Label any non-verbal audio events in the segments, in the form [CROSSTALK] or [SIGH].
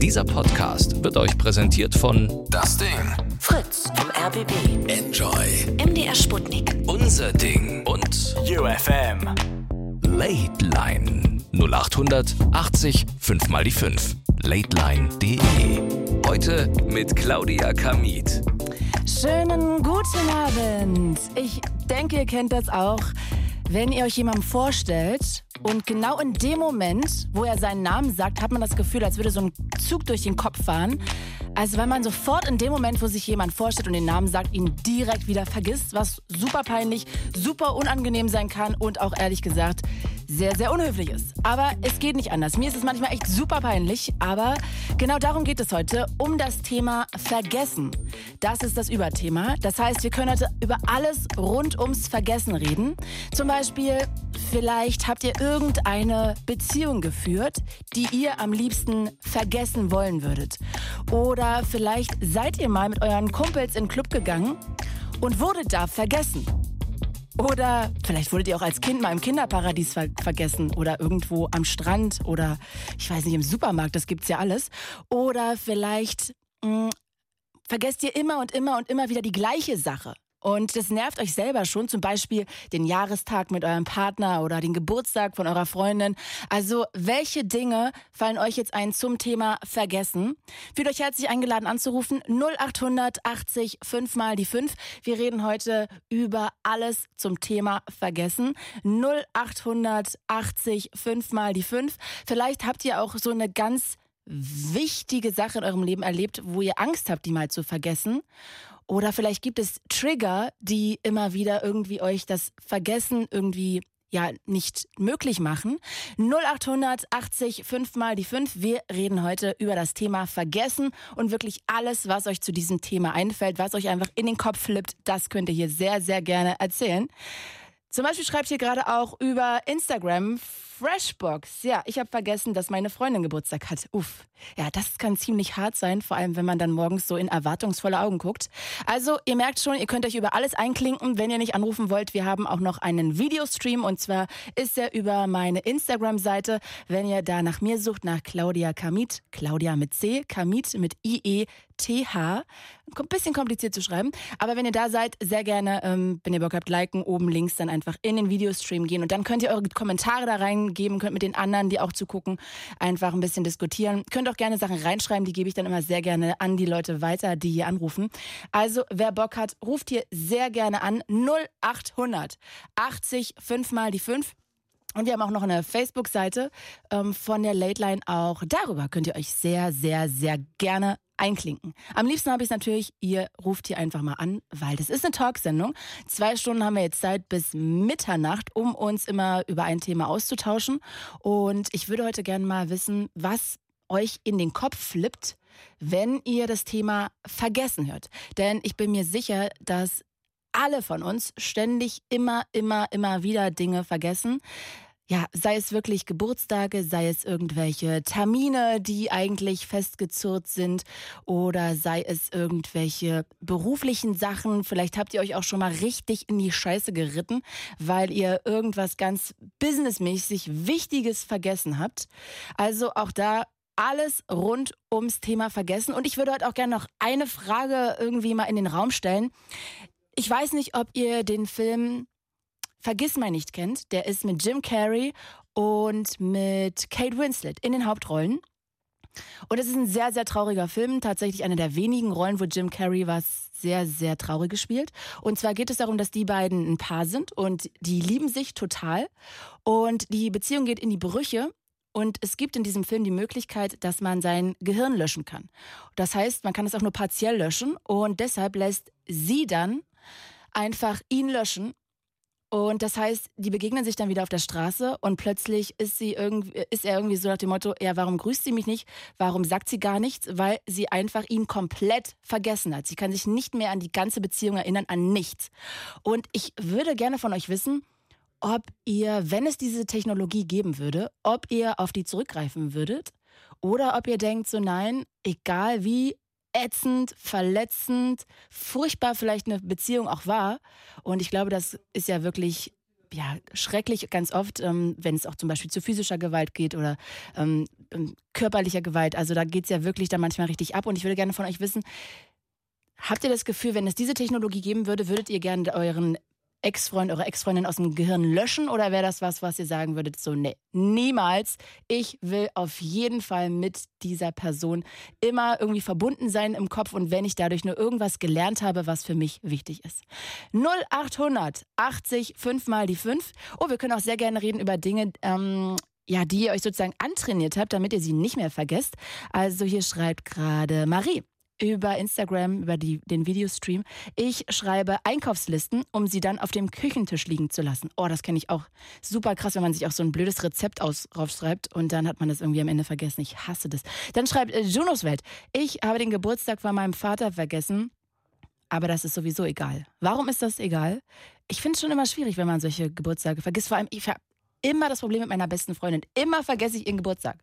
Dieser Podcast wird euch präsentiert von Das Ding. Fritz vom RBB. Enjoy. MDR Sputnik. Unser Ding und UFM. Late Line 0800 80 5 mal die 5. Lateline.de. Heute mit Claudia Kamit. Schönen guten Abend. Ich denke, ihr kennt das auch. Wenn ihr euch jemandem vorstellt und genau in dem Moment, wo er seinen Namen sagt, hat man das Gefühl, als würde so ein Zug durch den Kopf fahren. Also weil man sofort in dem Moment, wo sich jemand vorstellt und den Namen sagt, ihn direkt wieder vergisst, was super peinlich, super unangenehm sein kann und auch ehrlich gesagt sehr, sehr unhöflich ist. Aber es geht nicht anders. Mir ist es manchmal echt super peinlich, aber genau darum geht es heute, um das Thema Vergessen. Das ist das Überthema. Das heißt, wir können heute über alles rund ums Vergessen reden. Zum Beispiel, vielleicht habt ihr irgendeine Beziehung geführt, die ihr am liebsten vergessen wollen würdet. Oder vielleicht seid ihr mal mit euren Kumpels in den Club gegangen und wurdet da vergessen. Oder vielleicht wurdet ihr auch als Kind mal im Kinderparadies ver vergessen oder irgendwo am Strand oder ich weiß nicht, im Supermarkt, das gibt's ja alles. Oder vielleicht mh, vergesst ihr immer und immer und immer wieder die gleiche Sache. Und das nervt euch selber schon, zum Beispiel den Jahrestag mit eurem Partner oder den Geburtstag von eurer Freundin. Also welche Dinge fallen euch jetzt ein zum Thema Vergessen? Fühlt euch herzlich eingeladen anzurufen 0800 80 5 mal die 5. Wir reden heute über alles zum Thema Vergessen. 0800 80 5 mal die 5. Vielleicht habt ihr auch so eine ganz wichtige Sache in eurem Leben erlebt, wo ihr Angst habt, die mal zu vergessen. Oder vielleicht gibt es Trigger, die immer wieder irgendwie euch das Vergessen irgendwie ja nicht möglich machen. 0880 5 mal die 5. Wir reden heute über das Thema Vergessen und wirklich alles, was euch zu diesem Thema einfällt, was euch einfach in den Kopf flippt, das könnt ihr hier sehr, sehr gerne erzählen. Zum Beispiel schreibt hier gerade auch über Instagram Freshbox. Ja, ich habe vergessen, dass meine Freundin Geburtstag hat. Uff. Ja, das kann ziemlich hart sein, vor allem wenn man dann morgens so in erwartungsvolle Augen guckt. Also, ihr merkt schon, ihr könnt euch über alles einklinken, wenn ihr nicht anrufen wollt. Wir haben auch noch einen Videostream und zwar ist er über meine Instagram-Seite. Wenn ihr da nach mir sucht, nach Claudia Kamit, Claudia mit C, Kamit mit IE, TH. Ein bisschen kompliziert zu schreiben. Aber wenn ihr da seid, sehr gerne, ähm, wenn ihr Bock habt, liken, oben links dann einfach in den Videostream gehen. Und dann könnt ihr eure Kommentare da reingeben, könnt mit den anderen, die auch zu gucken, einfach ein bisschen diskutieren. Könnt auch gerne Sachen reinschreiben, die gebe ich dann immer sehr gerne an die Leute weiter, die hier anrufen. Also, wer Bock hat, ruft hier sehr gerne an 0800 80 5 mal die 5. Und wir haben auch noch eine Facebook-Seite ähm, von der Late Line. Auch darüber könnt ihr euch sehr, sehr, sehr gerne einklinken. Am liebsten habe ich es natürlich, ihr ruft hier einfach mal an, weil das ist eine Talksendung. Zwei Stunden haben wir jetzt Zeit bis Mitternacht, um uns immer über ein Thema auszutauschen. Und ich würde heute gerne mal wissen, was euch in den Kopf flippt, wenn ihr das Thema vergessen hört. Denn ich bin mir sicher, dass alle von uns ständig immer, immer, immer wieder Dinge vergessen. Ja, sei es wirklich Geburtstage, sei es irgendwelche Termine, die eigentlich festgezurrt sind oder sei es irgendwelche beruflichen Sachen. Vielleicht habt ihr euch auch schon mal richtig in die Scheiße geritten, weil ihr irgendwas ganz businessmäßig Wichtiges vergessen habt. Also auch da alles rund ums Thema vergessen. Und ich würde heute auch gerne noch eine Frage irgendwie mal in den Raum stellen. Ich weiß nicht, ob ihr den Film Vergiss mal nicht kennt. Der ist mit Jim Carrey und mit Kate Winslet in den Hauptrollen. Und es ist ein sehr, sehr trauriger Film. Tatsächlich eine der wenigen Rollen, wo Jim Carrey was sehr, sehr Trauriges spielt. Und zwar geht es darum, dass die beiden ein Paar sind und die lieben sich total. Und die Beziehung geht in die Brüche. Und es gibt in diesem Film die Möglichkeit, dass man sein Gehirn löschen kann. Das heißt, man kann es auch nur partiell löschen. Und deshalb lässt sie dann einfach ihn löschen und das heißt, die begegnen sich dann wieder auf der Straße und plötzlich ist sie irgendwie, ist er irgendwie so nach dem Motto, ja, warum grüßt sie mich nicht? Warum sagt sie gar nichts? Weil sie einfach ihn komplett vergessen hat. Sie kann sich nicht mehr an die ganze Beziehung erinnern, an nichts. Und ich würde gerne von euch wissen, ob ihr, wenn es diese Technologie geben würde, ob ihr auf die zurückgreifen würdet oder ob ihr denkt, so nein, egal wie ätzend, verletzend, furchtbar vielleicht eine Beziehung auch war. Und ich glaube, das ist ja wirklich ja, schrecklich ganz oft, ähm, wenn es auch zum Beispiel zu physischer Gewalt geht oder ähm, ähm körperlicher Gewalt. Also da geht es ja wirklich dann manchmal richtig ab. Und ich würde gerne von euch wissen, habt ihr das Gefühl, wenn es diese Technologie geben würde, würdet ihr gerne euren Ex-Freund, eure Ex-Freundin aus dem Gehirn löschen oder wäre das was, was ihr sagen würdet, so, nee, niemals. Ich will auf jeden Fall mit dieser Person immer irgendwie verbunden sein im Kopf und wenn ich dadurch nur irgendwas gelernt habe, was für mich wichtig ist. 0800 80 5 mal die 5. Oh, wir können auch sehr gerne reden über Dinge, ähm, ja, die ihr euch sozusagen antrainiert habt, damit ihr sie nicht mehr vergesst. Also hier schreibt gerade Marie über Instagram, über die, den Videostream. Ich schreibe Einkaufslisten, um sie dann auf dem Küchentisch liegen zu lassen. Oh, das kenne ich auch. Super krass, wenn man sich auch so ein blödes Rezept aus, raufschreibt und dann hat man das irgendwie am Ende vergessen. Ich hasse das. Dann schreibt äh, Junos Welt. Ich habe den Geburtstag von meinem Vater vergessen. Aber das ist sowieso egal. Warum ist das egal? Ich finde es schon immer schwierig, wenn man solche Geburtstage vergisst. Vor allem, ich habe immer das Problem mit meiner besten Freundin. Immer vergesse ich ihren Geburtstag.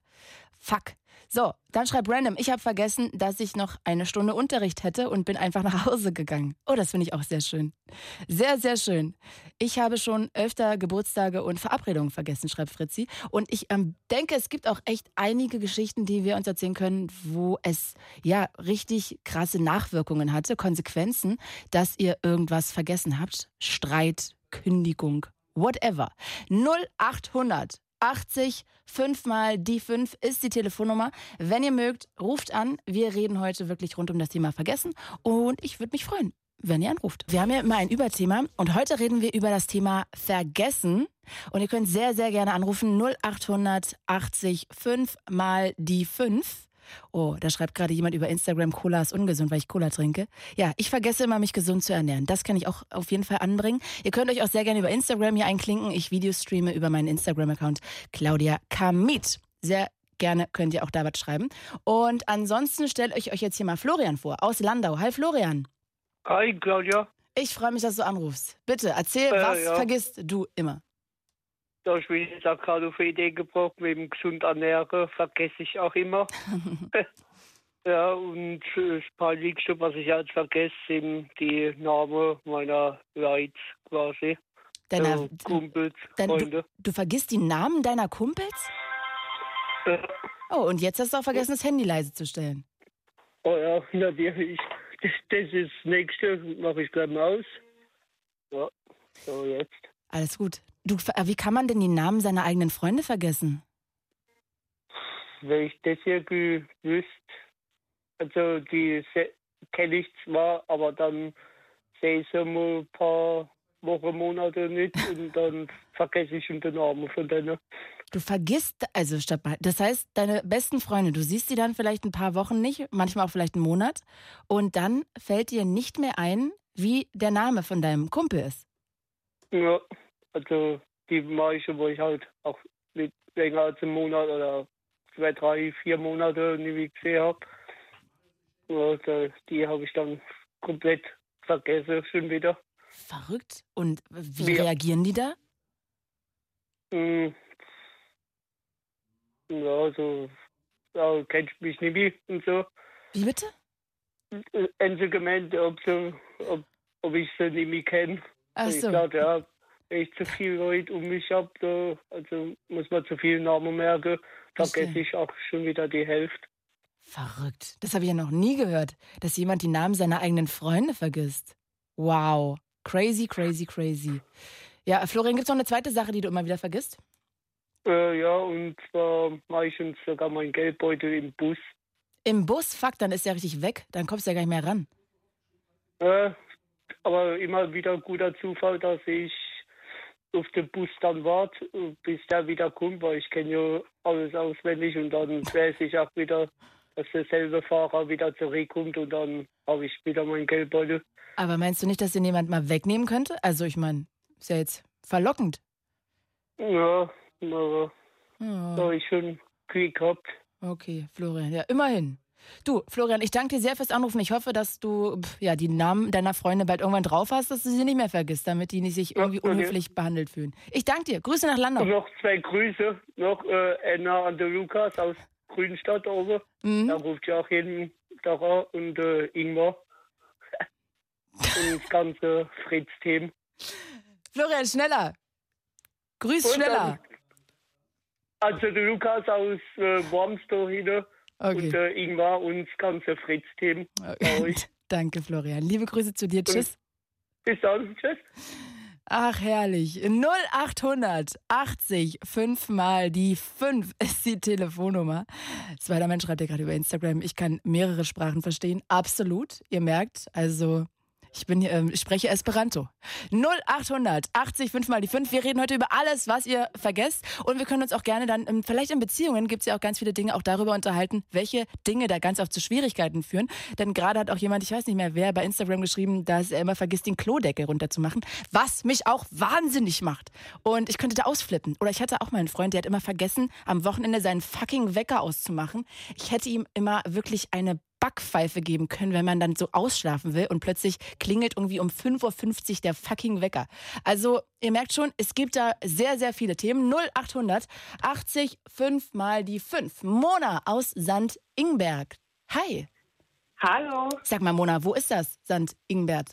Fuck. So, dann schreibt Random, ich habe vergessen, dass ich noch eine Stunde Unterricht hätte und bin einfach nach Hause gegangen. Oh, das finde ich auch sehr schön. Sehr, sehr schön. Ich habe schon öfter Geburtstage und Verabredungen vergessen, schreibt Fritzi. Und ich ähm, denke, es gibt auch echt einige Geschichten, die wir uns erzählen können, wo es ja richtig krasse Nachwirkungen hatte, Konsequenzen, dass ihr irgendwas vergessen habt. Streit, Kündigung, whatever. 0800 80 5 mal die 5 ist die Telefonnummer. Wenn ihr mögt, ruft an. Wir reden heute wirklich rund um das Thema Vergessen und ich würde mich freuen, wenn ihr anruft. Wir haben ja immer ein Überthema und heute reden wir über das Thema Vergessen. Und ihr könnt sehr, sehr gerne anrufen 0800 80 5 mal die 5. Oh, da schreibt gerade jemand über Instagram, Cola ist ungesund, weil ich Cola trinke. Ja, ich vergesse immer, mich gesund zu ernähren. Das kann ich auch auf jeden Fall anbringen. Ihr könnt euch auch sehr gerne über Instagram hier einklinken. Ich Videostreame über meinen Instagram-Account Claudia Kamit. Sehr gerne könnt ihr auch da was schreiben. Und ansonsten stelle ich euch jetzt hier mal Florian vor, aus Landau. Hi Florian. Hi Claudia. Ich freue mich, dass du anrufst. Bitte, erzähl, äh, was ja. vergisst du immer? Da ich mich jetzt auch gerade auf Idee gebracht, wegen gesund ernähren, vergesse ich auch immer. [LAUGHS] ja, und das Peinlichste, was ich jetzt vergesse, sind die Namen meiner Leute quasi. Deiner also Kumpels, dein, Freunde. Du, du, vergisst die Namen deiner Kumpels? Ja. Oh, und jetzt hast du auch vergessen, das Handy leise zu stellen. Oh ja, natürlich. Das, das ist das Nächste, mache ich gleich mal aus. Ja, so jetzt. Alles gut. Du, äh, wie kann man denn die Namen seiner eigenen Freunde vergessen? Wenn ich das hier gewusst, also die kenne ich zwar, aber dann sehe ich sie mal ein paar Wochen, Monate nicht und dann vergesse ich den Namen von denen. Du vergisst, also mal, das heißt, deine besten Freunde, du siehst sie dann vielleicht ein paar Wochen nicht, manchmal auch vielleicht einen Monat und dann fällt dir nicht mehr ein, wie der Name von deinem Kumpel ist. Ja. Also die Maische, wo ich halt auch nicht länger als einen Monat oder zwei, drei, vier Monate nie gesehen habe. Also die habe ich dann komplett vergessen schon wieder. Verrückt. Und wie ja. reagieren die da? Hm. Ja, so, ja, kennst mich nicht mehr und so. Wie bitte? Haben sie gemeint, ob, sie, ob, ob ich sie nicht mehr kenne. Ach so. Ich glaube, ja, ich zu viel Leute um mich habe, also muss man zu viel Namen merken, vergesse ich auch schon wieder die Hälfte. Verrückt. Das habe ich ja noch nie gehört, dass jemand die Namen seiner eigenen Freunde vergisst. Wow. Crazy, crazy, crazy. Ja, Florian, gibt es noch eine zweite Sache, die du immer wieder vergisst? Äh, ja, und zwar meistens sogar mein Geldbeutel im Bus. Im Bus? Fuck, dann ist er richtig weg. Dann kommst du ja gar nicht mehr ran. Äh, aber immer wieder guter Zufall, dass ich auf den Bus dann warte, bis der wieder kommt, weil ich kenne ja alles auswendig und dann [LAUGHS] weiß ich auch wieder, dass derselbe Fahrer wieder zurückkommt und dann habe ich wieder meinen Geldbeutel. Aber meinst du nicht, dass den jemand mal wegnehmen könnte? Also ich meine, ist ja jetzt verlockend. Ja, aber ja. habe ich schon Glück gehabt. Okay, Florian, ja, immerhin. Du, Florian, ich danke dir sehr fürs Anrufen. Ich hoffe, dass du ja, die Namen deiner Freunde bald irgendwann drauf hast, dass du sie nicht mehr vergisst, damit die nicht sich irgendwie okay. unhöflich behandelt fühlen. Ich danke dir. Grüße nach Landau. Und noch zwei Grüße. Noch äh, Anna und der Lukas aus Grünstadt oben. Mhm. Da ruft ja auch jeden Tag an. Und äh, Ingmar. [LAUGHS] und das ganze Fritz-Team. Florian, schneller. Grüß Und schneller. Also der Lukas aus äh, Wormstor hin Okay. und äh, Ingmar und das ganze Fritz-Team. [LAUGHS] euch. Danke, Florian. Liebe Grüße zu dir. Tschüss. Bis dann. Tschüss. Ach, herrlich. 0800 80 5 mal die 5 [LAUGHS] ist die Telefonnummer. Zweiter Mensch schreibt ja gerade über Instagram. Ich kann mehrere Sprachen verstehen. Absolut. Ihr merkt, also ich bin ähm, ich spreche Esperanto. 0800 80 5 mal die 5. Wir reden heute über alles, was ihr vergesst. Und wir können uns auch gerne dann, ähm, vielleicht in Beziehungen gibt es ja auch ganz viele Dinge, auch darüber unterhalten, welche Dinge da ganz oft zu Schwierigkeiten führen. Denn gerade hat auch jemand, ich weiß nicht mehr wer, bei Instagram geschrieben, dass er immer vergisst, den Klodeckel runterzumachen. Was mich auch wahnsinnig macht. Und ich könnte da ausflippen. Oder ich hatte auch mal einen Freund, der hat immer vergessen, am Wochenende seinen fucking Wecker auszumachen. Ich hätte ihm immer wirklich eine Backpfeife geben können, wenn man dann so ausschlafen will und plötzlich klingelt irgendwie um 5.50 Uhr der fucking Wecker. Also, ihr merkt schon, es gibt da sehr, sehr viele Themen. 0800 80 5 mal die 5. Mona aus St. Ingbert. Hi. Hallo, Sag mal, Mona, wo ist das, St. Ingbert?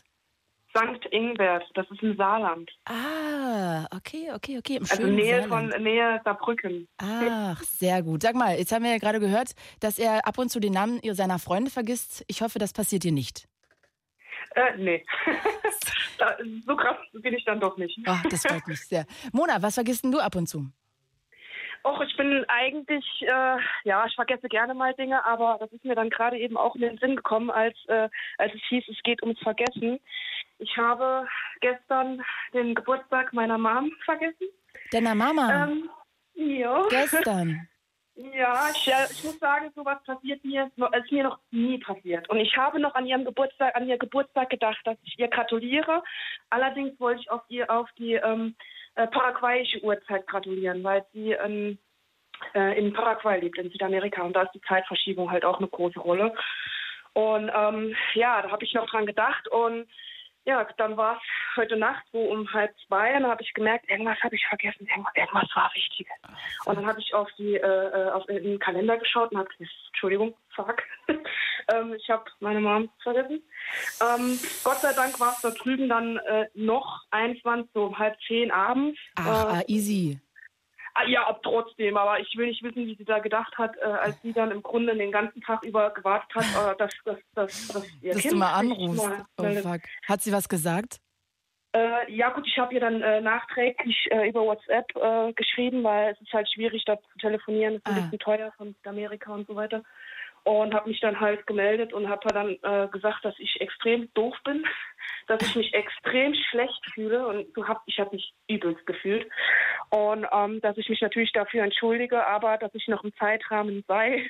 St. Ingbert, das ist im Saarland. Ah, okay, okay, okay. Im Also Nähe Saarland. von Nähe Saarbrücken. Ach, sehr gut. Sag mal, jetzt haben wir ja gerade gehört, dass er ab und zu den Namen seiner Freunde vergisst. Ich hoffe, das passiert dir nicht. Äh, nee. [LAUGHS] so krass bin ich dann doch nicht. Ach, das freut mich sehr. Mona, was vergisst denn du ab und zu? Och, ich bin eigentlich, äh, ja, ich vergesse gerne mal Dinge, aber das ist mir dann gerade eben auch in den Sinn gekommen, als, äh, als es hieß, es geht ums Vergessen. Ich habe gestern den Geburtstag meiner Mom vergessen. Deiner Mama. Ähm, ja. Gestern. [LAUGHS] Ja, ich, äh, ich muss sagen, sowas passiert mir, ist mir noch nie passiert. Und ich habe noch an ihrem Geburtstag, an ihr Geburtstag gedacht, dass ich ihr gratuliere. Allerdings wollte ich auf die, auf die ähm, äh, paraguayische Uhrzeit gratulieren, weil sie ähm, äh, in Paraguay lebt, in Südamerika. Und da ist die Zeitverschiebung halt auch eine große Rolle. Und ähm, ja, da habe ich noch dran gedacht und ja, dann war es heute Nacht so um halb zwei und dann habe ich gemerkt, irgendwas habe ich vergessen, irgendwas, irgendwas war Wichtiges. Und dann habe ich auf die äh, äh, auf den Kalender geschaut und habe gesagt, Entschuldigung, fuck, [LAUGHS] ähm, ich habe meine Mom vergessen. Ähm, Gott sei Dank war es da drüben dann äh, noch 21, so um halb zehn abends. Ach, äh, ah, easy. Ah, Ja, ab- trotzdem, aber ich will nicht wissen, wie sie da gedacht hat, äh, als sie dann im Grunde den ganzen Tag über gewartet hat, äh, dass, dass, dass, dass ihr Dass Kind du mal anrufst. mal Oh, fuck. Hat sie was gesagt? Äh, ja gut, ich habe ihr dann äh, nachträglich äh, über WhatsApp äh, geschrieben, weil es ist halt schwierig, da zu telefonieren. Es ist Ah. ein bisschen teuer von Amerika und so weiter. Und habe mich dann halt gemeldet und habe dann äh, gesagt, dass ich extrem doof bin, [LAUGHS] dass ich mich extrem schlecht fühle und so hab, ich habe mich übelst gefühlt. Und ähm, dass ich mich natürlich dafür entschuldige, aber dass ich noch im Zeitrahmen sei.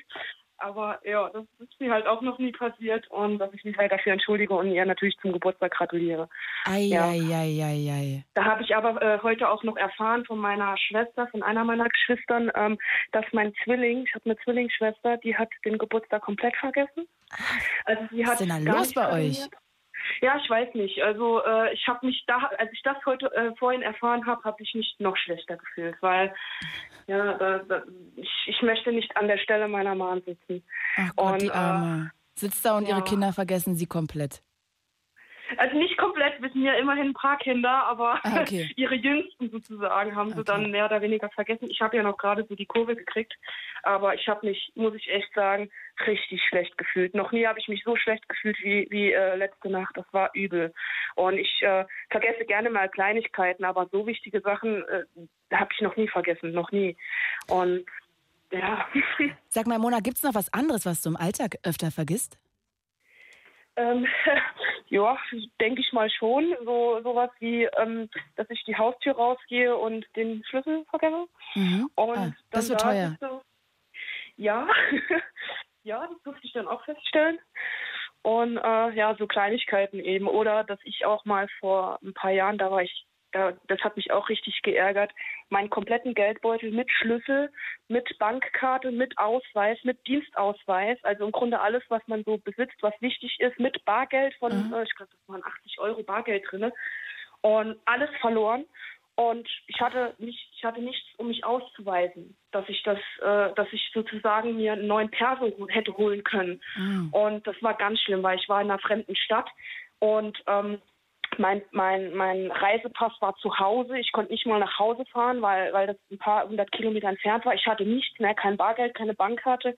Aber ja, das ist mir halt auch noch nie passiert und dass ich mich halt dafür entschuldige und ihr natürlich zum Geburtstag gratuliere. Ei, Ja. ei, ei, ei, ei. Da habe ich aber äh, heute auch noch erfahren von meiner Schwester, von einer meiner Geschwistern, ähm, dass mein Zwilling, ich habe eine Zwillingsschwester, die hat den Geburtstag komplett vergessen. Also sie Was hat ist denn da los bei euch? Ja, ich weiß nicht. Also äh, ich habe mich da, als ich das heute äh, vorhin erfahren habe, habe ich mich noch schlechter gefühlt, weil ja, da, da, ich, ich möchte nicht an der Stelle meiner Mom sitzen. Ach Gott, Und, die äh, Arme. Sitzt da und ihre ja. Kinder vergessen sie komplett. Also nicht komplett, wir sind ja immerhin ein paar Kinder, aber Ah, okay. [LAUGHS] ihre Jüngsten sozusagen haben sie Okay. dann mehr oder weniger vergessen. Ich habe ja noch gerade so die Kurve gekriegt, aber ich habe mich, muss ich echt sagen, richtig schlecht gefühlt. Noch nie habe ich mich so schlecht gefühlt wie, wie äh, letzte Nacht. Das war übel. Und ich äh, vergesse gerne mal Kleinigkeiten, aber so wichtige Sachen äh, habe ich noch nie vergessen, noch nie. Und ja. [LAUGHS] Sag mal, Mona, gibt's noch was anderes, was du im Alltag öfter vergisst? Ähm, [LAUGHS] ja, denke ich mal schon. So sowas wie, ähm, dass ich die Haustür rausgehe und den Schlüssel vergesse. Mhm. Und Ah, das wird dann da teuer. sitze- Ja, [LAUGHS] ja, das durfte ich dann auch feststellen. Und äh, ja, so Kleinigkeiten eben. Oder dass ich auch mal vor ein paar Jahren, da war ich, da, das hat mich auch richtig geärgert, meinen kompletten Geldbeutel mit Schlüssel, mit Bankkarte, mit Ausweis, mit Dienstausweis, also im Grunde alles, was man so besitzt, was wichtig ist, mit Bargeld von, Mhm. äh, ich glaube, das waren 80 Euro Bargeld drinne und alles verloren. Und ich hatte nicht, ich hatte nichts, um mich auszuweisen, dass ich das, äh, dass ich sozusagen mir einen neuen Perso hätte holen können. Mhm. Und das war ganz schlimm, weil ich war in einer fremden Stadt und ähm, mein, mein, mein Reisepass war zu Hause. Ich konnte nicht mal nach Hause fahren, weil, weil das ein paar hundert Kilometer entfernt war. Ich hatte nichts mehr, kein Bargeld, keine Bankkarte.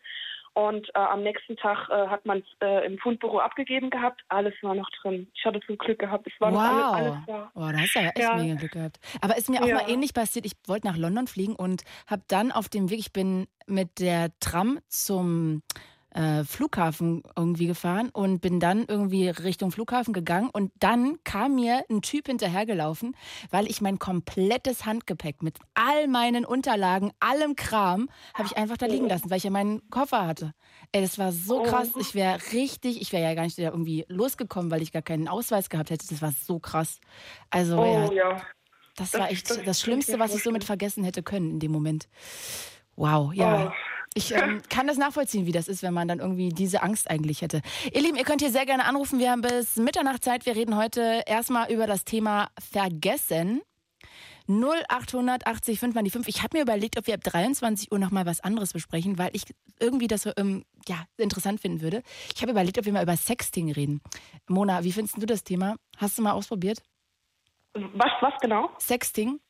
Und äh, am nächsten Tag äh, hat man es äh, im Fundbüro abgegeben gehabt. Alles war noch drin. Ich hatte so Glück gehabt. Es war noch alles, Wow. alles da. Oh, da hast du ja echt Ja. mega Glück gehabt. Aber ist mir auch Ja. mal ähnlich passiert. Ich wollte nach London fliegen und habe dann auf dem Weg, ich bin mit der Tram zum äh, Flughafen irgendwie gefahren und bin dann irgendwie Richtung Flughafen gegangen und dann kam mir ein Typ hinterhergelaufen, weil ich mein komplettes Handgepäck mit all meinen Unterlagen, allem Kram, habe ich einfach da liegen lassen, weil ich ja meinen Koffer hatte. Ey, das war so Oh. krass. Ich wäre richtig, ich wäre ja gar nicht wieder irgendwie losgekommen, weil ich gar keinen Ausweis gehabt hätte. Das war so krass. Also ja, Oh ja. das das- war echt das das, Schlimmste, was ich somit vergessen hätte können in dem Moment. Wow, ja. Oh. Ich ähm, kann das nachvollziehen, wie das ist, wenn man dann irgendwie diese Angst eigentlich hätte. Ihr Lieben, ihr könnt hier sehr gerne anrufen. Wir haben bis Mitternacht Zeit. Wir reden heute erstmal über das Thema Vergessen. 0880 5 mal die 5. Ich habe mir überlegt, ob wir ab 23 Uhr nochmal was anderes besprechen, weil ich irgendwie das so, ähm, ja, interessant finden würde. Ich habe überlegt, ob wir mal über Sexting reden. Mona, wie findest du das Thema? Hast du mal ausprobiert? Was, was genau? Sexting?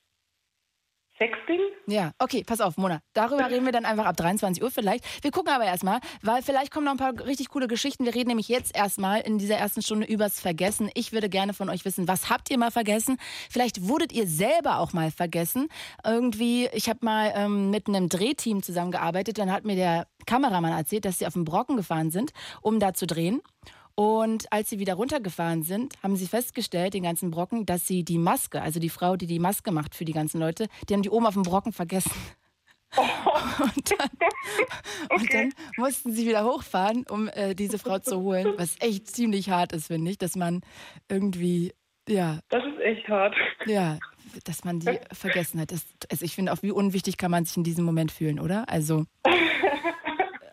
Sexting? Ja, okay, pass auf, Mona. Darüber reden wir dann einfach ab 23 Uhr vielleicht. Wir gucken aber erstmal, weil vielleicht kommen noch ein paar richtig coole Geschichten. Wir reden nämlich jetzt erstmal in dieser ersten Stunde übers Vergessen. Ich würde gerne von euch wissen, was habt ihr mal vergessen? Vielleicht wurdet ihr selber auch mal vergessen. Irgendwie, ich habe mal ähm, mit einem Drehteam zusammengearbeitet. Dann hat mir der Kameramann erzählt, dass sie auf den Brocken gefahren sind, um da zu drehen. Und als sie wieder runtergefahren sind, haben sie festgestellt, den ganzen Brocken, dass sie die Maske, also die Frau, die die Maske macht für die ganzen Leute, die haben die oben auf dem Brocken vergessen. [LAUGHS] Und dann, [LAUGHS] und dann mussten sie wieder hochfahren, um äh, diese Frau zu holen, was echt ziemlich hart ist, finde ich, dass man irgendwie, ja, Das ist echt hart. ja, dass man die [LAUGHS] vergessen hat. Das, also ich finde auch, wie unwichtig kann man sich in diesem Moment fühlen, oder? Also.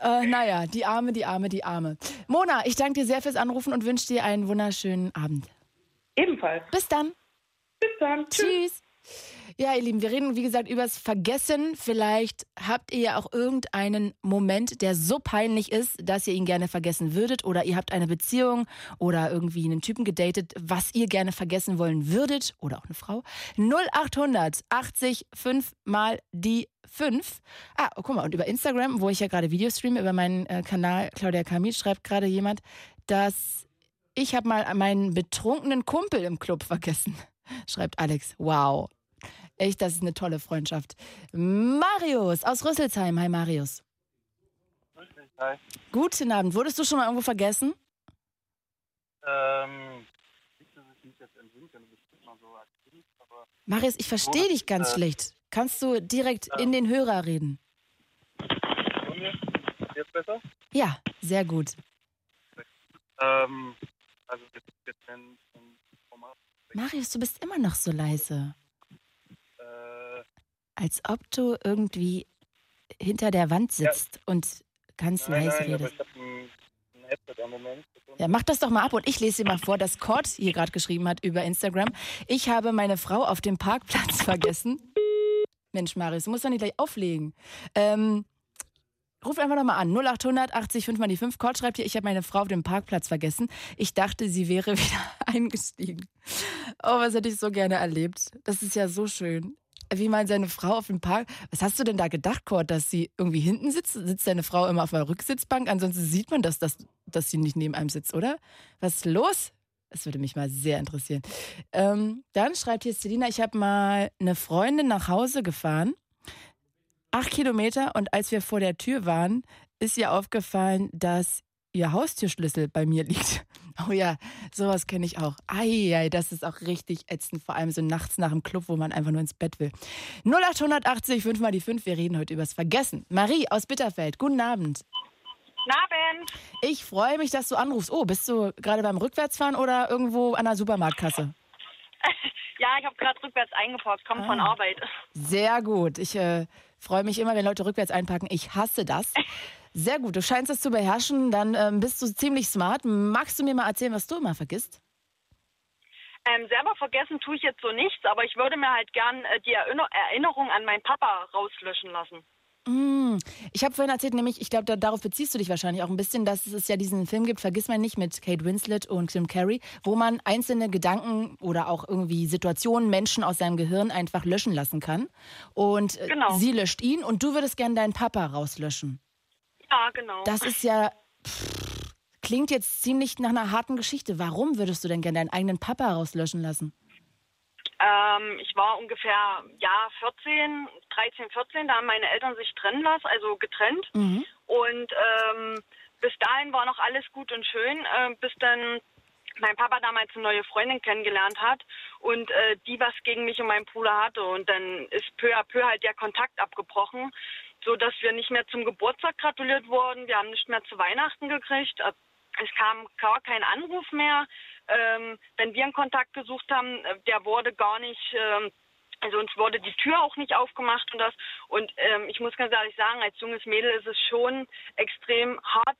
Äh, naja, die Arme, die Arme, die Arme. Mona, ich danke dir sehr fürs Anrufen und wünsche dir einen wunderschönen Abend. Ebenfalls. Bis dann. Bis dann. Tschüss. Tschüss. Ja, ihr Lieben, wir reden, wie gesagt, übers Vergessen. Vielleicht habt ihr ja auch irgendeinen Moment, der so peinlich ist, dass ihr ihn gerne vergessen würdet. Oder ihr habt eine Beziehung oder irgendwie einen Typen gedatet, was ihr gerne vergessen wollen würdet. Oder auch eine Frau. 0800 80 5 mal die 5. Ah, oh, guck mal, und über Instagram, wo ich ja gerade Videos streame, über meinen äh, Kanal Claudia Kamit, schreibt gerade jemand, dass ich habe mal meinen betrunkenen Kumpel im Club vergessen. [LAUGHS] Schreibt Alex. Wow. Echt, das ist eine tolle Freundschaft. Marius aus Rüsselsheim. Hi, Marius. Hi. Guten Abend. Wurdest du schon mal irgendwo vergessen? Ähm, nicht, dass ich mich jetzt entsinnen kann, bestimmt mal so Kind, aber Marius, ich verstehe dich ganz äh, schlecht. Kannst du direkt in den Hörer reden? Jetzt besser? Ja, sehr gut. Ähm, also jetzt, jetzt wenn Format, Marius, du bist immer noch so leise. Als ob du irgendwie hinter der Wand sitzt und ganz nein, leise nein, redest. Ja, mach das doch mal ab und ich lese dir mal vor, dass Cord hier gerade geschrieben hat über Instagram. Ich habe meine Frau auf dem Parkplatz [LAUGHS] vergessen. Mensch, Marius, du musst doch nicht gleich auflegen. Ähm, ruf einfach noch mal an. 0800 80 5 mal die 5. Cord schreibt hier, ich habe meine Frau auf dem Parkplatz vergessen. Ich dachte, sie wäre [LAUGHS] wieder eingestiegen. Oh, was hätte ich so gerne erlebt. Das ist ja so schön. Wie man seine Frau auf dem Park. Was hast du denn da gedacht, Cord, dass sie irgendwie hinten sitzt? Sitzt deine Frau immer auf der Rücksitzbank? Ansonsten sieht man das, dass, dass sie nicht neben einem sitzt, oder? Was ist los? Das würde mich mal sehr interessieren. Ähm, dann schreibt hier Selina, ich habe mal eine Freundin nach Hause gefahren. Acht Kilometer und als wir vor der Tür waren, ist ihr aufgefallen, dass ihr Haustürschlüssel bei mir liegt. [LAUGHS] Oh ja, sowas kenne ich auch. Eieiei, das ist auch richtig ätzend, vor allem so nachts nach dem Club, wo man einfach nur ins Bett will. 0880 5 mal die 5, wir reden heute übers Vergessen. Marie aus Bitterfeld, guten Abend. Abend. Ich freue mich, dass du anrufst. Oh, bist du gerade beim Rückwärtsfahren oder irgendwo an der Supermarktkasse? [LAUGHS] Ja, ich habe gerade rückwärts eingeparkt, komme von Ah. Arbeit. Sehr gut. Ich äh, freue mich immer, wenn Leute rückwärts einparken. Ich hasse das. [LAUGHS] Sehr gut. Du scheinst es zu beherrschen. Dann ähm, bist du ziemlich smart. Magst du mir mal erzählen, was du immer vergisst? Ähm, selber vergessen tue ich jetzt so nichts, aber ich würde mir halt gern äh, die Erinner Erinnerung an meinen Papa rauslöschen lassen. Mm. Ich habe vorhin erzählt, nämlich, ich glaube, da, darauf beziehst du dich wahrscheinlich auch ein bisschen, dass es ja diesen Film gibt, vergiss mal nicht, mit Kate Winslet und Tim Carey, wo man einzelne Gedanken oder auch irgendwie Situationen, Menschen aus seinem Gehirn einfach löschen lassen kann. Und äh, Genau. sie löscht ihn und du würdest gern deinen Papa rauslöschen. Ja, genau. Das ist ja. Pff, klingt jetzt ziemlich nach einer harten Geschichte. Warum würdest du denn gern deinen eigenen Papa rauslöschen lassen? Ähm, ich war ungefähr, ja, 14, 13, 14, da haben meine Eltern sich trennen lassen, also getrennt. Mhm. Und ähm, bis dahin war noch alles gut und schön, äh, bis dann mein Papa damals eine neue Freundin kennengelernt hat und äh, die was gegen mich und meinen Bruder hatte. Und dann ist peu à peu halt der Kontakt abgebrochen, so dass wir nicht mehr zum Geburtstag gratuliert wurden. Wir haben nicht mehr zu Weihnachten gekriegt. Äh, Es kam gar kein Anruf mehr. Ähm, wenn wir einen Kontakt gesucht haben, äh, der wurde gar nicht, ähm, also uns wurde die Tür auch nicht aufgemacht und das. Und ähm, ich muss ganz ehrlich sagen, als junges Mädel ist es schon extrem hart,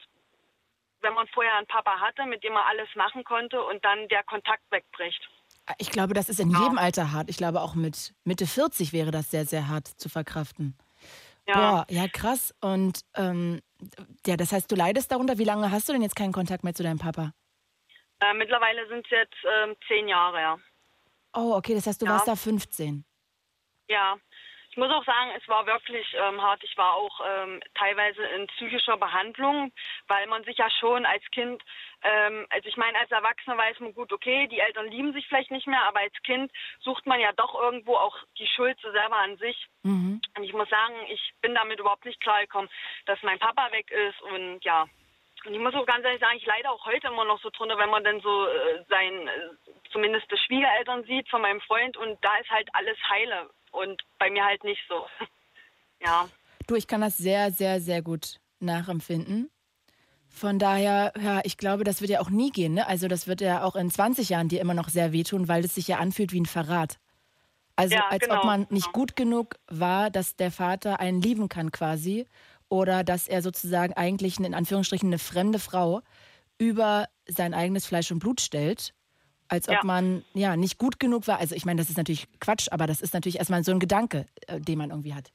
wenn man vorher einen Papa hatte, mit dem man alles machen konnte und dann der Kontakt wegbricht. Ich glaube, das ist in jedem Alter hart. Ich glaube, auch mit Mitte 40 wäre das sehr, sehr hart zu verkraften. Ja. Boah, ja, krass. Und ähm, ja, das heißt, du leidest darunter. Wie lange hast du denn jetzt keinen Kontakt mehr zu deinem Papa? Äh, mittlerweile sind es jetzt ähm, zehn Jahre, ja. Oh, okay, das heißt, du Ja. warst da 15. Ja, ich muss auch sagen, es war wirklich ähm, hart. Ich war auch ähm, teilweise in psychischer Behandlung, weil man sich ja schon als Kind, ähm, also ich meine, als Erwachsener weiß man gut, okay, die Eltern lieben sich vielleicht nicht mehr, aber als Kind sucht man ja doch irgendwo auch die Schuld so selber an sich. Mhm. Und ich muss sagen, ich bin damit überhaupt nicht klargekommen, dass mein Papa weg ist und ja. Und ich muss auch ganz ehrlich sagen, ich leide auch heute immer noch so drunter, wenn man dann so äh, sein, äh, zumindest die Schwiegereltern sieht von meinem Freund und da ist halt alles heile und bei mir halt nicht so. [LAUGHS] ja. Du, ich kann das sehr, sehr, sehr gut nachempfinden. Von daher, ja, ich glaube, das wird ja auch nie gehen. Ne? Also das wird ja auch in 20 Jahren dir immer noch sehr wehtun, weil es sich ja anfühlt wie ein Verrat. Also Ja, als genau, ob man nicht genau. gut genug war, dass der Vater einen lieben kann quasi. Oder dass er sozusagen eigentlich in Anführungsstrichen eine fremde Frau über sein eigenes Fleisch und Blut stellt. Als ob Ja. man ja nicht gut genug war. Also ich meine, das ist natürlich Quatsch, aber das ist natürlich erstmal so ein Gedanke, äh, den man irgendwie hat.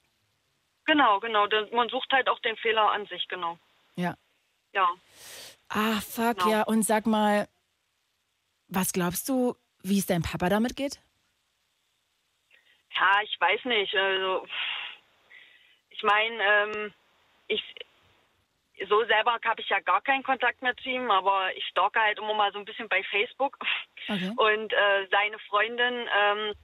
Genau, genau. Man sucht halt auch den Fehler an sich, genau. Ja. Ja. Ah, fuck, Genau. ja. Und sag mal, was glaubst du, wie es deinem Papa damit geht? Ja, ich weiß nicht. Also, ich meine, ähm, ich so selber habe ich ja gar keinen Kontakt mehr zu ihm, aber ich stalke halt immer mal so ein bisschen bei Facebook. Okay. Und äh, seine Freundin ähm,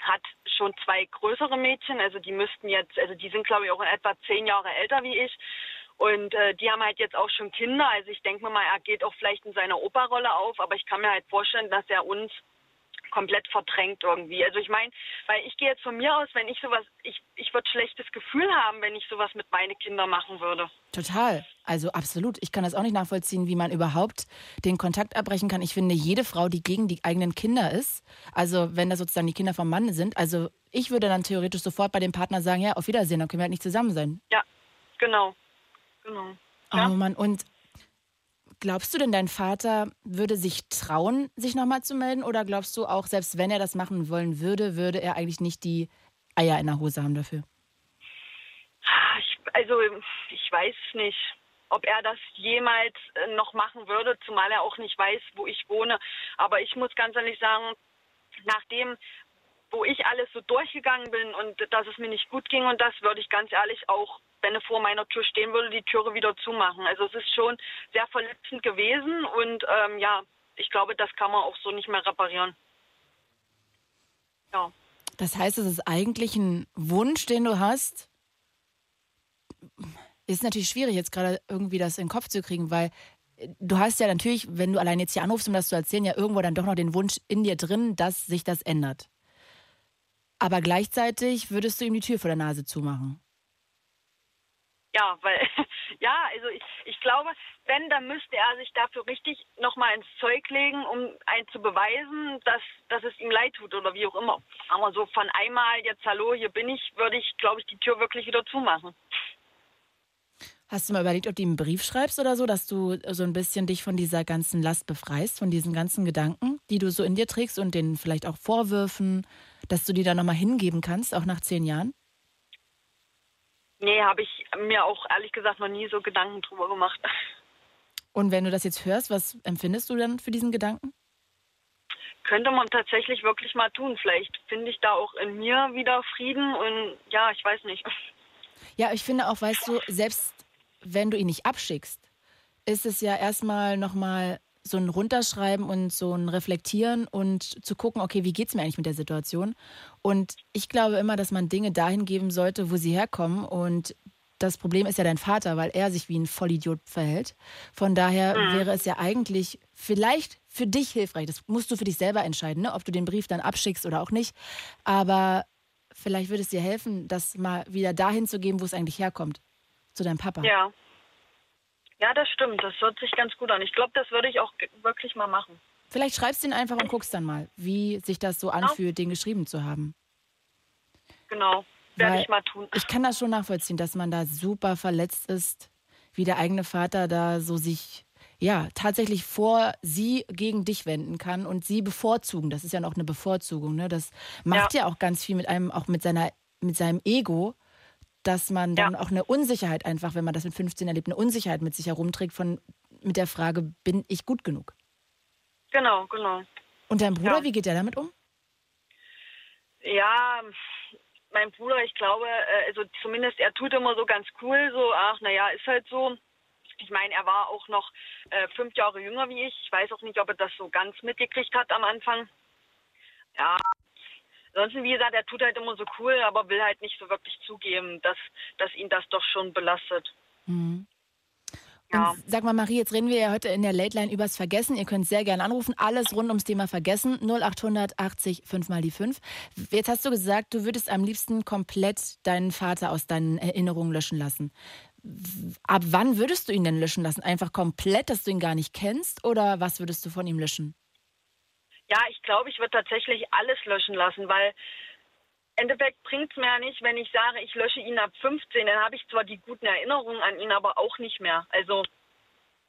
hat schon zwei größere Mädchen, also die müssten jetzt, also die sind glaube ich auch in etwa zehn Jahre älter wie ich. Und äh, die haben halt jetzt auch schon Kinder. Also ich denke mir mal, er geht auch vielleicht in seiner Opa-Rolle auf, aber ich kann mir halt vorstellen, dass er uns komplett verdrängt irgendwie. Also ich meine, weil ich gehe jetzt von mir aus, wenn ich sowas, ich, ich würde schlechtes Gefühl haben, wenn ich sowas mit meinen Kindern machen würde. Total. Also absolut. Ich kann das auch nicht nachvollziehen, wie man überhaupt den Kontakt abbrechen kann. Ich finde, jede Frau, die gegen die eigenen Kinder ist, also wenn das sozusagen die Kinder vom Mann sind, also ich würde dann theoretisch sofort bei dem Partner sagen, ja, auf Wiedersehen, dann können wir halt nicht zusammen sein. Ja, genau. Genau. Ja. Oh Mann, und glaubst du denn, dein Vater würde sich trauen, sich nochmal zu melden? Oder glaubst du auch, selbst wenn er das machen wollen würde, würde er eigentlich nicht die Eier in der Hose haben dafür? Ich, also ich weiß nicht, ob er das jemals äh, noch machen würde, zumal er auch nicht weiß, wo ich wohne. Aber ich muss ganz ehrlich sagen, nachdem, wo ich alles so durchgegangen bin und dass es mir nicht gut ging und das würde ich ganz ehrlich auch, wenn er vor meiner Tür stehen würde, die Türe wieder zumachen. Also es ist schon sehr verletzend gewesen und ähm, ja, ich glaube, das kann man auch so nicht mehr reparieren. Ja. Das heißt, es ist eigentlich ein Wunsch, den du hast. Ist natürlich schwierig, jetzt gerade irgendwie das in den Kopf zu kriegen, weil du hast ja natürlich, wenn du allein jetzt hier anrufst, um das zu erzählen, ja irgendwo dann doch noch den Wunsch in dir drin, dass sich das ändert. Aber gleichzeitig würdest du ihm die Tür vor der Nase zumachen. Ja, weil, [LAUGHS] ja, also ich, ich glaube, wenn, dann müsste er sich dafür richtig nochmal ins Zeug legen, um einen zu beweisen, dass, dass es ihm leid tut oder wie auch immer. Aber so von einmal, jetzt hallo, hier bin ich, würde ich, glaube ich, die Tür wirklich wieder zumachen. Hast du mal überlegt, ob du ihm einen Brief schreibst oder so, dass du so ein bisschen dich von dieser ganzen Last befreist, von diesen ganzen Gedanken, die du so in dir trägst und den vielleicht auch Vorwürfen, dass du die dann nochmal hingeben kannst, auch nach zehn Jahren? Nee, habe ich mir auch ehrlich gesagt noch nie so Gedanken drüber gemacht. Und wenn du das jetzt hörst, was empfindest du dann für diesen Gedanken? Könnte man tatsächlich wirklich mal tun. Vielleicht finde ich da auch in mir wieder Frieden und ja, ich weiß nicht. Ja, ich finde auch, weißt du, selbst wenn du ihn nicht abschickst, ist es ja erstmal nochmal so ein Runterschreiben und so ein Reflektieren und zu gucken, okay, wie geht's mir eigentlich mit der Situation? Und ich glaube immer, dass man Dinge dahin geben sollte, wo sie herkommen. Und das Problem ist ja dein Vater, weil er sich wie ein Vollidiot verhält. Von daher Mhm. wäre es ja eigentlich vielleicht für dich hilfreich. Das musst du für dich selber entscheiden, ne? ob du den Brief dann abschickst oder auch nicht. Aber vielleicht würde es dir helfen, das mal wieder dahin zu geben, wo es eigentlich herkommt. Zu deinem Papa. Ja. Ja, das stimmt. Das hört sich ganz gut an. Ich glaube, das würde ich auch wirklich mal machen. Vielleicht schreibst du ihn einfach und guckst dann mal, wie sich das so anfühlt, den geschrieben zu haben. Genau. Werde Weil ich mal tun. Ich kann das schon nachvollziehen, dass man da super verletzt ist, wie der eigene Vater da so sich ja tatsächlich vor sie gegen dich wenden kann und sie bevorzugen. Das ist ja noch eine Bevorzugung. Ne? Das macht ja. auch ganz viel mit einem, auch mit seiner, mit seinem Ego, dass man dann Ja. auch eine Unsicherheit einfach, wenn man das mit 15 erlebt, eine Unsicherheit mit sich herumträgt von mit der Frage, bin ich gut genug? Genau, genau. Und dein Bruder, Ja. wie geht der damit um? Ja, mein Bruder, ich glaube, äh, also zumindest er tut immer so ganz cool, so, ach, naja, ist halt so. Ich meine, er war auch noch äh, fünf Jahre jünger wie ich. Ich weiß auch nicht, ob er das so ganz mitgekriegt hat am Anfang. Ja. Ansonsten, wie gesagt, er tut halt immer so cool, aber will halt nicht so wirklich zugeben, dass, dass ihn das doch schon belastet. Mhm. Ja. Sag mal, Marie, jetzt reden wir ja heute in der Late Line übers Vergessen. Ihr könnt sehr gerne anrufen. Alles rund ums Thema Vergessen. 0800 80 5 mal die 5. Jetzt hast du gesagt, du würdest am liebsten komplett deinen Vater aus deinen Erinnerungen löschen lassen. Ab wann würdest du ihn denn löschen lassen? Einfach komplett, dass du ihn gar nicht kennst? Oder was würdest du von ihm löschen? Ja, ich glaube, ich würde tatsächlich alles löschen lassen, weil im Endeffekt bringt es mir ja nicht, wenn ich sage, ich lösche ihn ab 15, dann habe ich zwar die guten Erinnerungen an ihn, aber auch nicht mehr. Also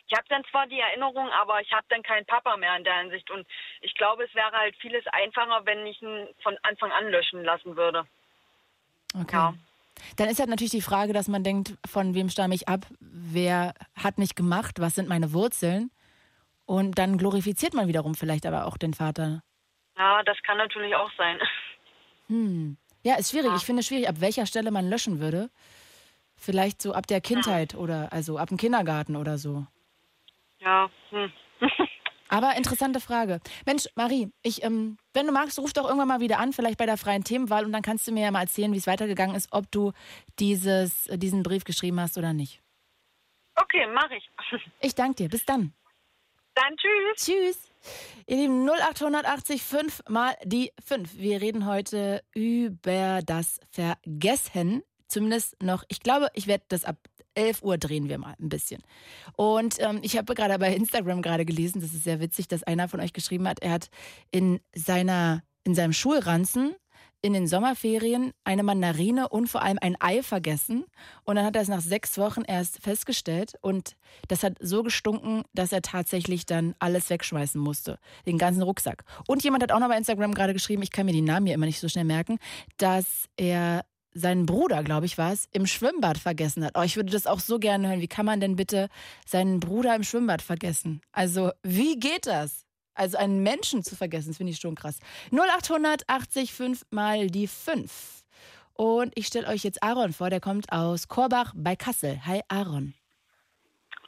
ich habe dann zwar die Erinnerung, aber ich habe dann keinen Papa mehr in der Hinsicht. Und ich glaube, es wäre halt vieles einfacher, wenn ich ihn von Anfang an löschen lassen würde. Okay. Ja. Dann ist halt natürlich die Frage, dass man denkt, von wem stamme ich ab? Wer hat mich gemacht? Was sind meine Wurzeln? Und dann glorifiziert man wiederum vielleicht aber auch den Vater. Ja, das kann natürlich auch sein. [LAUGHS] Hm. Ja, ist schwierig. Ja. Ich finde es schwierig, ab welcher Stelle man löschen würde. Vielleicht so ab der Kindheit oder also ab dem Kindergarten oder so. Ja, hm. [LAUGHS] Aber interessante Frage. Mensch, Marie, ich, ähm, wenn du magst, ruf doch irgendwann mal wieder an, vielleicht bei der freien Themenwahl und dann kannst du mir ja mal erzählen, wie es weitergegangen ist, ob du dieses, diesen Brief geschrieben hast oder nicht. Okay, mache ich. [LAUGHS] Ich danke dir. Bis dann. Dann tschüss. Tschüss. Ihr Lieben, 0880 5 mal die 5. Wir reden heute über das Vergessen. Zumindest noch, ich glaube, ich werde das ab 11 Uhr drehen wir mal ein bisschen. Und ähm, ich habe gerade bei Instagram gerade gelesen, das ist sehr witzig, dass einer von euch geschrieben hat, er hat in seiner, in seinem Schulranzen in den Sommerferien eine Mandarine und vor allem ein Ei vergessen. Und dann hat er es nach sechs Wochen erst festgestellt. Und das hat so gestunken, dass er tatsächlich dann alles wegschmeißen musste. Den ganzen Rucksack. Und jemand hat auch noch bei Instagram gerade geschrieben, ich kann mir die Namen hier immer nicht so schnell merken, dass er seinen Bruder, glaube ich, war es, im Schwimmbad vergessen hat. Oh, ich würde das auch so gerne hören. Wie kann man denn bitte seinen Bruder im Schwimmbad vergessen? Also, wie geht das? Also einen Menschen zu vergessen, das finde ich schon krass. 0880 5 mal die 5. Und ich stelle euch jetzt Aaron vor, der kommt aus Korbach bei Kassel. Hi Aaron.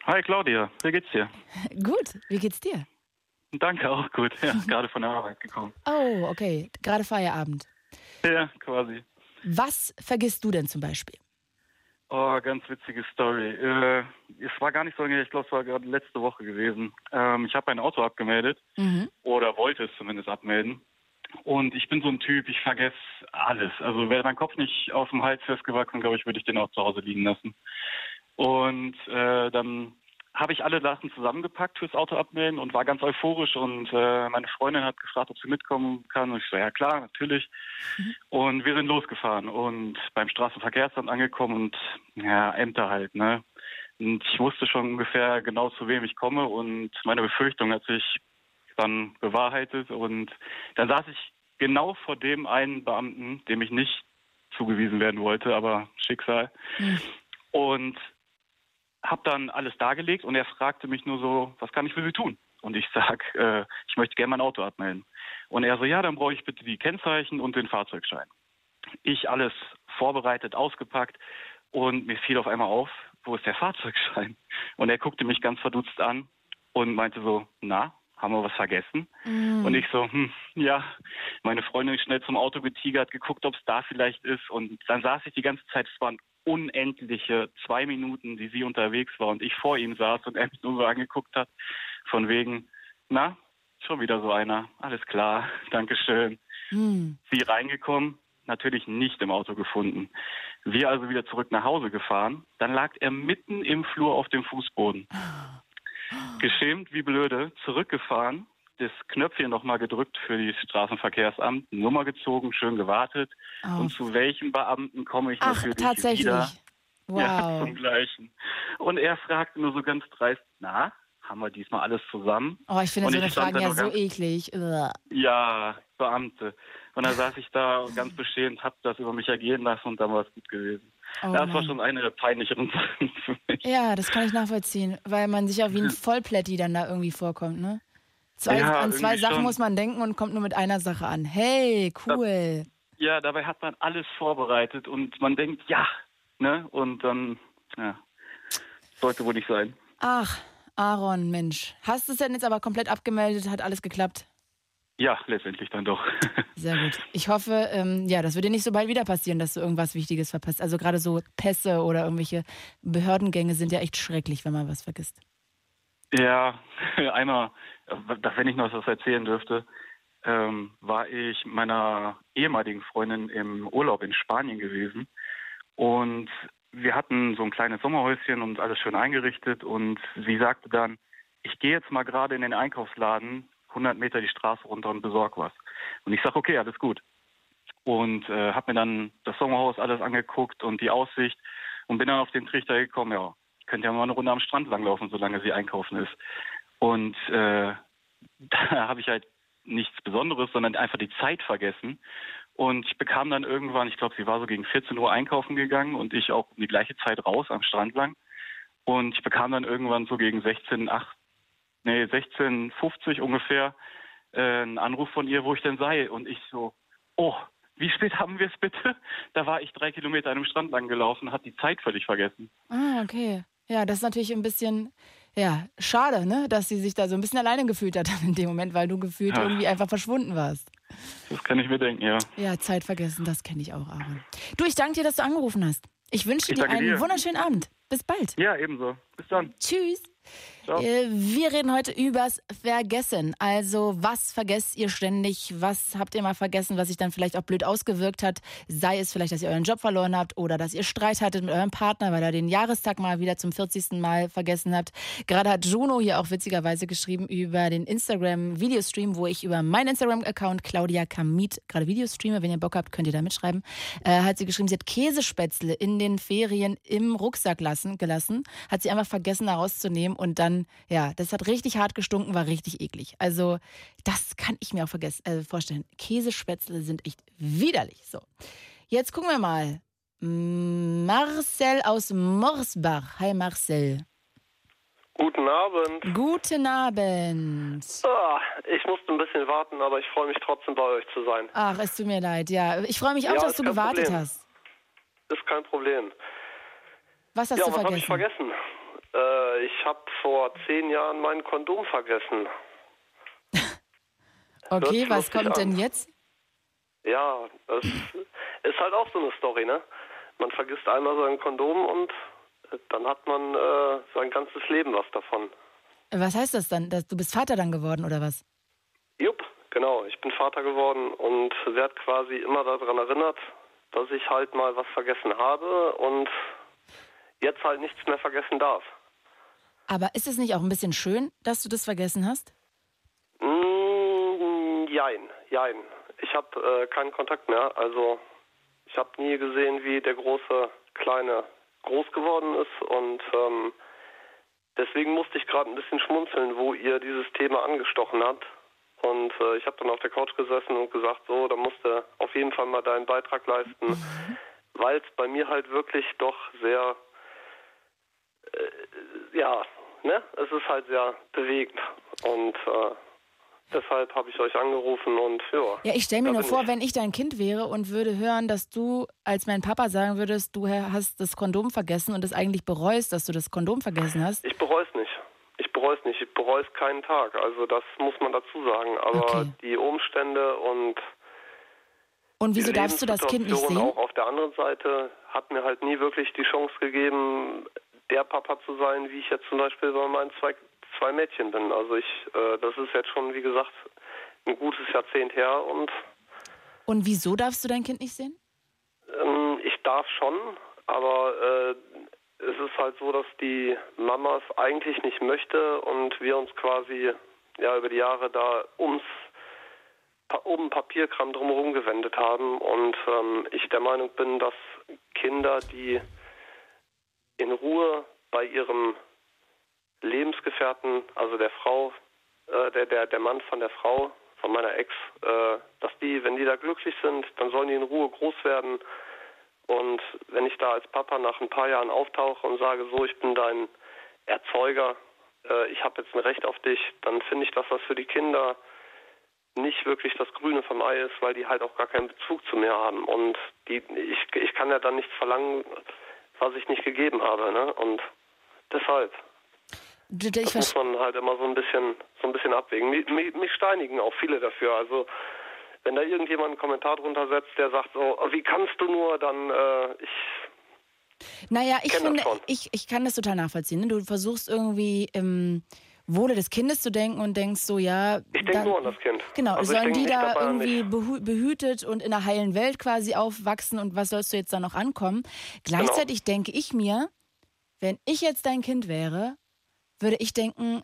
Hi Claudia, wie geht's dir? [LAUGHS] Gut, wie geht's dir? Danke, auch gut. Ja, [LAUGHS] gerade von der Arbeit gekommen. Oh, okay, gerade Feierabend. Ja, quasi. Was vergisst du denn zum Beispiel? Oh, ganz witzige Story. Äh, es war gar nicht so lange, ich glaube, es war gerade letzte Woche gewesen. Ähm, ich habe ein Auto abgemeldet Mhm. oder wollte es zumindest abmelden. Und ich bin so ein Typ, ich vergesse alles. Also wäre mein Kopf nicht auf dem Hals festgewachsen, glaube ich, würde ich den auch zu Hause liegen lassen. Und äh, dann habe ich alle Sachen zusammengepackt fürs Auto abmelden und war ganz euphorisch und äh, meine Freundin hat gefragt, ob sie mitkommen kann und ich so, ja klar, natürlich. Und wir sind losgefahren und beim Straßenverkehrsamt angekommen und ja, Ämter halt, ne. Und ich wusste schon ungefähr genau zu wem ich komme und meine Befürchtung hat sich dann bewahrheitet und dann saß ich genau vor dem einen Beamten, dem ich nicht zugewiesen werden wollte, aber Schicksal. Hm. Und habe dann alles dargelegt und er fragte mich nur so, was kann ich für Sie tun? Und ich sag, äh, ich möchte gerne mein Auto abmelden. Und er so, ja, dann brauche ich bitte die Kennzeichen und den Fahrzeugschein. Ich alles vorbereitet, ausgepackt und mir fiel auf einmal auf, wo ist der Fahrzeugschein? Und er guckte mich ganz verdutzt an und meinte so, na, haben wir was vergessen? Mhm. Und ich so, hm, ja, meine Freundin ist schnell zum Auto getigert, geguckt, ob es da vielleicht ist. Und dann saß ich die ganze Zeit, es waren unendliche zwei Minuten, die sie unterwegs war und ich vor ihm saß und er mich nur so angeguckt hat, von wegen, na, schon wieder so einer, alles klar, [LAUGHS] Dankeschön. Hm. Sie reingekommen, natürlich nicht im Auto gefunden. Wir also wieder zurück nach Hause gefahren. Dann lag er mitten im Flur auf dem Fußboden. [GASPS] Geschämt wie blöde, zurückgefahren, das Knöpfchen nochmal gedrückt für die Straßenverkehrsamt, Nummer gezogen, schön gewartet. Auf. Und zu welchem Beamten komme ich Ach, natürlich tatsächlich. wieder? Ja, Wow. zum Gleichen. Und er fragte nur so ganz dreist, na, haben wir diesmal alles zusammen? Oh, ich finde so eine da ja so eklig. Ja, Beamte. Und dann saß ich da ganz beschämt, hab das über mich ergehen lassen und dann war es gut gewesen. Oh, das war Mann. schon eine der peinlicheren [LAUGHS] Sachen für mich. Ja, das kann ich nachvollziehen, weil man sich auch wie ein Vollplätti dann da irgendwie vorkommt, ne? Zwei, Ja, an zwei Sachen schon. muss man denken und kommt nur mit einer Sache an. Hey, cool. Ja, dabei hat man alles vorbereitet und man denkt, ja, ne? Und dann, ja, sollte wohl nicht sein. Ach, Aaron, Mensch. Hast du es denn jetzt aber komplett abgemeldet? Hat alles geklappt? Ja, letztendlich dann doch. [LAUGHS] Sehr gut. Ich hoffe, ähm, ja, das wird dir nicht so bald wieder passieren, dass du irgendwas Wichtiges verpasst. Also gerade so Pässe oder irgendwelche Behördengänge sind ja echt schrecklich, wenn man was vergisst. Ja, [LAUGHS] einmal, wenn ich noch was erzählen dürfte, ähm, war ich meiner ehemaligen Freundin im Urlaub in Spanien gewesen und wir hatten so ein kleines Sommerhäuschen und alles schön eingerichtet und sie sagte dann, ich gehe jetzt mal gerade in den Einkaufsladen 100 Meter die Straße runter und besorg was. Und ich sag, okay, alles gut. Und äh, habe mir dann das Sommerhaus alles angeguckt und die Aussicht und bin dann auf den Trichter gekommen, ja, könnt ja mal eine Runde am Strand langlaufen, solange sie einkaufen ist. Und äh, [LAUGHS] da habe ich halt nichts Besonderes, sondern einfach die Zeit vergessen. Und ich bekam dann irgendwann, ich glaube, sie war so gegen 14 Uhr einkaufen gegangen und ich auch um die gleiche Zeit raus am Strand lang. Und ich bekam dann irgendwann so gegen 16, 8, nee, 16.50 ungefähr äh, einen Anruf von ihr, wo ich denn sei. Und ich so, oh, wie spät haben wir es bitte? [LAUGHS] Da war ich drei Kilometer an dem Strand lang gelaufen, hat die Zeit völlig vergessen. Ah, okay. Ja, das ist natürlich ein bisschen, ja, schade, ne, dass sie sich da so ein bisschen alleine gefühlt hat [LAUGHS] in dem Moment, weil du gefühlt Ja. irgendwie einfach verschwunden warst. Das kann ich mir denken, ja. Ja, Zeit vergessen, das kenne ich auch, Aaron. Du, ich danke dir, dass du angerufen hast. Ich wünsche Ich dir einen dir. wunderschönen Abend. Bis bald. Ja, ebenso. Bis dann. Tschüss. Ciao. Äh, Wir reden heute übers Vergessen. Also, was vergesst ihr ständig? Was habt ihr mal vergessen, was sich dann vielleicht auch blöd ausgewirkt hat? Sei es vielleicht, dass ihr euren Job verloren habt oder dass ihr Streit hattet mit eurem Partner, weil er den Jahrestag mal wieder zum 40. Mal vergessen habt. Gerade hat Juno hier auch witzigerweise geschrieben über den Instagram-Videostream, wo ich über meinen Instagram-Account Claudia Kamit gerade Videos streame. Wenn ihr Bock habt, könnt ihr da mitschreiben. Äh, hat sie geschrieben, sie hat Käsespätzle in den Ferien im Rucksack lassen, gelassen. Hat sie einfach vergessen, da und dann, ja, das hat richtig hart gestunken, war richtig eklig. Also, das kann ich mir auch vergessen, äh, vorstellen. Käsespätzle sind echt widerlich. So. Jetzt gucken wir mal. Marcel aus Morsbach. Hi Marcel. Guten Abend. Guten Abend. Ah, ich musste ein bisschen warten, aber ich freue mich trotzdem bei euch zu sein. Ach, es tut mir leid, ja. Ich freue mich auch, Ja, dass du gewartet Problem. hast. Ist kein Problem. Was hast ja, du was habe ich vergessen? Äh, ich habe vor zehn Jahren mein Kondom vergessen. [LAUGHS] Okay, was kommt denn an. jetzt? Ja, das [LAUGHS] ist halt auch so eine Story, ne? Man vergisst einmal sein Kondom und dann hat man äh, sein ganzes Leben was davon. Was heißt das dann? Dass du bist Vater dann geworden oder was? Jupp, genau. Ich bin Vater geworden und werde quasi immer daran erinnert, dass ich halt mal was vergessen habe und jetzt halt nichts mehr vergessen darf. Aber ist es nicht auch ein bisschen schön, dass du das vergessen hast? Mm, jein, jein. Ich habe äh, keinen Kontakt mehr. Also ich habe nie gesehen, wie der große Kleine groß geworden ist und ähm, deswegen musste ich gerade ein bisschen schmunzeln, wo ihr dieses Thema angestochen habt. Und äh, ich habe dann auf der Couch gesessen und gesagt, so, da musst du auf jeden Fall mal deinen Beitrag leisten. weil es bei mir halt wirklich doch sehr, äh, ja, ne, es ist halt sehr bewegt und äh, deshalb habe ich euch angerufen und ja. Ja, ich stelle mir nur vor, ich. wenn ich dein Kind wäre und würde hören, dass du als mein Papa sagen würdest, du hast das Kondom vergessen und es eigentlich bereust, dass du das Kondom vergessen hast. Ich bereue es nicht. Ich bereue es nicht. Ich bereue es keinen Tag. Also das muss man dazu sagen. Aber Okay. die Umstände und Und wieso darfst du das Kind nicht sehen? auch auf der anderen Seite hat mir halt nie wirklich die Chance gegeben, der Papa zu sein, wie ich jetzt zum Beispiel bei meinen zwei, zwei Mädchen bin. Also ich, äh, das ist jetzt schon, wie gesagt, ein gutes Jahrzehnt her und Und wieso darfst du dein Kind nicht sehen? Ähm, ich darf schon, aber äh, es ist halt so, dass die Mama es eigentlich nicht möchte und wir uns quasi ja über die Jahre da ums um Papierkram drumherum gewendet haben und ähm, ich der Meinung bin, dass Kinder, die in Ruhe bei ihrem Lebensgefährten, also der Frau, äh, der, der, der Mann von der Frau, von meiner Ex, äh, dass die, wenn die da glücklich sind, dann sollen die in Ruhe groß werden. Und wenn ich da als Papa nach ein paar Jahren auftauche und sage, so, ich bin dein Erzeuger, äh, ich habe jetzt ein Recht auf dich, dann finde ich, dass das für die Kinder nicht wirklich das Grüne vom Ei ist, weil die halt auch gar keinen Bezug zu mir haben. Und die, ich, ich kann ja dann nichts verlangen, was ich nicht gegeben habe. Ne? Und deshalb. Ich Das muss man halt immer so ein bisschen, so ein bisschen abwägen. Mich, mich, steinigen auch viele dafür. Also wenn da irgendjemand einen Kommentar drunter setzt, der sagt so, "Oh, wie kannst du nur, dann äh, ich Naja, ich finde, ich, ich kann das total nachvollziehen. ne? Du versuchst irgendwie im Wohle des Kindes zu denken und denkst so, ja. ich denke nur an das Kind. Genau, also sollen die da irgendwie behütet und in einer heilen Welt quasi aufwachsen und was sollst du jetzt da noch ankommen? Gleichzeitig Genau. denke ich mir, wenn ich jetzt dein Kind wäre, würde ich denken,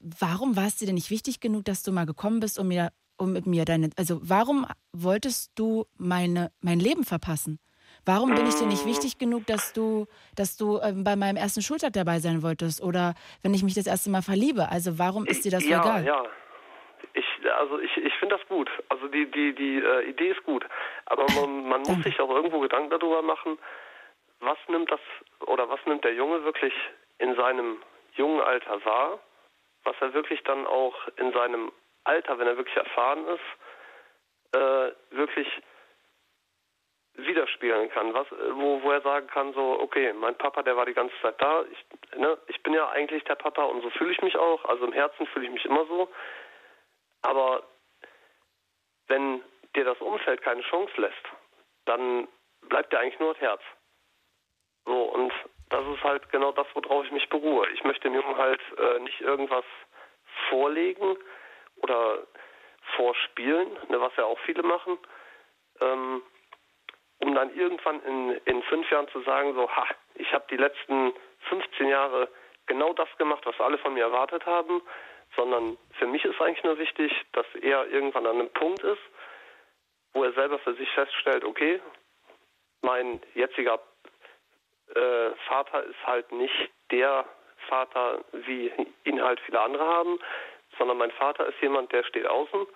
warum war es dir denn nicht wichtig genug, dass du mal gekommen bist, um mir, um mit mir deine, also warum wolltest du meine, mein Leben verpassen? Warum bin ich dir nicht Mm. wichtig genug, dass du, dass du ähm, bei meinem ersten Schultag dabei sein wolltest oder wenn ich mich das erste Mal verliebe? Also warum ist dir das ja, egal? Ja, ich, also ich, ich finde das gut. Also die, die, die äh, Idee ist gut. Aber [LAUGHS] man, man muss sich auch irgendwo Gedanken darüber machen, was nimmt das oder was nimmt der Junge wirklich in seinem jungen Alter wahr, was er wirklich dann auch in seinem Alter, wenn er wirklich erfahren ist, äh, wirklich widerspiegeln kann, was, äh, wo, wo er sagen kann, so, okay, mein Papa, der war die ganze Zeit da, ich, ne, ich bin ja eigentlich der Papa und so fühle ich mich auch, also im Herzen fühle ich mich immer so, aber wenn dir das Umfeld keine Chance lässt, dann bleibt dir eigentlich nur das Herz. So, und das ist halt genau das, worauf ich mich beruhe. Ich möchte dem Jungen halt äh, nicht irgendwas vorlegen oder vorspielen, ne, was ja auch viele machen, ähm, um dann irgendwann in, in fünf Jahren zu sagen, so, ha, ich habe die letzten 15 Jahre genau das gemacht, was alle von mir erwartet haben, sondern für mich ist eigentlich nur wichtig, dass er irgendwann an einem Punkt ist, wo er selber für sich feststellt, okay, mein jetziger äh, Vater ist halt nicht der Vater, wie ihn halt viele andere haben, sondern mein Vater ist jemand, der steht außen.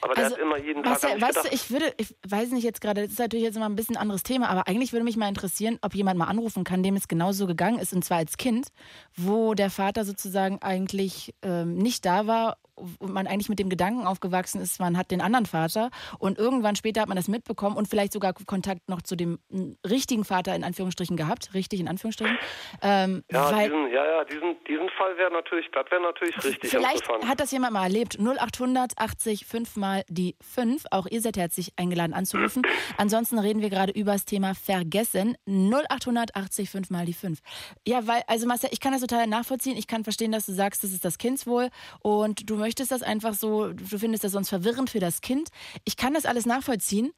Aber der hat immer jeden Tag weißt du, an mich weißt du, ich würde, ich weiß nicht jetzt gerade, das ist natürlich jetzt immer ein bisschen ein anderes Thema, aber eigentlich würde mich mal interessieren, ob jemand mal anrufen kann, dem es genauso gegangen ist, und zwar als Kind, wo der Vater sozusagen eigentlich ähm, nicht da war und man eigentlich mit dem Gedanken aufgewachsen ist, man hat den anderen Vater und irgendwann später hat man das mitbekommen und vielleicht sogar Kontakt noch zu dem richtigen Vater in Anführungsstrichen gehabt, richtig in Anführungsstrichen. Ähm, ja, weil, diesen, ja, ja, diesen, diesen Fall wäre natürlich, das wäre natürlich richtig Vielleicht hat das jemand mal erlebt. 0800 80 5 mal die 5. Auch ihr seid herzlich eingeladen anzurufen. [CLEARS THROAT] Ansonsten reden wir gerade über das Thema Vergessen. 0800 80 5 mal die 5. Ja, weil, also Marcel, ich kann das total nachvollziehen. Ich kann verstehen, dass du sagst, das ist das Kindswohl und du möchtest das einfach so, du findest das sonst verwirrend für das Kind. Ich kann das alles nachvollziehen.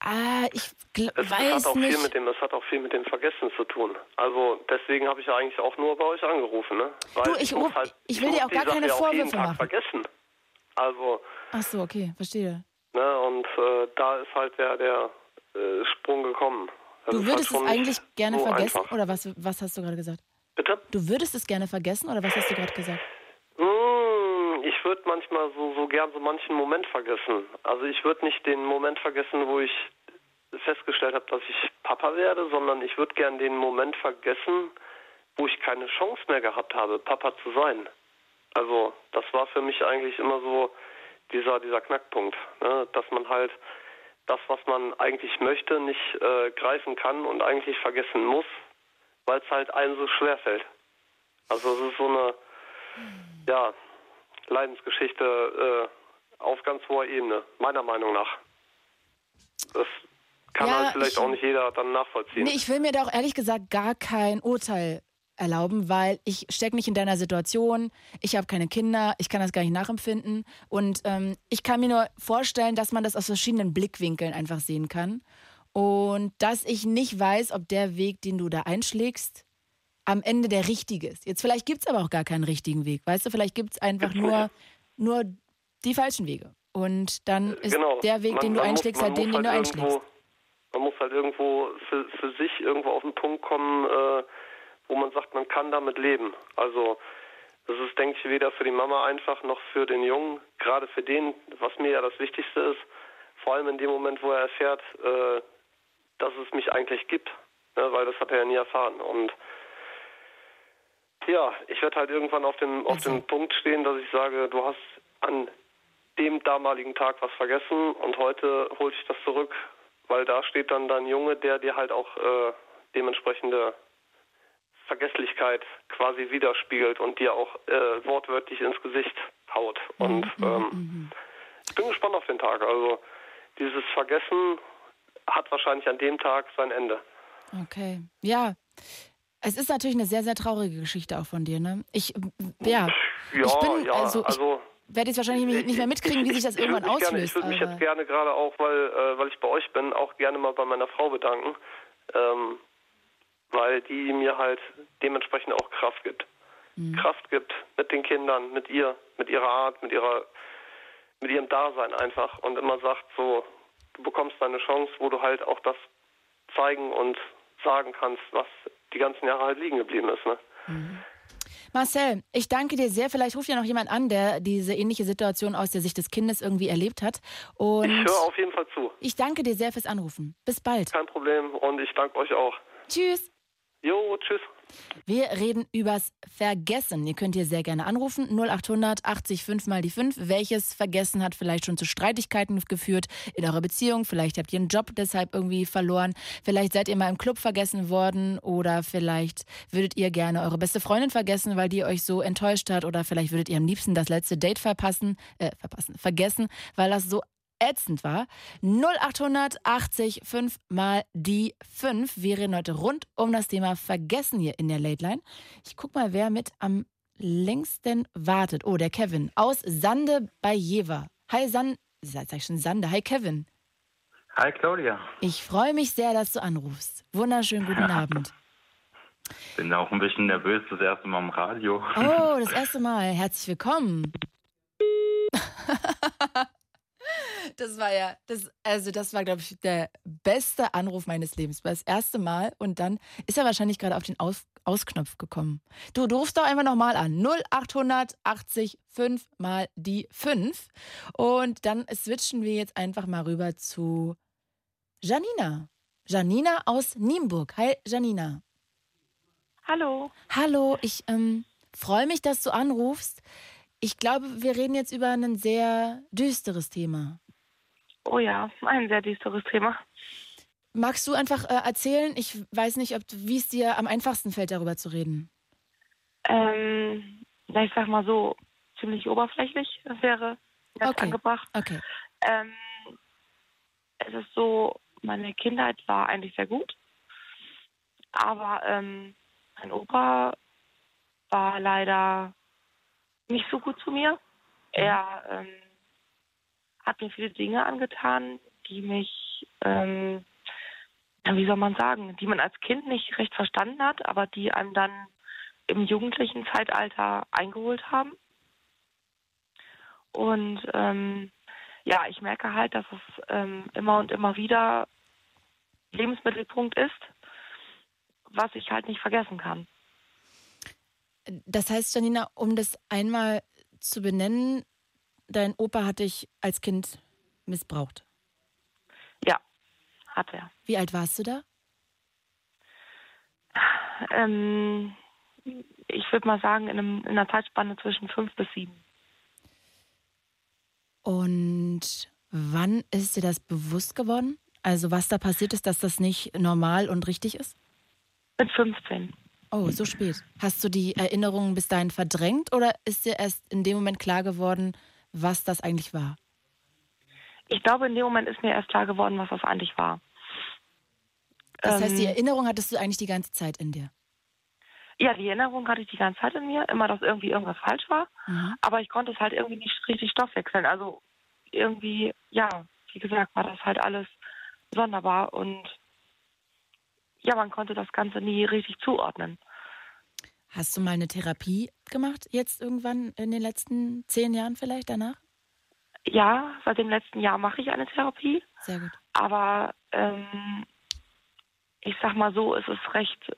Ah, ich gl- Es, es weiß hat auch nicht. viel mit dem, es hat auch viel mit dem Vergessen zu tun. Also deswegen habe ich ja eigentlich auch nur bei euch angerufen, ne? Weil Du, ich muss ruf- halt, ich will dir auch gar Sache keine Vorwürfe machen. vergessen. Also, Ach so, okay, verstehe. ne, und äh, da ist halt der, der äh, Sprung gekommen. Das Du ist würdest halt es eigentlich gerne so vergessen Einfach. oder was, was hast du gerade gesagt? Bitte? Du würdest es gerne vergessen oder was hast du gerade gesagt? Mm, Ich würde manchmal so, so gern so manchen Moment vergessen. Also ich würde nicht den Moment vergessen, wo ich festgestellt habe, dass ich Papa werde, sondern ich würde gern den Moment vergessen, wo ich keine Chance mehr gehabt habe, Papa zu sein. Also das war für mich eigentlich immer so dieser, dieser Knackpunkt, ne? dass man halt das, was man eigentlich möchte, nicht äh, greifen kann und eigentlich vergessen muss, weil es halt einem so schwer fällt. Also es ist so eine ja, Leidensgeschichte äh, auf ganz hoher Ebene, meiner Meinung nach. Das kann Ja, halt vielleicht ich- auch nicht jeder dann nachvollziehen. Nee, ich will mir da auch ehrlich gesagt gar kein Urteil erlauben, weil ich stecke nicht in deiner Situation, ich habe keine Kinder, ich kann das gar nicht nachempfinden und ähm, ich kann mir nur vorstellen, dass man das aus verschiedenen Blickwinkeln einfach sehen kann und dass ich nicht weiß, ob der Weg, den du da einschlägst, am Ende der richtige ist. Jetzt vielleicht gibt es aber auch gar keinen richtigen Weg, weißt du, vielleicht gibt es einfach Gibt's nur, nicht. nur die falschen Wege und dann ist genau. der Weg, Man- den du muss- einschlägst, man halt den, muss den du halt einschlägst. Man muss halt irgendwo für, für sich irgendwo auf den Punkt kommen, äh, wo man sagt, man kann damit leben. Also das ist, denke ich, weder für die Mama einfach noch für den Jungen, gerade für den, was mir ja das Wichtigste ist, vor allem in dem Moment, wo er erfährt, äh, dass es mich eigentlich gibt, ne, weil das hat er ja nie erfahren. Und ja, ich werde halt irgendwann auf dem, auf Also. dem Punkt stehen, dass ich sage, du hast an dem damaligen Tag was vergessen und heute hol ich das zurück, weil da steht dann dein Junge, der dir halt auch äh, dementsprechende Vergesslichkeit quasi widerspiegelt und dir auch äh, wortwörtlich ins Gesicht haut. Und ähm, ich bin gespannt auf den Tag. Also dieses Vergessen hat wahrscheinlich an dem Tag sein Ende. Okay. Ja. Es ist natürlich eine sehr, sehr traurige Geschichte auch von dir, ne? Ich, ja. Ja, ich bin, ja, also, ich also werde jetzt wahrscheinlich nicht nicht mehr mitkriegen, wie sich das ich, ich irgendwann mich gerne, auslöst. Ich würde mich jetzt gerne gerade auch, weil, äh, weil ich bei euch bin, auch gerne mal bei meiner Frau bedanken, ähm, weil die mir halt dementsprechend auch Kraft gibt. Mhm. Kraft gibt mit den Kindern, mit ihr, mit ihrer Art, mit ihrer, mit ihrem Dasein einfach und immer sagt so, du bekommst deine Chance, wo du halt auch das zeigen und sagen kannst, was die ganzen Jahre halt liegen geblieben ist. Ne? Marcel, ich danke dir sehr. Vielleicht ruft ja noch jemand an, der diese ähnliche Situation aus der Sicht des Kindes irgendwie erlebt hat. Und Ich höre auf jeden Fall zu. ich danke dir sehr fürs Anrufen. Bis bald. Kein Problem und ich danke euch auch. Tschüss. Jo, tschüss. Wir reden übers Vergessen. Ihr könnt hier sehr gerne anrufen. 0800 80 5 mal die 5. Welches Vergessen hat vielleicht schon zu Streitigkeiten geführt in eurer Beziehung? Vielleicht habt ihr einen Job deshalb irgendwie verloren. Vielleicht seid ihr mal im Club vergessen worden. Oder vielleicht würdet ihr gerne eure beste Freundin vergessen, weil die euch so enttäuscht hat. Oder vielleicht würdet ihr am liebsten das letzte Date verpassen, äh, verpassen, vergessen, weil das so ätzend war. 0880 5 mal die 5. Wir reden heute rund um das Thema Vergessen hier in der Late Line. Ich guck mal, wer mit am längsten wartet. Oh, der Kevin aus Sande bei Jever. Hi San, sag ich schon Sande. Hi Kevin. Hi Claudia. Ich freue mich sehr, dass du anrufst. Wunderschönen guten Abend. Bin auch ein bisschen nervös, das erste Mal im Radio. Oh, das erste Mal. Herzlich willkommen. [LAUGHS] Das war ja, das, also das war, glaube ich, der beste Anruf meines Lebens. War das erste Mal und dann ist er wahrscheinlich gerade auf den Aus, Ausknopf gekommen. Du, du rufst doch einfach nochmal an. 0880 5 mal die 5. Und dann switchen wir jetzt einfach mal rüber zu Janina. Janina aus Nienburg. Hi, Janina. Hallo. Hallo, ich ähm, freue mich, dass du anrufst. Ich glaube, wir reden jetzt über ein sehr düsteres Thema. Oh ja, ein sehr düsteres Thema. Magst du einfach äh, erzählen? Ich weiß nicht, ob wie es dir am einfachsten fällt, darüber zu reden. Ähm, ich sag mal so, ziemlich oberflächlich wäre ganz Okay. angebracht. Okay. Ähm, es ist so, meine Kindheit war eigentlich sehr gut, aber ähm, mein Opa war leider nicht so gut zu mir. Er ähm, hat mir viele Dinge angetan, die mich, ähm, wie soll man sagen, die man als Kind nicht recht verstanden hat, aber die einem dann im jugendlichen Zeitalter eingeholt haben. Und ähm, ja, ich merke halt, dass es ähm, immer und immer wieder Lebensmittelpunkt ist, was ich halt nicht vergessen kann. Das heißt, Janina, um das einmal zu benennen, dein Opa hat dich als Kind missbraucht. Ja, hat er. Wie alt warst du da? Ähm, ich würde mal sagen, in, einem, in einer Zeitspanne zwischen fünf bis sieben. Und wann ist dir das bewusst geworden? Also was da passiert ist, dass das nicht normal und richtig ist? Mit 15. Oh, so spät. Hast du die Erinnerungen bis dahin verdrängt oder ist dir erst in dem Moment klar geworden, was das eigentlich war? Ich glaube, in dem Moment ist mir erst klar geworden, was das eigentlich war. Das heißt, die Ähm, Erinnerung hattest du eigentlich die ganze Zeit in dir. Ja, die Erinnerung hatte ich die ganze Zeit in mir, immer, dass irgendwie irgendwas falsch war. Mhm. Aber ich konnte es halt irgendwie nicht richtig stoffwechseln. Also irgendwie, ja, wie gesagt, war das halt alles sonderbar und ja, man konnte das Ganze nie richtig zuordnen. Hast du mal eine Therapie gemacht, jetzt irgendwann in den letzten zehn Jahren vielleicht danach? Ja, seit dem letzten Jahr mache ich eine Therapie, Sehr gut. aber ähm, ich sag mal so, es ist recht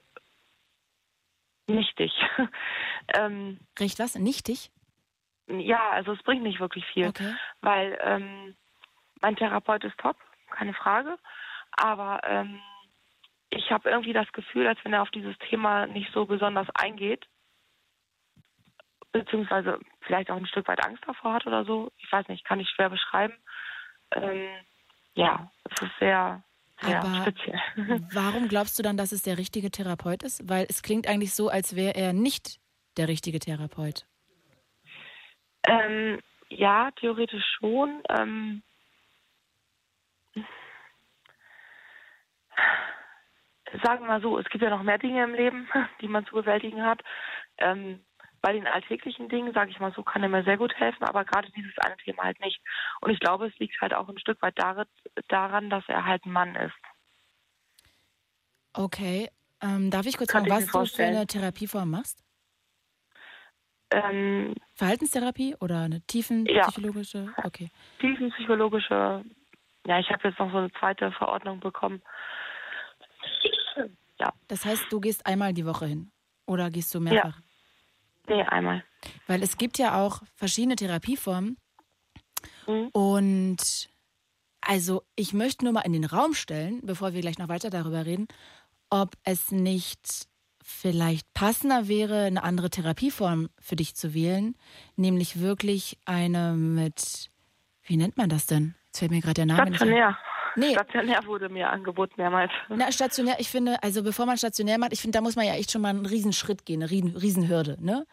nichtig. [LAUGHS] ähm, Recht was? Nichtig? ja, also es bringt nicht wirklich viel. Okay. weil ähm, mein Therapeut ist top, keine Frage. Aber ähm, ich habe irgendwie das Gefühl, als wenn er auf dieses Thema nicht so besonders eingeht, beziehungsweise vielleicht auch ein Stück weit Angst davor hat oder so. Ich weiß nicht, kann ich schwer beschreiben. Ähm, ja, es ist sehr, sehr Aber speziell. [LAUGHS] Warum glaubst du dann, dass es der richtige Therapeut ist? Weil es klingt eigentlich so, als wäre er nicht der richtige Therapeut. Ähm, ja, theoretisch schon. Ähm, sagen wir mal so, es gibt ja noch mehr Dinge im Leben, [LAUGHS] die man zu bewältigen hat. Ähm, bei den alltäglichen Dingen, sage ich mal so, kann er mir sehr gut helfen, aber gerade dieses eine Thema halt nicht. Und ich glaube, es liegt halt auch ein Stück weit daran dass er halt ein Mann ist. Okay. Ähm, darf ich kurz Kann fragen, was du für eine Therapieform machst? Ähm, Verhaltenstherapie oder eine Ja. tiefenpsychologische? Okay. tiefenpsychologische, ja, ich habe jetzt noch so eine zweite Verordnung bekommen. Ja, Das heißt, du gehst einmal die Woche hin oder gehst du mehrfach? nee, einmal. Weil es gibt ja auch verschiedene Therapieformen. Mhm. Und also ich möchte nur mal in den Raum stellen, bevor wir gleich noch weiter darüber reden, ob es nicht vielleicht passender wäre, eine andere Therapieform für dich zu wählen, nämlich wirklich eine mit, wie nennt man das denn? Jetzt fällt mir gerade der Name. Stationär. Nee. Stationär wurde mir angeboten mehrmals. Na, stationär, ich finde, also bevor man stationär macht, ich finde, da muss man ja echt schon mal einen Riesenschritt gehen, eine Riesen, Riesenhürde. Ne?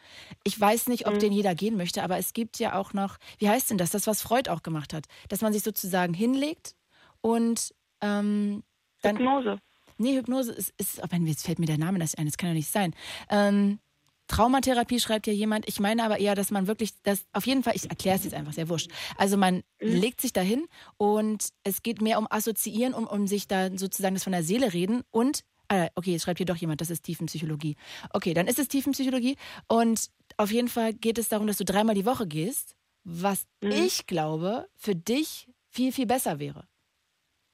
Ich weiß nicht, ob Mhm. den jeder gehen möchte, aber es gibt ja auch noch, wie heißt denn das, das, was Freud auch gemacht hat, dass man sich sozusagen hinlegt und ähm, dann. Hypnose. Nee, Hypnose ist, ist aber jetzt fällt mir der Name das ein, das kann ja nicht sein. Ähm, Traumatherapie schreibt ja jemand. Ich meine aber eher, dass man wirklich das auf jeden Fall, ich erkläre es jetzt einfach sehr wurscht. Also man legt sich dahin und es geht mehr um Assoziieren, um, um sich da sozusagen das von der Seele reden und Ah, okay, jetzt schreibt hier doch jemand, das ist Tiefenpsychologie. Okay, dann ist es Tiefenpsychologie und auf jeden Fall geht es darum, dass du dreimal die Woche gehst, was ich glaube für dich viel, viel besser wäre.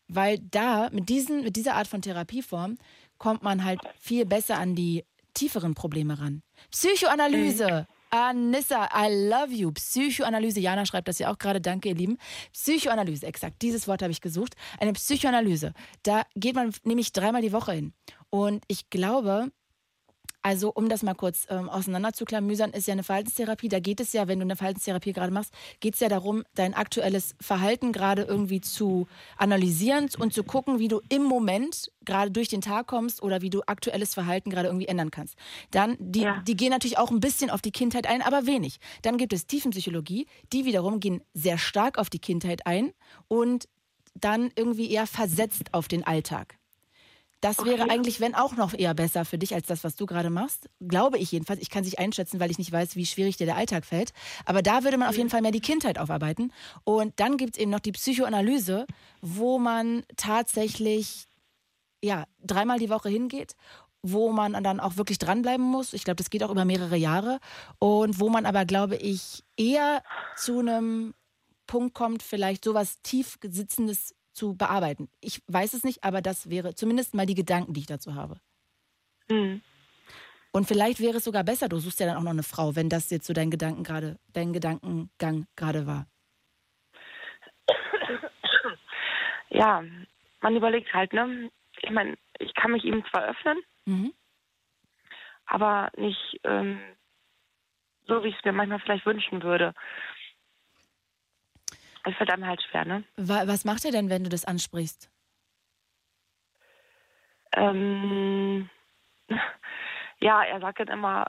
Weil da, mit, diesen, mit dieser Art von Therapieform, kommt man halt viel besser an die tieferen Probleme ran. Psychoanalyse. Anissa, I love you. Psychoanalyse. Jana schreibt das ja auch gerade. Danke, ihr Lieben. Psychoanalyse, exakt. Dieses Wort habe ich gesucht. Eine Psychoanalyse. Da geht man nämlich dreimal die Woche hin. Und ich glaube, also um das mal kurz ähm, auseinanderzuklamüsern, ist ja eine Verhaltenstherapie. Da geht es ja, wenn du eine Verhaltenstherapie gerade machst, geht es ja darum, dein aktuelles Verhalten gerade irgendwie zu analysieren und zu gucken, wie du im Moment gerade durch den Tag kommst oder wie du aktuelles Verhalten gerade irgendwie ändern kannst. Dann, die, Ja. die gehen natürlich auch ein bisschen auf die Kindheit ein, aber wenig. Dann gibt es Tiefenpsychologie, die wiederum gehen sehr stark auf die Kindheit ein und dann irgendwie eher versetzt auf den Alltag. Das wäre Okay. eigentlich, wenn auch noch eher besser für dich als das, was du gerade machst. Glaube ich jedenfalls. Ich kann es nicht einschätzen, weil ich nicht weiß, wie schwierig dir der Alltag fällt. Aber da würde man auf jeden Fall mehr die Kindheit aufarbeiten. Und dann gibt es eben noch die Psychoanalyse, wo man tatsächlich ja, dreimal die Woche hingeht, wo man dann auch wirklich dranbleiben muss. Ich glaube, das geht auch über mehrere Jahre. Und wo man aber, glaube ich, eher zu einem Punkt kommt, vielleicht sowas tief sitzendes zu bearbeiten. Ich weiß es nicht, aber das wäre zumindest mal die Gedanken, die ich dazu habe. Mhm. Und vielleicht wäre es sogar besser, du suchst ja dann auch noch eine Frau, wenn das jetzt so dein Gedanken gerade, dein Gedankengang gerade war. Ja, man überlegt halt, ne? Ich meine, ich kann mich ihm zwar öffnen, Mhm. aber nicht ähm, so, wie ich es mir manchmal vielleicht wünschen würde. Es fällt einem halt schwer, ne? Wa was macht er denn, wenn du das ansprichst? Ähm, [LAUGHS] ja, er sagt dann immer,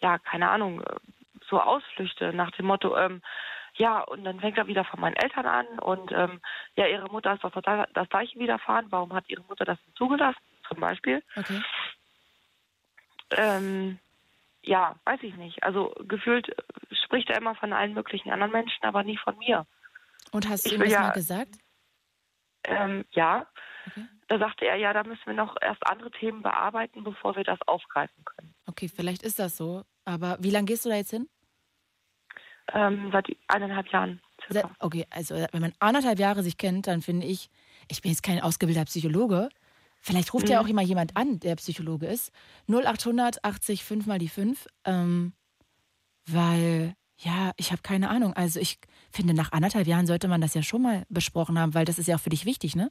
ja, keine Ahnung, so Ausflüchte nach dem Motto, ähm, ja, und dann fängt er wieder von meinen Eltern an und ähm, ja, ihre Mutter ist doch das gleiche widerfahren. Warum hat ihre Mutter das denn zugelassen, zum Beispiel? Okay. Ähm, ja, weiß ich nicht. Also gefühlt spricht er immer von allen möglichen anderen Menschen, aber nie von mir. Und hast du ihm das ja- mal gesagt? Ähm, ja. Okay. Da sagte er, ja, da müssen wir noch erst andere Themen bearbeiten, bevor wir das aufgreifen können. Okay, vielleicht ist das so. Aber wie lange gehst du da jetzt hin? Ähm, seit eineinhalb Jahren. Se- Okay, also wenn man anderthalb Jahre sich kennt, dann finde ich, ich bin jetzt kein ausgebildeter Psychologe. Vielleicht ruft ja Mhm. auch immer jemand an, der Psychologe ist. 0800 80 5 mal die 5. Ähm, weil, ja, ich habe keine Ahnung. Also ich finde, nach anderthalb Jahren sollte man das ja schon mal besprochen haben, weil das ist ja auch für dich wichtig, ne?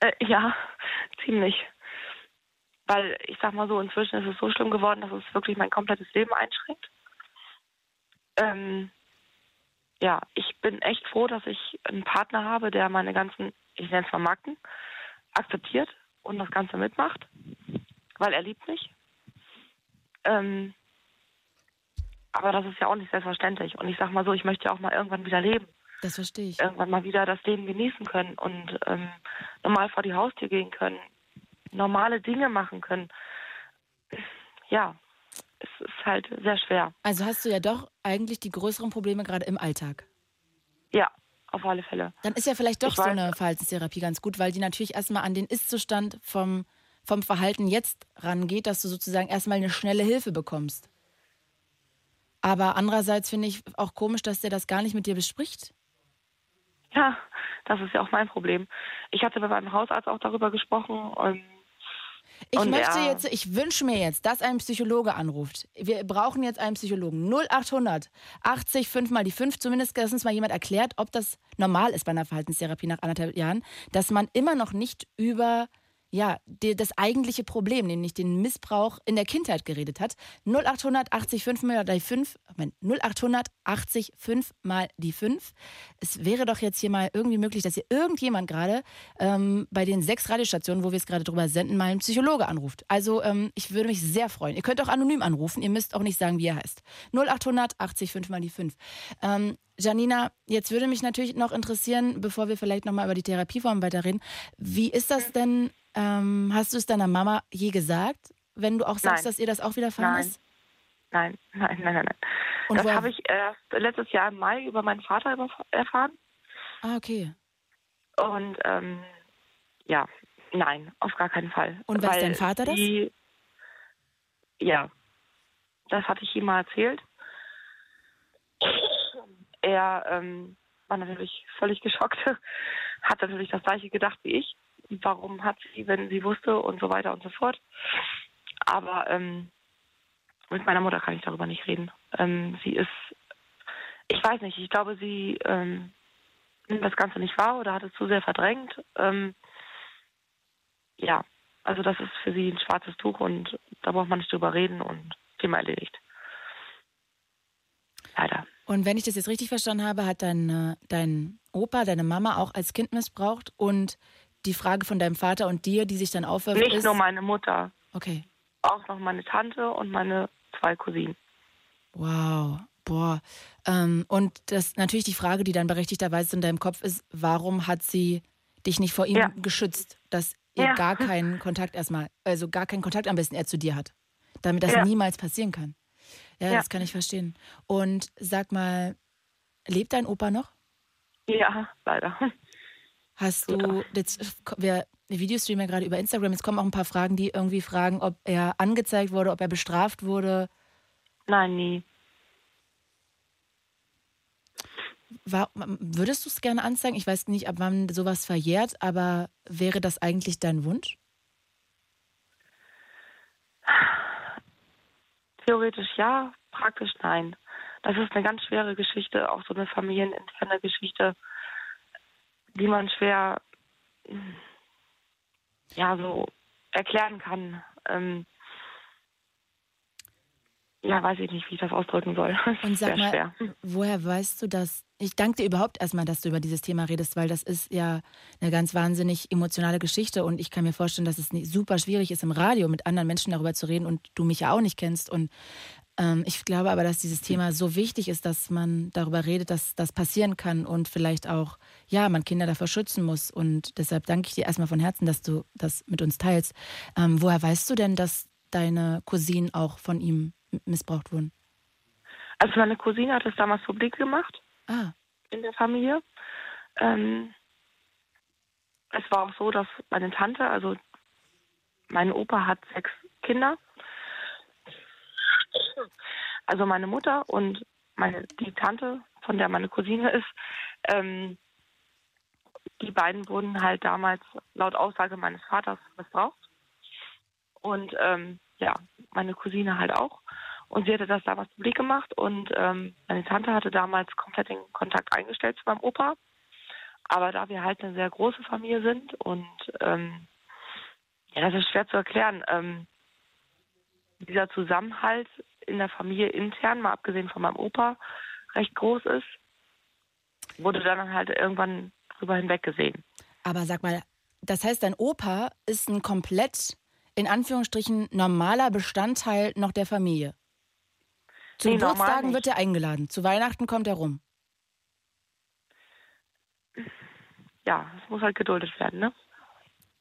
Äh, ja, ziemlich. Weil ich sag mal so, inzwischen ist es so schlimm geworden, dass es wirklich mein komplettes Leben einschränkt. Ähm, ja, ich bin echt froh, dass ich einen Partner habe, der meine ganzen, ich nenne es mal Macken, akzeptiert und das Ganze mitmacht, weil er liebt mich. Ähm, aber das ist ja auch nicht selbstverständlich. Und ich sag mal so, ich möchte ja auch mal irgendwann wieder leben. Das verstehe ich. Irgendwann mal wieder das Leben genießen können und ähm, normal vor die Haustür gehen können, normale Dinge machen können. Ja, es ist halt sehr schwer. Also hast du ja doch eigentlich die größeren Probleme gerade im Alltag. Ja, auf alle Fälle. Dann ist ja vielleicht doch Ich so weiß- eine Verhaltenstherapie ganz gut, weil die natürlich erstmal an den Ist-Zustand vom, vom Verhalten jetzt rangeht, dass du sozusagen erstmal eine schnelle Hilfe bekommst. Aber andererseits finde ich auch komisch, dass der das gar nicht mit dir bespricht. Ja, das ist ja auch mein Problem. Ich hatte bei meinem Hausarzt auch darüber gesprochen. Ähm, Ich und möchte er- jetzt, ich wünsche mir jetzt, dass ein Psychologe anruft. Wir brauchen jetzt einen Psychologen. 0800 80 5 mal die 5. Zumindest, dass uns mal jemand erklärt, ob das normal ist bei einer Verhaltenstherapie nach anderthalb Jahren, dass man immer noch nicht über ja, die, das eigentliche Problem, nämlich den Missbrauch in der Kindheit geredet hat. 0800 80 5 mal die 5. Moment, 0800 80 5 mal die 5. Es wäre doch jetzt hier mal irgendwie möglich, dass hier irgendjemand gerade ähm, bei den sechs Radiostationen, wo wir es gerade drüber senden, mal einen Psychologe anruft. Also ähm, ich würde mich sehr freuen. Ihr könnt auch anonym anrufen. Ihr müsst auch nicht sagen, wie er heißt. 0800 80 5 mal die 5. Ähm, Janina, jetzt würde mich natürlich noch interessieren, bevor wir vielleicht nochmal über die Therapieform weiterreden, wie ist das denn, ähm, hast du es deiner Mama je gesagt, wenn du auch sagst, Nein. dass ihr das auch widerfahren Nein. ist? nein, [LAUGHS] nein, nein, nein, nein. Und das habe ich erst letztes Jahr im Mai über meinen Vater erfahren. Ah, okay. Und ähm, ja, nein, auf gar keinen Fall. Und weiß dein Vater das? die, Ja, das hatte ich ihm mal erzählt. Er ähm, war natürlich völlig geschockt, [LAUGHS] hat natürlich das gleiche gedacht wie ich. Warum hat sie, wenn sie wusste und so weiter und so fort. Aber ähm, mit meiner Mutter kann ich darüber nicht reden. Ähm, sie ist, ich weiß nicht, ich glaube, sie ähm, nimmt das Ganze nicht wahr oder hat es zu sehr verdrängt. Ähm, ja, also das ist für sie ein schwarzes Tuch und da braucht man nicht drüber reden und Thema erledigt. Leider. Und wenn ich das jetzt richtig verstanden habe, hat dein, äh, dein Opa, deine Mama auch als Kind missbraucht und die Frage von deinem Vater und dir, die sich dann aufwirft, Nicht ist... nur meine Mutter, Okay. auch noch meine Tante und meine zwei Cousinen. Wow, boah. Ähm, und das natürlich die Frage, die dann berechtigterweise in deinem Kopf ist, warum hat sie dich nicht vor ihm Ja. geschützt, dass ihr Ja. gar keinen Kontakt erstmal, also gar keinen Kontakt am besten er zu dir hat, damit das Ja. niemals passieren kann. Ja, Ja. das kann ich verstehen. Und sag mal, lebt dein Opa noch? Ja, leider. Hast du, jetzt, wir, wir Videostreamen ja gerade über Instagram, jetzt kommen auch ein paar Fragen, die irgendwie fragen, ob er angezeigt wurde, ob er bestraft wurde. Nein, nie. War, würdest du es gerne anzeigen? Ich weiß nicht, ab wann sowas verjährt, aber wäre das eigentlich dein Wunsch? Theoretisch ja, praktisch nein. Das ist eine ganz schwere Geschichte, auch so eine familieninterne Geschichte, die man schwer ja so erklären kann. Ähm, ja, weiß ich nicht, wie ich das ausdrücken soll. [LAUGHS] Und sag mal, schwer. woher weißt du das? Ich danke dir überhaupt erstmal, dass du über dieses Thema redest, weil das ist ja eine ganz wahnsinnig emotionale Geschichte und ich kann mir vorstellen, dass es super schwierig ist, im Radio mit anderen Menschen darüber zu reden und du mich ja auch nicht kennst. Und ähm, ich glaube aber, dass dieses Thema so wichtig ist, dass man darüber redet, dass das passieren kann und vielleicht auch, ja, man Kinder davor schützen muss. Und deshalb danke ich dir erstmal von Herzen, dass du das mit uns teilst. Ähm, woher weißt du denn, dass deine Cousinen auch von ihm missbraucht wurden? Also meine Cousine hat es damals publik gemacht Ah, in der Familie. Ähm, es war auch so, dass meine Tante, also mein Opa hat sechs Kinder. Also meine Mutter und meine die Tante, von der meine Cousine ist, ähm, die beiden wurden halt damals laut Aussage meines Vaters missbraucht. Und ähm, ja, meine Cousine halt auch. Und sie hatte das damals publik gemacht und ähm, meine Tante hatte damals komplett den Kontakt eingestellt zu meinem Opa. Aber da wir halt eine sehr große Familie sind und ähm, ja, das ist schwer zu erklären. Ähm, dieser Zusammenhalt in der Familie intern, mal abgesehen von meinem Opa, recht groß ist, wurde dann halt irgendwann drüber hinweggesehen. aber sag mal, das heißt, dein Opa ist ein komplett, in Anführungsstrichen, normaler Bestandteil noch der Familie. Zu Nee, Geburtstagen wird er eingeladen, zu Weihnachten kommt er rum. Ja, es muss halt geduldet werden, ne?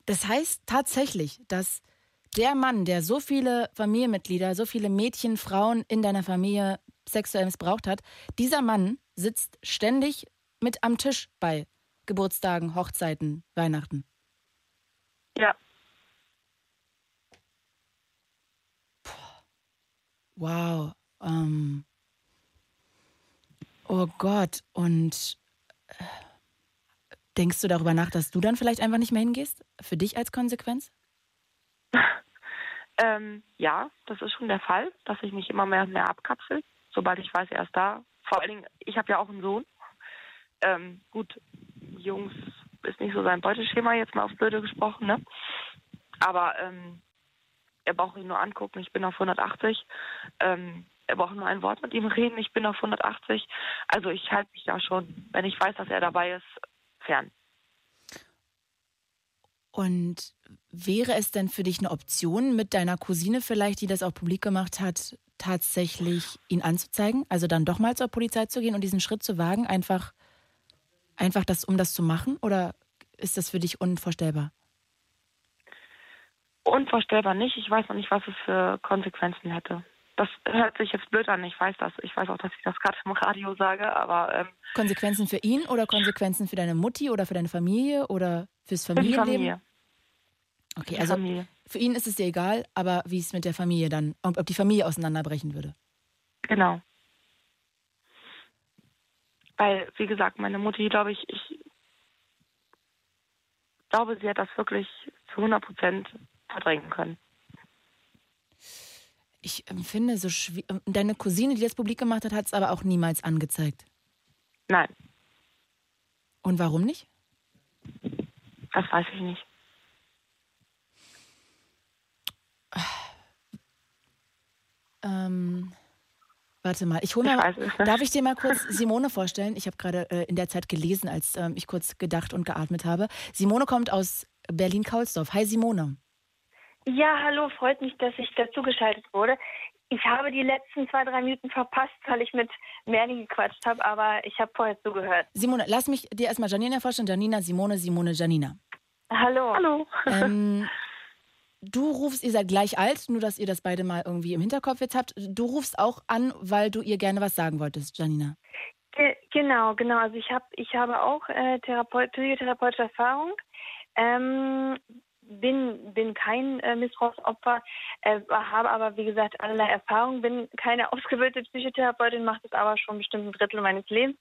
Das heißt tatsächlich, dass der Mann, der so viele Familienmitglieder, so viele Mädchen, Frauen in deiner Familie sexuell missbraucht hat, dieser Mann sitzt ständig mit am Tisch bei Geburtstagen, Hochzeiten, Weihnachten. Ja. Wow. Ähm. Oh Gott. Und äh, denkst du darüber nach, dass du dann vielleicht einfach nicht mehr hingehst? Für dich als Konsequenz? [LAUGHS] Ähm, ja, das ist schon der Fall, dass ich mich immer mehr und mehr abkapsel, sobald ich weiß, er ist da. Vor allen Dingen, ich habe ja auch einen Sohn. Ähm, gut, Jungs ist nicht so sein Beuteschema, jetzt mal aufs Blöde gesprochen, ne? Aber ähm, er braucht ihn nur angucken, ich bin auf 180. Ähm, er braucht nur ein Wort mit ihm reden, ich bin auf 180. Also ich halte mich da schon, wenn ich weiß, dass er dabei ist, fern. Und wäre es denn für dich eine Option, mit deiner Cousine vielleicht, die das auch publik gemacht hat, tatsächlich ihn anzuzeigen? Also dann doch mal zur Polizei zu gehen und diesen Schritt zu wagen, einfach, einfach das, um das zu machen? Oder ist das für dich unvorstellbar? Unvorstellbar nicht. Ich weiß noch nicht, was es für Konsequenzen hätte. Das hört sich jetzt blöd an, ich weiß das. Ich weiß auch, dass ich das gerade im Radio sage, aber ähm, Konsequenzen für ihn oder Konsequenzen für deine Mutti oder für deine Familie oder fürs für die Familienleben? Familie. Okay, Die also Familie. für ihn ist es dir egal, aber wie es mit der Familie dann, ob, ob die Familie auseinanderbrechen würde. Genau. Weil, wie gesagt, meine Mutti, glaube ich, ich glaube, sie hat das wirklich zu 100 Prozent verdrängen können. Ich empfinde so schwierig. Deine Cousine, die das publik gemacht hat, hat es aber auch niemals angezeigt. Nein, Und warum nicht? das weiß ich nicht. Ähm, warte mal, ich hole Ich mal. nicht. Darf ich dir mal kurz Simone vorstellen? Ich habe gerade äh, in der Zeit gelesen, als ähm, ich kurz gedacht und geatmet habe. Simone kommt aus Berlin-Kaulsdorf. Hi Simone. Ja, hallo, freut mich, dass ich dazugeschaltet wurde. Ich habe die letzten zwei, drei Minuten verpasst, weil ich mit Merlin gequatscht habe, aber ich habe vorher zugehört. Simone, lass mich dir erstmal Janina vorstellen. Janina, Simone, Simone, Janina. Hallo. Hallo. Ähm, [LAUGHS] du rufst, ihr seid gleich alt, nur dass ihr das beide mal irgendwie im Hinterkopf jetzt habt. Du rufst auch an, weil du ihr gerne was sagen wolltest, Janina. Ge genau, genau. Also ich habe ich habe auch äh, Therapeut psychotherapeutische Erfahrung. Ähm, bin, bin kein äh, Missbrauchsopfer, äh, habe aber, wie gesagt, allerlei Erfahrung, bin keine [LAUGHS] ausgebildete Psychotherapeutin, mache das aber schon bestimmt ein Drittel meines Lebens.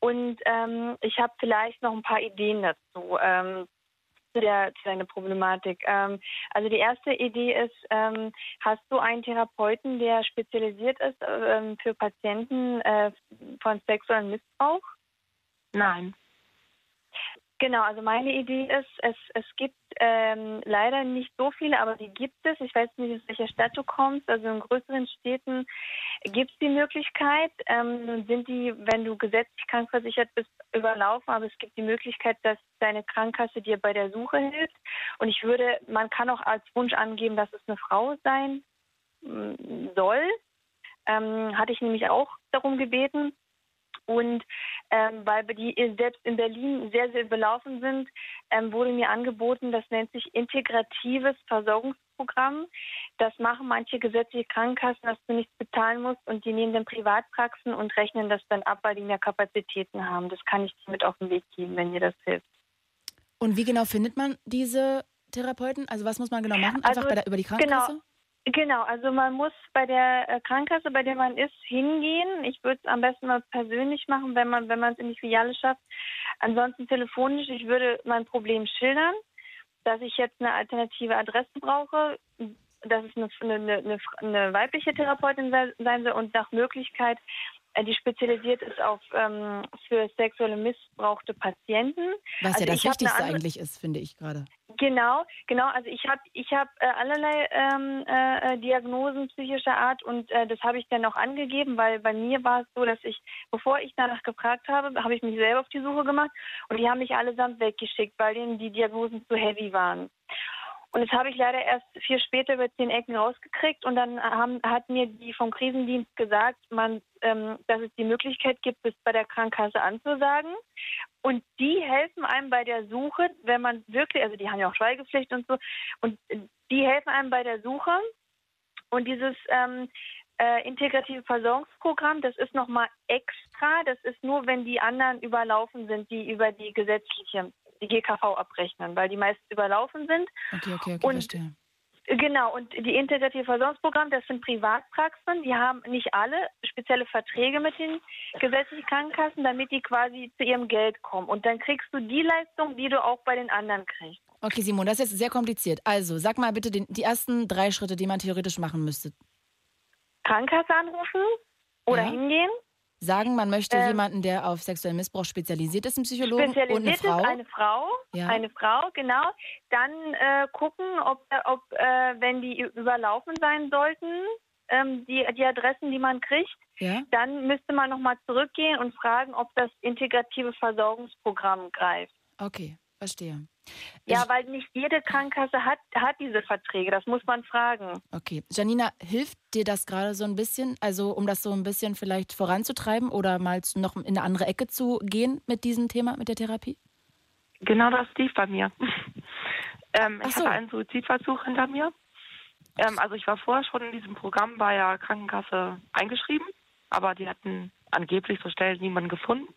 Und ähm, ich habe vielleicht noch ein paar Ideen dazu. Ähm, zu, der, zu deiner Problematik. Ähm, also die erste Idee ist, ähm, hast du einen Therapeuten, der spezialisiert ist ähm, für Patienten äh, von sexuellem Missbrauch? Nein. Genau, also meine Idee ist, es, es gibt ähm, leider nicht so viele, aber die gibt es. Ich weiß nicht, aus welcher Stadt du kommst. Also in größeren Städten gibt es die Möglichkeit. Ähm, sind die, wenn du gesetzlich krankversichert bist, überlaufen, aber es gibt die Möglichkeit, dass deine Krankenkasse dir bei der Suche hilft. Und ich würde, man kann auch als Wunsch angeben, dass es eine Frau sein mm, soll. Ähm, hatte ich nämlich auch darum gebeten. Und ähm, weil die selbst in Berlin sehr, sehr belaufen sind, ähm, wurde mir angeboten, das nennt sich integratives Versorgungsprogramm. Das machen manche gesetzliche Krankenkassen, dass du nichts bezahlen musst und die nehmen dann Privatpraxen und rechnen das dann ab, weil die mehr Kapazitäten haben. Das kann ich dir mit auf den Weg geben, wenn dir das hilft. Und wie genau findet man diese Therapeuten? Also was muss man genau machen? Einfach Also, bei der, über die Krankenkasse? Genau. Genau, also man muss bei der äh, Krankenkasse, bei der man ist, hingehen. Ich würde es am besten mal persönlich machen, wenn man wenn man es in die Filiale schafft. Ansonsten telefonisch. Ich würde mein Problem schildern, dass ich jetzt eine alternative Adresse brauche, dass es eine, eine, eine, eine weibliche Therapeutin se- sein soll und nach Möglichkeit, die spezialisiert ist auf ähm, für sexuelle missbrauchte Patienten. Was Also ja das Wichtigste eigentlich ist, finde ich gerade. Genau, genau. Also ich habe ich hab, äh, allerlei ähm, äh, äh, Diagnosen psychischer Art und äh, das habe ich dann auch angegeben, weil bei mir war es so, dass ich, bevor ich danach gefragt habe, habe ich mich selber auf die Suche gemacht und die haben mich allesamt weggeschickt, weil denen die Diagnosen zu heavy waren. Und das habe ich leider erst vier später über zehn Ecken rausgekriegt und dann haben, hat mir die vom Krisendienst gesagt, man, ähm, dass es die Möglichkeit gibt, es bei der Krankenkasse anzusagen. Und die helfen einem bei der Suche, wenn man wirklich, also die haben ja auch Schweigepflicht und so, und die helfen einem bei der Suche. Und dieses ähm, äh, integrative Versorgungsprogramm, das ist nochmal extra. Das ist nur, wenn die anderen überlaufen sind, die über die gesetzliche, die GKV abrechnen, weil die meisten überlaufen sind. Okay, okay, okay, Und- verstehe. Genau, und die integrative Versorgungsprogramm, das sind Privatpraxen, die haben nicht alle spezielle Verträge mit den gesetzlichen Krankenkassen, damit die quasi zu ihrem Geld kommen. Und dann kriegst du die Leistung, die du auch bei den anderen kriegst. Okay, Simon, das ist jetzt sehr kompliziert. Also, sag mal bitte den, die ersten drei Schritte, die man theoretisch machen müsste. Krankenkasse anrufen oder Ja. hingehen. Sagen, man möchte Ähm, jemanden, der auf sexuellen Missbrauch spezialisiert ist, einen Psychologen und eine Spezialisiert Frau. ist eine Frau, Ja. eine Frau, genau. Dann äh, gucken, ob, ob äh, wenn die überlaufen sein sollten, ähm, die, die Adressen, die man kriegt, Ja? dann müsste man nochmal zurückgehen und fragen, ob das integrative Versorgungsprogramm greift. Okay, verstehe. Ja, weil nicht jede Krankenkasse hat, hat diese Verträge, das muss man fragen. Okay. Janina, hilft dir das gerade so ein bisschen, also um das so ein bisschen vielleicht voranzutreiben oder mal noch in eine andere Ecke zu gehen mit diesem Thema, mit der Therapie? Genau das lief bei mir. [LAUGHS] ähm, ich so. hatte einen Suizidversuch hinter mir. Ähm, also ich war vorher schon in diesem Programm bei der Krankenkasse eingeschrieben, aber die hatten angeblich so schnell niemanden gefunden.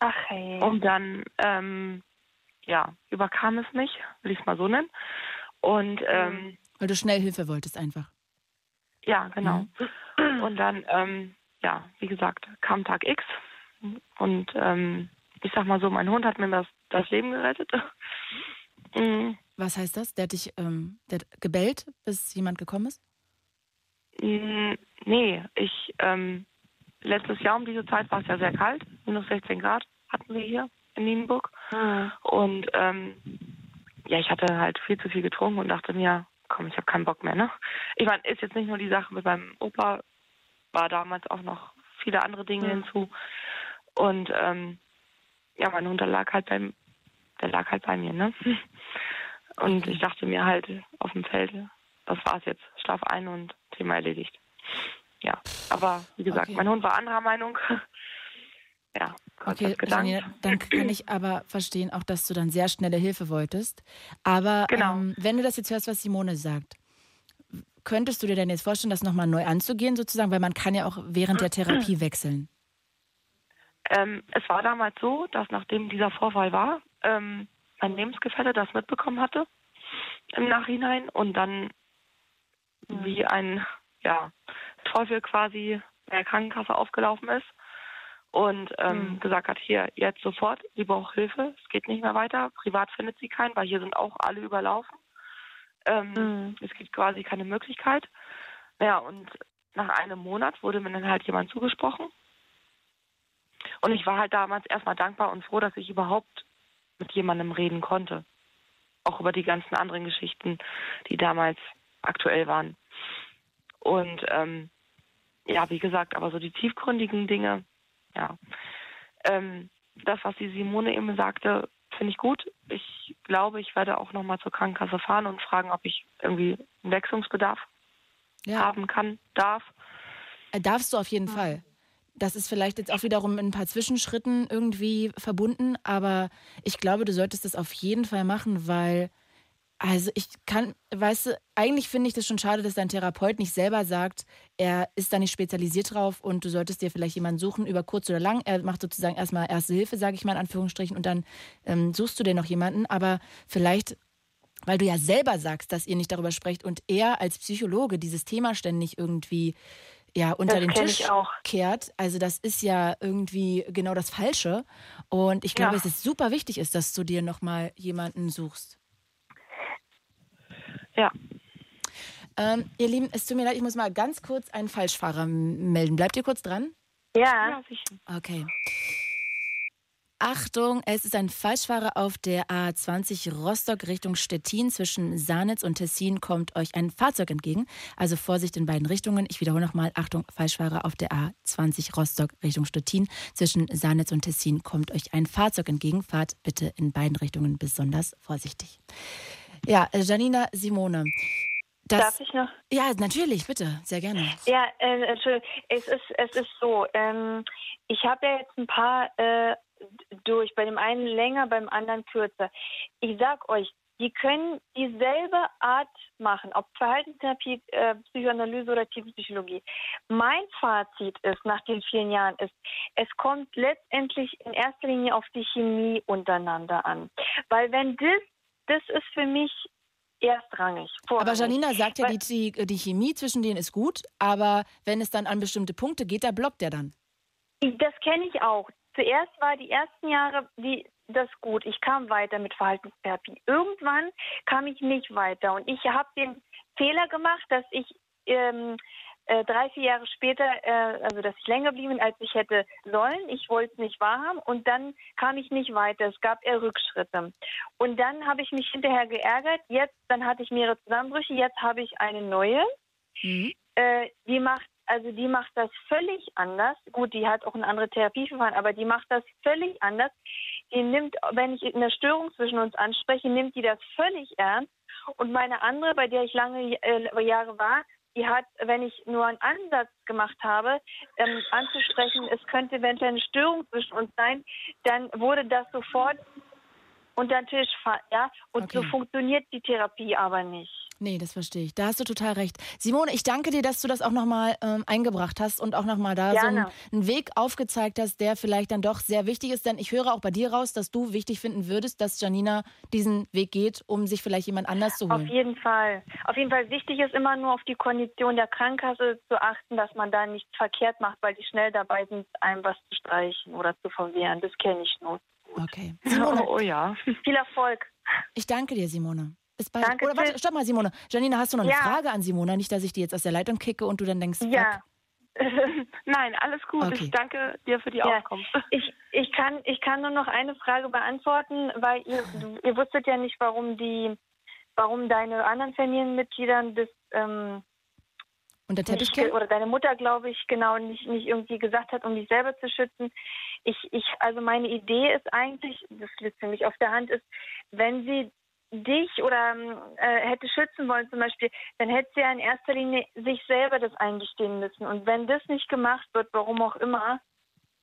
Ach hey. Und dann, ähm, ja, überkam es mich, will ich es mal so nennen. Und ähm, Weil du schnell Hilfe wolltest einfach. ja, genau. Und dann, ähm, ja, wie gesagt, kam Tag X und ähm, ich sag mal so, mein Hund hat mir das, das Leben gerettet. [LAUGHS] Mm, Was heißt das? Der hat dich ähm, der hat gebellt, bis jemand gekommen ist? Nee, ich, ähm, letztes Jahr um diese Zeit war es ja sehr kalt, minus 16 Grad hatten wir hier in Nienburg. Und ähm, ja, ich hatte halt viel zu viel getrunken und dachte mir, komm, ich habe keinen Bock mehr, ne? Ich meine, ist jetzt nicht nur die Sache mit meinem Opa, war damals auch noch viele andere Dinge hinzu. Und ähm, ja, mein Hund lag halt beim, der lag halt bei mir, ne? [LAUGHS] Und ich dachte mir halt auf dem Feld, das war's jetzt, schlaf ein und Thema erledigt. Ja, aber wie gesagt, Okay. mein Hund war anderer Meinung. [LAUGHS] ja, Okay. Janina, dann kann ich aber verstehen auch, dass du dann sehr schnelle Hilfe wolltest. Aber Genau. ähm, wenn du das jetzt hörst, was Simone sagt, könntest du dir denn jetzt vorstellen, das nochmal neu anzugehen sozusagen? Weil man kann ja auch während der Therapie [CLEARS THROAT] wechseln. Ähm, es war damals so, dass nachdem dieser Vorfall war, ähm, mein Lebensgefährte das mitbekommen hatte im Nachhinein und dann wie ein ja, Teufel quasi bei der Krankenkasse aufgelaufen ist und ähm, gesagt hat, hier, jetzt sofort, sie braucht Hilfe, es geht nicht mehr weiter, privat findet sie keinen, weil hier sind auch alle überlaufen. Ähm, Es gibt quasi keine Möglichkeit. Ja, und nach einem Monat wurde mir dann halt jemand zugesprochen. Und ich war halt damals erstmal dankbar und froh, dass ich überhaupt mit jemandem reden konnte. Auch über die ganzen anderen Geschichten, die damals aktuell waren. Und ähm, ja, wie gesagt, aber so die tiefgründigen Dinge, ja. Ähm, das, was die Simone eben sagte, finde ich gut. Ich glaube, ich werde auch nochmal zur Krankenkasse fahren und fragen, ob ich irgendwie einen Wechselungsbedarf ja. haben kann, darf. Äh, darfst du auf jeden ja. Fall. Das ist vielleicht jetzt auch wiederum in ein paar Zwischenschritten irgendwie verbunden, aber ich glaube, du solltest das auf jeden Fall machen, weil also ich kann, weißt du, eigentlich finde ich das schon schade, dass dein Therapeut nicht selber sagt, er ist da nicht spezialisiert drauf und du solltest dir vielleicht jemanden suchen, über kurz oder lang. Er macht sozusagen erstmal Erste Hilfe, sage ich mal in Anführungsstrichen, und dann ähm, suchst du dir noch jemanden. Aber vielleicht, weil du ja selber sagst, dass ihr nicht darüber sprecht und er als Psychologe dieses Thema ständig irgendwie ja, unter das den Tisch kehrt. Also das ist ja irgendwie genau das Falsche. Und ich glaube, ja. es ist super wichtig ist, dass du dir nochmal jemanden suchst. Ja. Ähm, ihr Lieben, es tut mir leid, ich muss mal ganz kurz einen Falschfahrer melden. Bleibt ihr kurz dran? Ja. ja okay. Achtung, es ist ein Falschfahrer auf der A20 Rostock Richtung Stettin. Zwischen Sanitz und Tessin kommt euch ein Fahrzeug entgegen. Also Vorsicht in beiden Richtungen. Ich wiederhole nochmal. Achtung, Falschfahrer auf der A20 Rostock Richtung Stettin. Zwischen Sanitz und Tessin kommt euch ein Fahrzeug entgegen. Fahrt bitte in beiden Richtungen besonders vorsichtig. Ja, äh, Janina Simone. Das, Darf ich noch? Ja, natürlich, bitte, sehr gerne. Ja, äh, Entschuldigung, es ist, es ist so, ähm, ich habe ja jetzt ein paar äh, durch, bei dem einen länger, beim anderen kürzer. Ich sag euch, die können dieselbe Art machen, ob Verhaltenstherapie, äh, Psychoanalyse oder Tiefenpsychologie. Mein Fazit ist nach den vielen Jahren ist, es kommt letztendlich in erster Linie auf die Chemie untereinander an. Weil wenn das das ist für mich erstrangig. Vorrangig. Aber Janina sagt ja, die, die Chemie zwischen denen ist gut, aber wenn es dann an bestimmte Punkte geht, da blockt er dann. Das kenne ich auch. Zuerst war die ersten Jahre die, das gut. Ich kam weiter mit Verhaltenstherapie. Irgendwann kam ich nicht weiter und ich habe den Fehler gemacht, dass ich ähm, äh, drei, vier Jahre später, äh, also dass ich länger blieben, als ich hätte sollen. Ich wollte es nicht wahrhaben und dann kam ich nicht weiter. Es gab eher Rückschritte. Und dann habe ich mich hinterher geärgert. Jetzt, dann hatte ich mehrere Zusammenbrüche. Jetzt habe ich eine neue. Mhm. Äh, die macht also die macht das völlig anders. Gut, die hat auch ein anderes Therapieverfahren, aber die macht das völlig anders. Die nimmt, wenn ich eine Störung zwischen uns anspreche, nimmt die das völlig ernst. Und meine andere, bei der ich lange äh, Jahre war, die hat, wenn ich nur einen Ansatz gemacht habe, ähm, anzusprechen, es könnte eventuell eine Störung zwischen uns sein, dann wurde das sofort unter den Tisch, ja, und okay. so funktioniert die Therapie aber nicht. Nee, das verstehe ich. Da hast du total recht. Simone, ich danke dir, dass du das auch nochmal ähm, eingebracht hast und auch nochmal da Gerne. so einen, einen, Weg aufgezeigt hast, der vielleicht dann doch sehr wichtig ist. Denn ich höre auch bei dir raus, dass du wichtig finden würdest, dass Janina diesen Weg geht, um sich vielleicht jemand anders zu holen. Auf jeden Fall. Auf jeden Fall wichtig ist immer nur auf die Kondition der Krankenkasse zu achten, dass man da nichts verkehrt macht, weil die schnell dabei sind, einem was zu streichen oder zu verwehren. Das kenne ich nur. Okay. Simone, oh, oh ja. Viel Erfolg. Ich danke dir, Simone. Bis bald. Danke, Oder warte, stopp mal, Simone. Janina, hast du noch ja. eine Frage an Simona? Nicht, dass ich die jetzt aus der Leitung kicke und du dann denkst, ja. [LAUGHS] Nein, alles gut. Okay. Ich danke dir für die ja. Auskunft. [LAUGHS] Ich, ich, kann, ich kann nur noch eine Frage beantworten, weil ihr, ihr wusstet ja nicht, warum die, warum deine anderen Familienmitglieder das ähm, unter Teppich nicht, oder deine Mutter, glaube ich, genau nicht, nicht irgendwie gesagt hat, um dich selber zu schützen. Ich, ich, also meine Idee ist eigentlich, das liegt ziemlich auf der Hand, ist, wenn sie dich oder äh, hätte schützen wollen zum Beispiel, dann hätte sie ja in erster Linie sich selber das eingestehen müssen. Und wenn das nicht gemacht wird, warum auch immer,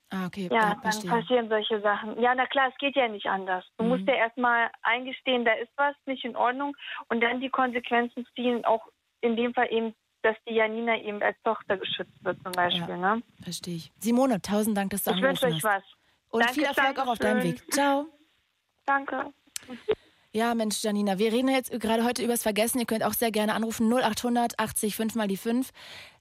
ah, okay. ja, dann passieren solche Sachen. Ja, na klar, es geht ja nicht anders. Du mhm. musst ja erstmal eingestehen, da ist was nicht in Ordnung und dann die Konsequenzen ziehen, auch in dem Fall eben dass die Janina eben als Tochter geschützt wird zum Beispiel. Ja, ne? Verstehe ich. Simone, tausend Dank, dass du ich angerufen hast. Ich wünsche euch was. Und Danke, viel Erfolg auch auf deinem Weg. Ciao. Danke. Ja, Mensch, Janina, wir reden jetzt gerade heute übers Vergessen. Ihr könnt auch sehr gerne anrufen 0800 80 5 mal die 5.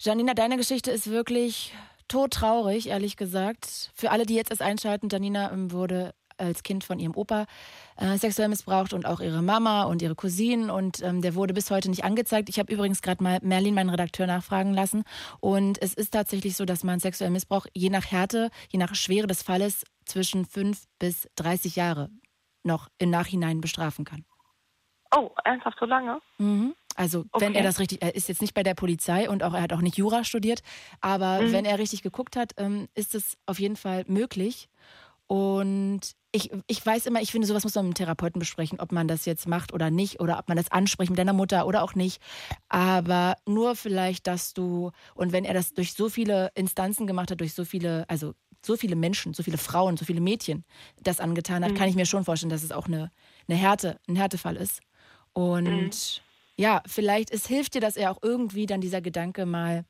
Janina, deine Geschichte ist wirklich todtraurig, ehrlich gesagt. Für alle, die jetzt erst einschalten, Janina ähm, wurde als Kind von ihrem Opa äh, sexuell missbraucht und auch ihre Mama und ihre Cousinen und ähm, der wurde bis heute nicht angezeigt. Ich habe übrigens gerade mal Merlin, meinen Redakteur, nachfragen lassen und es ist tatsächlich so, dass man sexuellen Missbrauch je nach Härte, je nach Schwere des Falles zwischen fünf bis 30 Jahre noch im Nachhinein bestrafen kann. Oh, ernsthaft so lange? Mhm. Also wenn Okay. er das richtig, er ist jetzt nicht bei der Polizei und auch er hat auch nicht Jura studiert, aber Mhm. wenn er richtig geguckt hat, ähm, ist es auf jeden Fall möglich. Und ich, ich weiß immer, ich finde, sowas muss man mit dem Therapeuten besprechen, ob man das jetzt macht oder nicht oder ob man das anspricht mit deiner Mutter oder auch nicht. Aber nur vielleicht, dass du, und wenn er das durch so viele Instanzen gemacht hat, durch so viele, also so viele Menschen, so viele Frauen, so viele Mädchen das angetan hat, Mhm. kann ich mir schon vorstellen, dass es auch eine, eine Härte, ein Härtefall ist. Und ja, vielleicht es hilft dir, dass er auch irgendwie dann dieser Gedanke mal,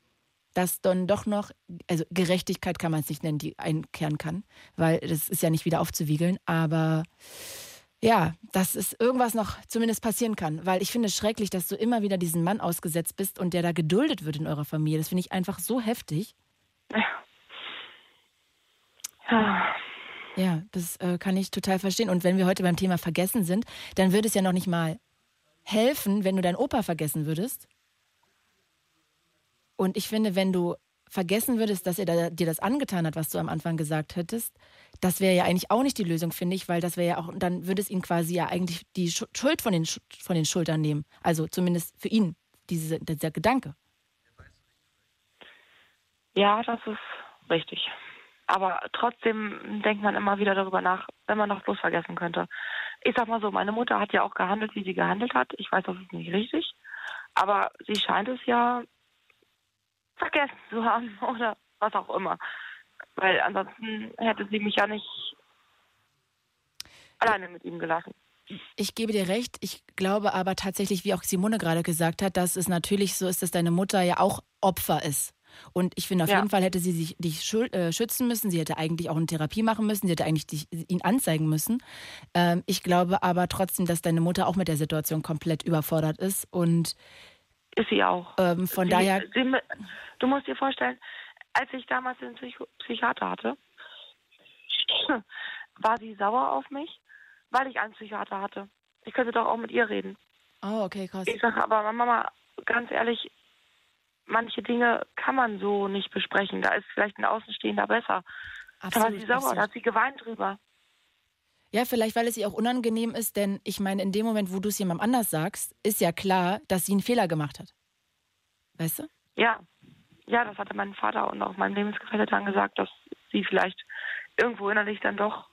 dass dann doch noch, also Gerechtigkeit kann man es nicht nennen, die einkehren kann, weil das ist ja nicht wieder aufzuwiegeln, aber ja, dass es irgendwas noch zumindest passieren kann, weil ich finde es schrecklich, dass du immer wieder diesen Mann ausgesetzt bist und der da geduldet wird in eurer Familie. Das finde ich einfach so heftig. Ja. Ja, das äh, kann ich total verstehen. Und wenn wir heute beim Thema Vergessen sind, dann würde es ja noch nicht mal helfen, wenn du deinen Opa vergessen würdest. Und ich finde, wenn du vergessen würdest, dass er da, dir das angetan hat, was du am Anfang gesagt hättest, das wäre ja eigentlich auch nicht die Lösung, finde ich, weil das wäre ja auch, dann würde es ihn quasi ja eigentlich die Schu- Schuld von den, von den Schultern nehmen. Also zumindest für ihn, diese, dieser Gedanke. Ja, das ist richtig. Aber trotzdem denkt man immer wieder darüber nach, wenn man noch bloß vergessen könnte. Ich sag mal so, meine Mutter hat ja auch gehandelt, wie sie gehandelt hat. Ich weiß, das ist nicht richtig. Aber sie scheint es ja vergessen zu haben [LAUGHS] oder was auch immer. Weil ansonsten hätte sie mich ja nicht alleine mit ihm gelassen. Ich gebe dir recht. Ich glaube aber tatsächlich, wie auch Simone gerade gesagt hat, dass es natürlich so ist, dass deine Mutter ja auch Opfer ist. Und ich finde, auf Ja. jeden Fall hätte sie sich dich äh, schützen müssen. Sie hätte eigentlich auch eine Therapie machen müssen. Sie hätte eigentlich dich, ihn anzeigen müssen. Ähm, ich glaube aber trotzdem, dass deine Mutter auch mit der Situation komplett überfordert ist. Und ist sie auch. Ähm, von sie, daher. Sie, du musst dir vorstellen, als ich damals den Psychiater hatte, [COUGHS] war sie sauer auf mich, weil ich einen Psychiater hatte. Ich könnte doch auch mit ihr reden. Oh, okay, krass. Ich sage aber, Mama, ganz ehrlich, manche Dinge kann man so nicht besprechen. Da ist vielleicht ein Außenstehender besser. da war Absolut, sie sauer, absolut. da hat sie geweint drüber. Ja, vielleicht, weil es ihr auch unangenehm ist, denn ich meine, in dem Moment, wo du es jemandem anders sagst, ist ja klar, dass sie einen Fehler gemacht hat. Weißt du? Ja, ja, das hatte mein Vater und auch mein Lebensgefährte dann gesagt, dass sie vielleicht irgendwo innerlich dann doch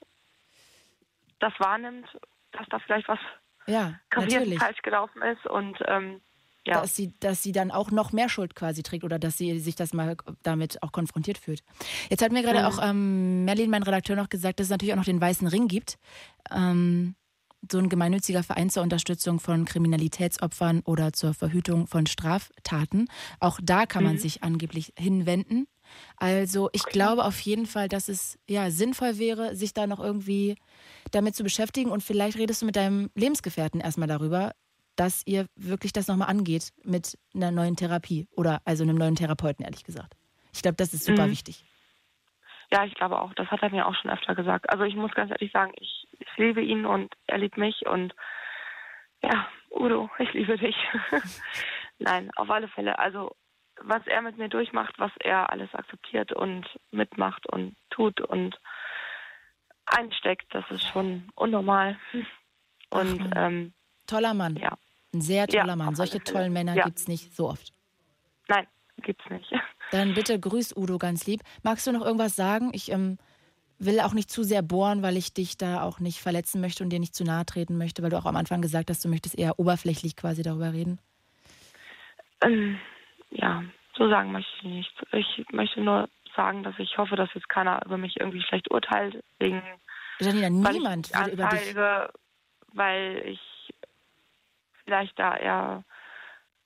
das wahrnimmt, dass da vielleicht was Ja, natürlich. falsch gelaufen ist und ähm, ja. Dass, sie, dass sie dann auch noch mehr Schuld quasi trägt oder dass sie sich das mal damit auch konfrontiert fühlt. Jetzt hat mir gerade Mhm. auch ähm, Merlin, mein Redakteur, noch gesagt, dass es natürlich auch noch den Weißen Ring gibt. Ähm, so ein gemeinnütziger Verein zur Unterstützung von Kriminalitätsopfern oder zur Verhütung von Straftaten. Auch da kann man Mhm. sich angeblich hinwenden. Also ich glaube auf jeden Fall, dass es ja sinnvoll wäre, sich da noch irgendwie damit zu beschäftigen und vielleicht redest du mit deinem Lebensgefährten erstmal darüber, dass ihr wirklich das nochmal angeht mit einer neuen Therapie oder also einem neuen Therapeuten, ehrlich gesagt. Ich glaube, das ist super Mhm. wichtig. Ja, ich glaube auch. Das hat er mir auch schon öfter gesagt. Also ich muss ganz ehrlich sagen, ich, ich liebe ihn und er liebt mich und ja, Udo, ich liebe dich. [LAUGHS] Nein, auf alle Fälle. Also was er mit mir durchmacht, was er alles akzeptiert und mitmacht und tut und einsteckt, das ist schon unnormal. Und Mann. ähm, Toller Mann. Ja. Ein sehr Ja, toller Mann. auf Solche tollen Männer Ja. gibt es nicht so oft. nein, gibt's nicht. [LAUGHS] Dann bitte grüß Udo ganz lieb. Magst du noch irgendwas sagen? Ich ähm, will auch nicht zu sehr bohren, weil ich dich da auch nicht verletzen möchte und dir nicht zu nahe treten möchte, weil du auch am Anfang gesagt hast, du möchtest eher oberflächlich quasi darüber reden. Ähm, ja, so sagen möchte ich nichts. Ich möchte nur sagen, dass ich hoffe, dass jetzt keiner über mich irgendwie schlecht urteilt, wegen Janina, niemand ich würde über dich. anzeige, weil ich vielleicht da eher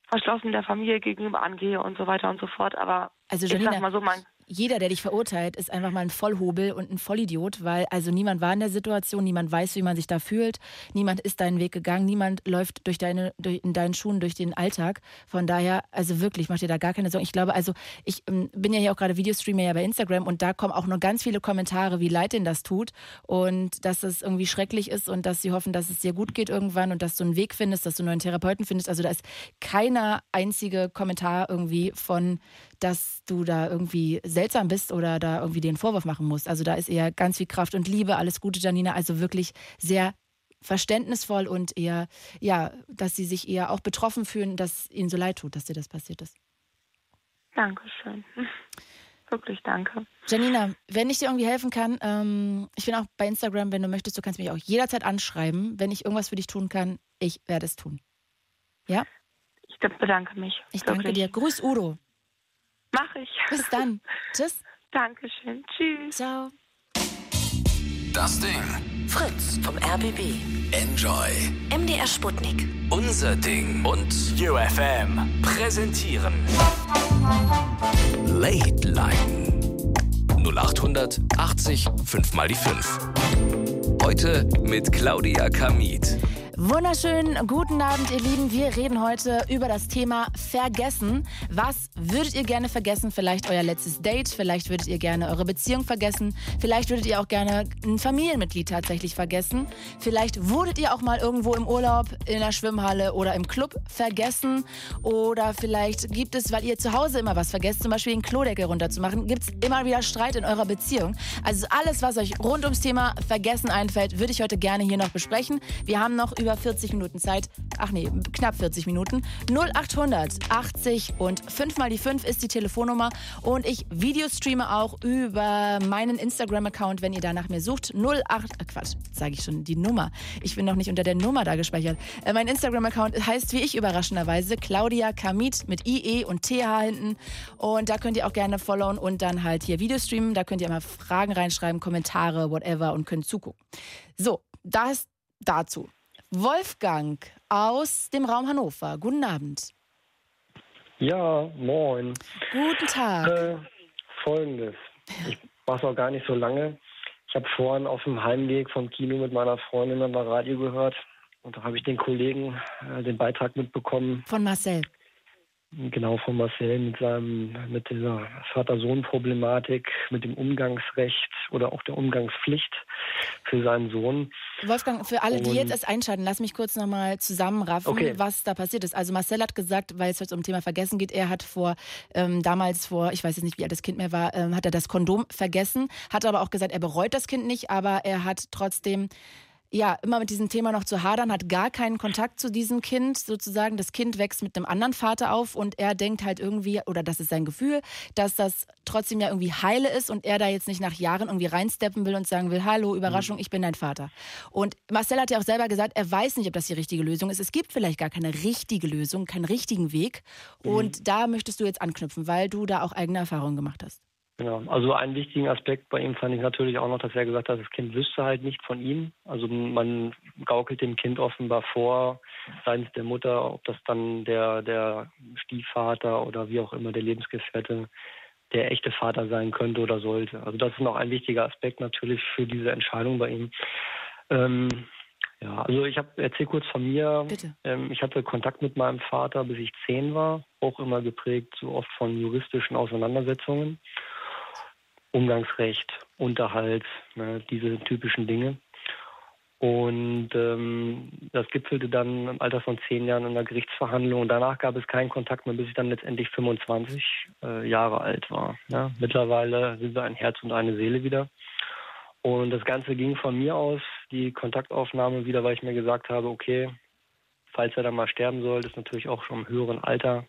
verschlossen der Familie gegenüber angehe und so weiter und so fort. Aber Also ich Janina, sag mal so, mein, jeder, der dich verurteilt, ist einfach mal ein Vollhobel und ein Vollidiot, weil also niemand war in der Situation, niemand weiß, wie man sich da fühlt, niemand ist deinen Weg gegangen, niemand läuft durch deine, durch, in deinen Schuhen durch den Alltag. Von daher, also wirklich, mach dir da gar keine Sorgen. Ich glaube, also ich ähm, bin ja hier auch gerade Videostreamer ja bei Instagram und da kommen auch noch ganz viele Kommentare, wie leid denen das tut und dass es irgendwie schrecklich ist und dass sie hoffen, dass es dir gut geht irgendwann und dass du einen Weg findest, dass du einen neuen Therapeuten findest. Also da ist keiner einzige Kommentar irgendwie von, dass du da irgendwie seltsam bist oder da irgendwie den Vorwurf machen musst. Also da ist eher ganz viel Kraft und Liebe. Alles Gute, Janina. Also wirklich sehr verständnisvoll und eher, ja, dass sie sich eher auch betroffen fühlen, dass ihnen so leid tut, dass dir das passiert ist. Dankeschön. [LAUGHS] Wirklich danke. Janina, wenn ich dir irgendwie helfen kann, ähm, ich bin auch bei Instagram, wenn du möchtest, du kannst mich auch jederzeit anschreiben. Wenn ich irgendwas für dich tun kann, ich werde es tun. Ja? Ich bedanke mich. Ich wirklich. danke dir. Grüß Udo. Mach ich. Bis dann. Tschüss. Dankeschön. Tschüss. Ciao. Das Ding. Fritz vom RBB. Enjoy. MDR Sputnik. Unser Ding. Und UFM präsentieren. Late Line. 0800 80 5 mal die 5. Heute mit Claudia Kamit. Wunderschönen guten Abend, ihr Lieben. Wir reden heute über das Thema Vergessen. Was würdet ihr gerne vergessen? Vielleicht euer letztes Date, vielleicht würdet ihr gerne eure Beziehung vergessen, vielleicht würdet ihr auch gerne ein Familienmitglied tatsächlich vergessen. Vielleicht wurdet ihr auch mal irgendwo im Urlaub, in der Schwimmhalle oder im Club vergessen. Oder vielleicht gibt es, weil ihr zu Hause immer was vergesst, zum Beispiel den Klodeckel runterzumachen, gibt es immer wieder Streit in eurer Beziehung. Also alles, was euch rund ums Thema Vergessen einfällt, würde ich heute gerne hier noch besprechen. Wir haben noch über 40 Minuten Zeit. Ach nee, knapp 40 Minuten. 0800 80 und 5 mal die 5 ist die Telefonnummer. Und ich Videostreame auch über meinen Instagram-Account, wenn ihr da nach mir sucht. 08, äh Quatsch, sage ich schon, die Nummer. Ich bin noch nicht unter der Nummer da gespeichert. Äh, mein Instagram-Account heißt wie ich überraschenderweise Claudia Kamit mit IE und TH hinten. Und da könnt ihr auch gerne followen und dann halt hier Videostreamen. Da könnt ihr immer Fragen reinschreiben, Kommentare, whatever und könnt zugucken. So, das dazu. Wolfgang aus dem Raum Hannover. Guten Abend. Ja, moin. Guten Tag. Äh, Folgendes. Ich mache auch gar nicht so lange. Ich habe vorhin auf dem Heimweg vom Kino mit meiner Freundin an der Radio gehört. Und da habe ich den Kollegen äh, den Beitrag mitbekommen. Von Marcel. Genau, von Marcel mit seinem, mit dieser Vater-Sohn-Problematik, mit dem Umgangsrecht oder auch der Umgangspflicht für seinen Sohn. Wolfgang, für alle, die jetzt erst einschalten, lass mich kurz nochmal zusammenraffen, okay. was da passiert ist. Also Marcel hat gesagt, weil es jetzt um Thema Vergessen geht, er hat vor, ähm, damals vor, ich weiß jetzt nicht, wie alt das Kind mehr war, ähm, hat er das Kondom vergessen, hat aber auch gesagt, er bereut das Kind nicht, aber er hat trotzdem ja, immer mit diesem Thema noch zu hadern, hat gar keinen Kontakt zu diesem Kind sozusagen. Das Kind wächst mit einem anderen Vater auf und er denkt halt irgendwie, oder das ist sein Gefühl, dass das trotzdem ja irgendwie heile ist und er da jetzt nicht nach Jahren irgendwie reinsteppen will und sagen will, hallo, Überraschung, ich bin dein Vater. Und Marcel hat ja auch selber gesagt, er weiß nicht, ob das die richtige Lösung ist. Es gibt vielleicht gar keine richtige Lösung, keinen richtigen Weg. Und mhm. da möchtest du jetzt anknüpfen, weil du da auch eigene Erfahrungen gemacht hast. Genau. Also einen wichtigen Aspekt bei ihm fand ich natürlich auch noch, dass er gesagt hat, das Kind wüsste halt nicht von ihm. Also man gaukelt dem Kind offenbar vor, seitens der Mutter, ob das dann der, der Stiefvater oder wie auch immer der Lebensgefährte der echte Vater sein könnte oder sollte. Also das ist noch ein wichtiger Aspekt natürlich für diese Entscheidung bei ihm. Ähm, ja, also ich habe erzähl kurz von mir. Bitte. Ähm, ich hatte Kontakt mit meinem Vater, bis ich zehn war, auch immer geprägt so oft von juristischen Auseinandersetzungen. Umgangsrecht, Unterhalt, ne, diese typischen Dinge. Und ähm, das gipfelte dann im Alter von zehn Jahren in einer Gerichtsverhandlung. Und danach gab es keinen Kontakt mehr, bis ich dann letztendlich 25 äh, Jahre alt war. Ne? Mittlerweile sind wir ein Herz und eine Seele wieder. Und das Ganze ging von mir aus, die Kontaktaufnahme wieder, weil ich mir gesagt habe, okay, falls er dann mal sterben soll, ist natürlich auch schon im höheren Alter,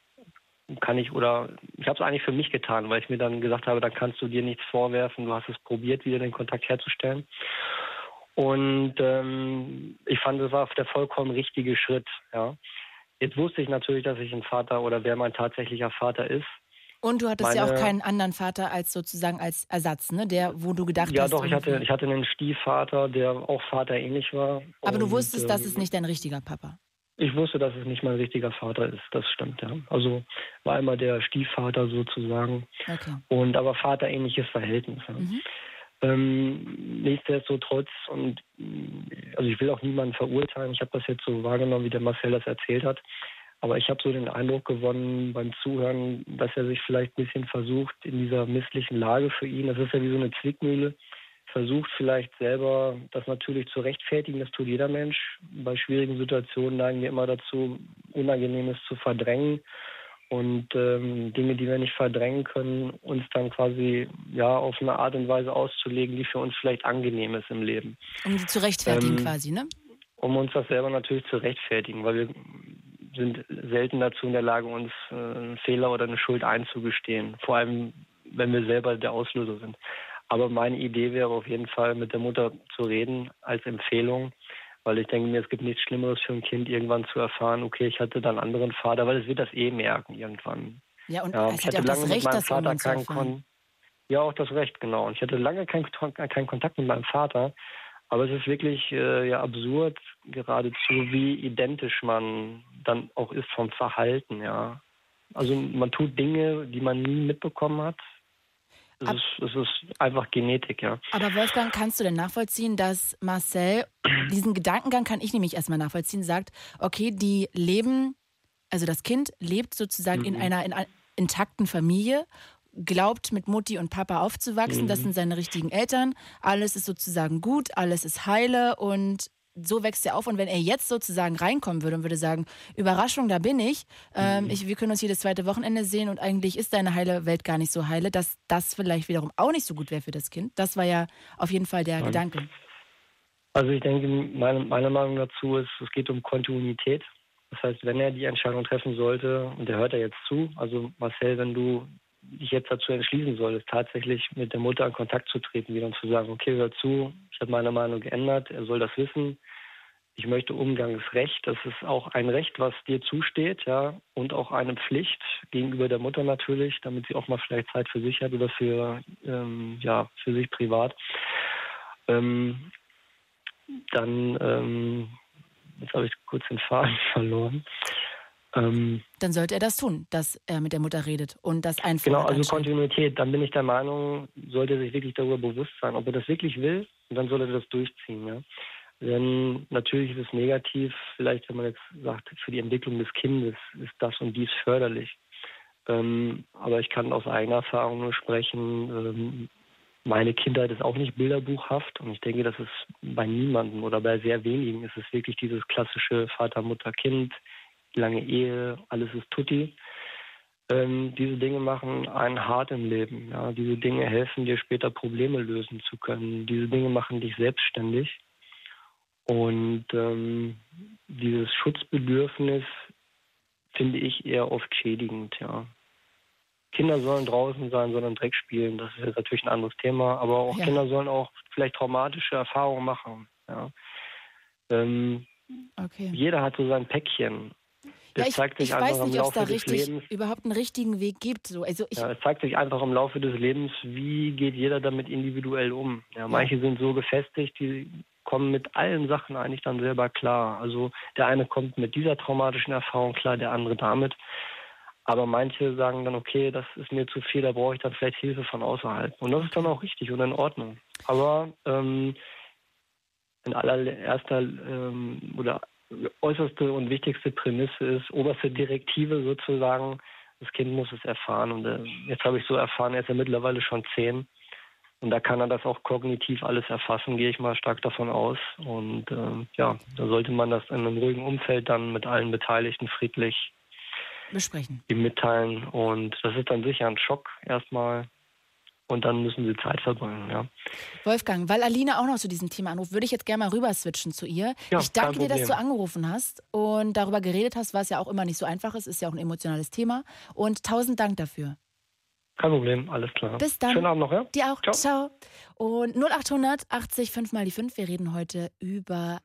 kann ich oder ich habe es eigentlich für mich getan, weil ich mir dann gesagt habe, dann kannst du dir nichts vorwerfen, du hast es probiert, wieder den Kontakt herzustellen. Und ähm, ich fand, es war der vollkommen richtige Schritt. Ja. Jetzt wusste ich natürlich, dass ich ein Vater oder wer mein tatsächlicher Vater ist. Und du hattest Meine, ja auch keinen anderen Vater als sozusagen als Ersatz, ne? Der, wo du gedacht ja, hast. Ja, doch, ich hatte, ich hatte einen Stiefvater, der auch vaterähnlich war. Aber und, du wusstest, ähm, das ist nicht dein richtiger Papa. Ich wusste, dass es nicht mein richtiger Vater ist, das stimmt, ja. Also war immer der Stiefvater sozusagen. Okay. Und aber vaterähnliches Verhältnis. Ja. Mhm. Ähm, nichtsdestotrotz, und also ich will auch niemanden verurteilen, ich habe das jetzt so wahrgenommen, wie der Marcel das erzählt hat. Aber ich habe so den Eindruck gewonnen beim Zuhören, dass er sich vielleicht ein bisschen versucht in dieser misslichen Lage für ihn, das ist ja wie so eine Zwickmühle, versucht vielleicht selber das natürlich zu rechtfertigen, das tut jeder Mensch. Bei schwierigen Situationen neigen wir immer dazu, Unangenehmes zu verdrängen und ähm, Dinge, die wir nicht verdrängen können, uns dann quasi ja auf eine Art und Weise auszulegen, die für uns vielleicht angenehm ist im Leben. Um sie zu rechtfertigen ähm, quasi, ne? um uns das selber natürlich zu rechtfertigen, weil wir sind selten dazu in der Lage, uns äh, einen Fehler oder eine Schuld einzugestehen. Vor allem, wenn wir selber der Auslöser sind. Aber meine Idee wäre auf jeden Fall, mit der Mutter zu reden als Empfehlung, weil ich denke mir, es gibt nichts Schlimmeres für ein Kind, irgendwann zu erfahren, okay, ich hatte dann einen anderen Vater, weil es wird das eh merken irgendwann. Ja, und Ja, es ich ja hatte lange mit Recht, meinem das Vater keinen. Kon Ja, auch das Recht, genau. Und ich hatte lange keinen keinen Kontakt mit meinem Vater. Aber es ist wirklich äh, ja absurd, geradezu, wie identisch man dann auch ist vom Verhalten, ja. Also man tut Dinge, die man nie mitbekommen hat. Es, ist, es ist einfach Genetik, ja. Aber Wolfgang, kannst du denn nachvollziehen, dass Marcel, [CLEARS THROAT] diesen Gedankengang kann ich nämlich erstmal nachvollziehen, sagt, okay, die leben, also das Kind lebt sozusagen in Mhm. einer in, einer intakten Familie, glaubt mit Mutti und Papa aufzuwachsen, das Mhm. sind seine richtigen Eltern, alles ist sozusagen gut, alles ist heile und so wächst er auf und wenn er jetzt sozusagen reinkommen würde und würde sagen, Überraschung, da bin ich, ähm, ich wir können uns jedes zweite Wochenende sehen und eigentlich ist deine heile Welt gar nicht so heile, dass das vielleicht wiederum auch nicht so gut wäre für das Kind. Das war ja auf jeden Fall der Nein. Gedanke. Also ich denke, meine, meine Meinung dazu ist, es geht um Kontinuität. Das heißt, wenn er die Entscheidung treffen sollte, und er hört ja jetzt zu, also Marcel, wenn du dich jetzt dazu entschließen solltest, tatsächlich mit der Mutter in Kontakt zu treten, wieder und zu sagen, okay, hör zu, ich habe meine Meinung geändert, er soll das wissen, ich möchte Umgangsrecht, das ist auch ein Recht, was dir zusteht, ja, und auch eine Pflicht gegenüber der Mutter natürlich, damit sie auch mal vielleicht Zeit für sich hat oder für, ähm, ja, für sich privat. Ähm, dann, ähm, jetzt habe ich kurz den Faden [LAUGHS] verloren. Ähm, Dann sollte er das tun, dass er mit der Mutter redet und das Genau, einfordert. also anscheinend. Kontinuität. Dann bin ich der Meinung, sollte er sich wirklich darüber bewusst sein, ob er das wirklich will, und dann soll er das durchziehen. Ja? Denn natürlich ist es negativ, vielleicht wenn man jetzt sagt, für die Entwicklung des Kindes ist das und dies förderlich. Ähm, aber ich kann aus eigener Erfahrung nur sprechen. Ähm, meine Kindheit ist auch nicht bilderbuchhaft und ich denke, dass es bei niemandem oder bei sehr wenigen ist es wirklich dieses klassische Vater, Mutter, Kind, lange Ehe, alles ist tutti. Ähm, diese Dinge machen einen hart im Leben. Ja. Diese Dinge helfen dir später Probleme lösen zu können. Diese Dinge machen dich selbstständig. Und ähm, dieses Schutzbedürfnis finde ich eher oft schädigend, ja. Kinder sollen draußen sein, sollen Dreck spielen, das ist jetzt natürlich ein anderes Thema, aber auch Ja. Kinder sollen auch vielleicht traumatische Erfahrungen machen. Ja. Ähm, Okay. Jeder hat so sein Päckchen. Ja, ich, zeigt sich ich einfach weiß nicht, ob es Laufe da des richtig Lebens. überhaupt einen richtigen Weg gibt. So, also ich, Ja, es zeigt sich einfach im Laufe des Lebens, wie geht jeder damit individuell um. Ja, manche sind so gefestigt, die kommen mit allen Sachen eigentlich dann selber klar. Also der eine kommt mit dieser traumatischen Erfahrung klar, der andere damit. Aber manche sagen dann, okay, das ist mir zu viel, da brauche ich dann vielleicht Hilfe von außerhalb. Und das ist dann auch richtig und in Ordnung. Aber ähm, in allererster ähm, oder äußerste und wichtigste Prämisse ist, oberste Direktive sozusagen, das Kind muss es erfahren. Und äh, jetzt habe ich so erfahren, er ist ja mittlerweile schon zehn. Und da kann er das auch kognitiv alles erfassen, gehe ich mal stark davon aus. Und ähm, ja, da sollte man das in einem ruhigen Umfeld dann mit allen Beteiligten friedlich besprechen. ihm mitteilen. Und das ist dann sicher ein Schock erstmal. Und dann müssen sie Zeit verbringen, ja. Wolfgang, weil Alina auch noch zu diesem Thema anruft, würde ich jetzt gerne mal rüber switchen zu ihr. Ja, ich danke dir, dass du angerufen hast und darüber geredet hast, was ja auch immer nicht so einfach ist, ist ja auch ein emotionales Thema. Und tausend Dank dafür. Kein Problem, alles klar. Bis dann. Schönen Abend noch, ja? Dir auch. Ciao. Und 0800 80 5 mal die 5. Wir reden heute über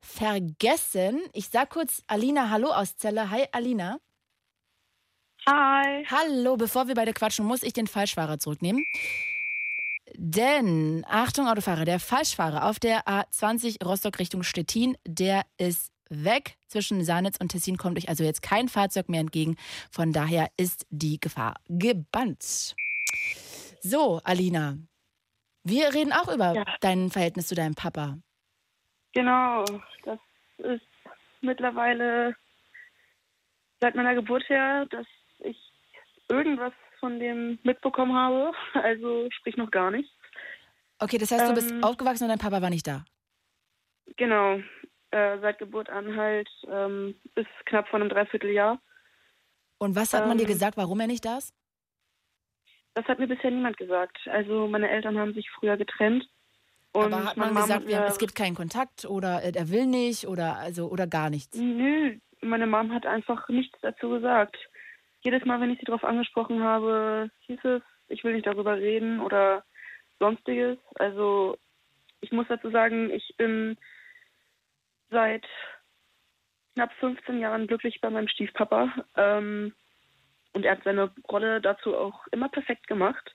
Vergessen. Ich sag kurz Alina Hallo aus Celle. Hi Alina. Hi. Hallo, bevor wir beide quatschen, muss ich den Falschfahrer zurücknehmen. Denn, Achtung Autofahrer, der Falschfahrer auf der A20 Rostock Richtung Stettin, der ist weg. Zwischen Sanitz und Tessin kommt euch also jetzt kein Fahrzeug mehr entgegen. Von daher ist die Gefahr gebannt. So, Alina, wir reden auch über dein Verhältnis zu deinem Papa. Genau, das ist mittlerweile seit meiner Geburt her, dass ich irgendwas von dem mitbekommen habe. [LAUGHS] Also sprich noch gar nichts. Okay, das heißt, du bist Ähm. aufgewachsen und dein Papa war nicht da. Genau, äh, seit Geburt an halt ähm, bis knapp vor einem Dreivierteljahr. Und was hat man dir Ähm. gesagt, warum er nicht da ist? Das hat mir bisher niemand gesagt. Also meine Eltern haben sich früher getrennt Und Aber hat man gesagt, wir, es gibt keinen Kontakt oder äh, er will nicht oder also oder gar nichts? Nö, meine Mom hat einfach nichts dazu gesagt. Jedes Mal, wenn ich sie darauf angesprochen habe, hieß es, ich will nicht darüber reden oder sonstiges. Also ich muss dazu sagen, ich bin seit knapp 15 Jahren glücklich bei meinem Stiefpapa. Ähm, und er hat seine Rolle dazu auch immer perfekt gemacht.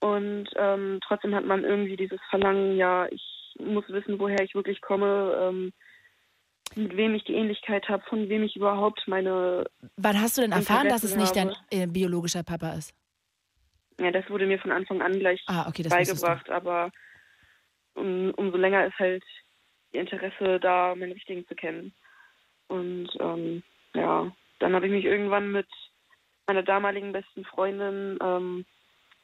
Und ähm, trotzdem hat man irgendwie dieses Verlangen, ja, ich muss wissen, woher ich wirklich komme, ähm, mit wem ich die Ähnlichkeit habe, von wem ich überhaupt meine. Wann hast du denn erfahren, dass es nicht dein äh, biologischer Papa ist? Ja, das wurde mir von Anfang an gleich Ah, okay, beigebracht, aber um, umso länger ist halt ihr Interesse da, meinen richtigen zu kennen. Und ähm, ja, dann habe ich mich irgendwann mit meiner damaligen besten Freundin ähm,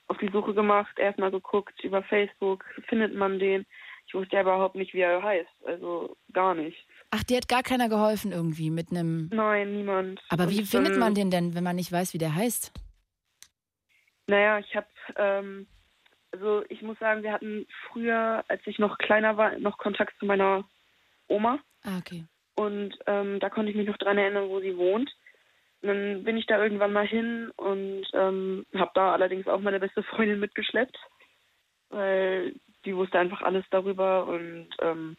auf die Suche gemacht, erstmal geguckt über Facebook, findet man den. Ich wusste ja überhaupt nicht, wie er heißt, also gar nicht. Ach, dir hat gar keiner geholfen irgendwie mit einem. Nein, niemand. Aber wie Und findet dann- man den denn, wenn man nicht weiß, wie der heißt? Naja, ich habe, ähm, also ich muss sagen, wir hatten früher, als ich noch kleiner war, noch Kontakt zu meiner Oma. Ah, okay. Und ähm, da konnte ich mich noch dran erinnern, wo sie wohnt. Und dann bin ich da irgendwann mal hin und ähm, habe da allerdings auch meine beste Freundin mitgeschleppt, weil die wusste einfach alles darüber und ähm,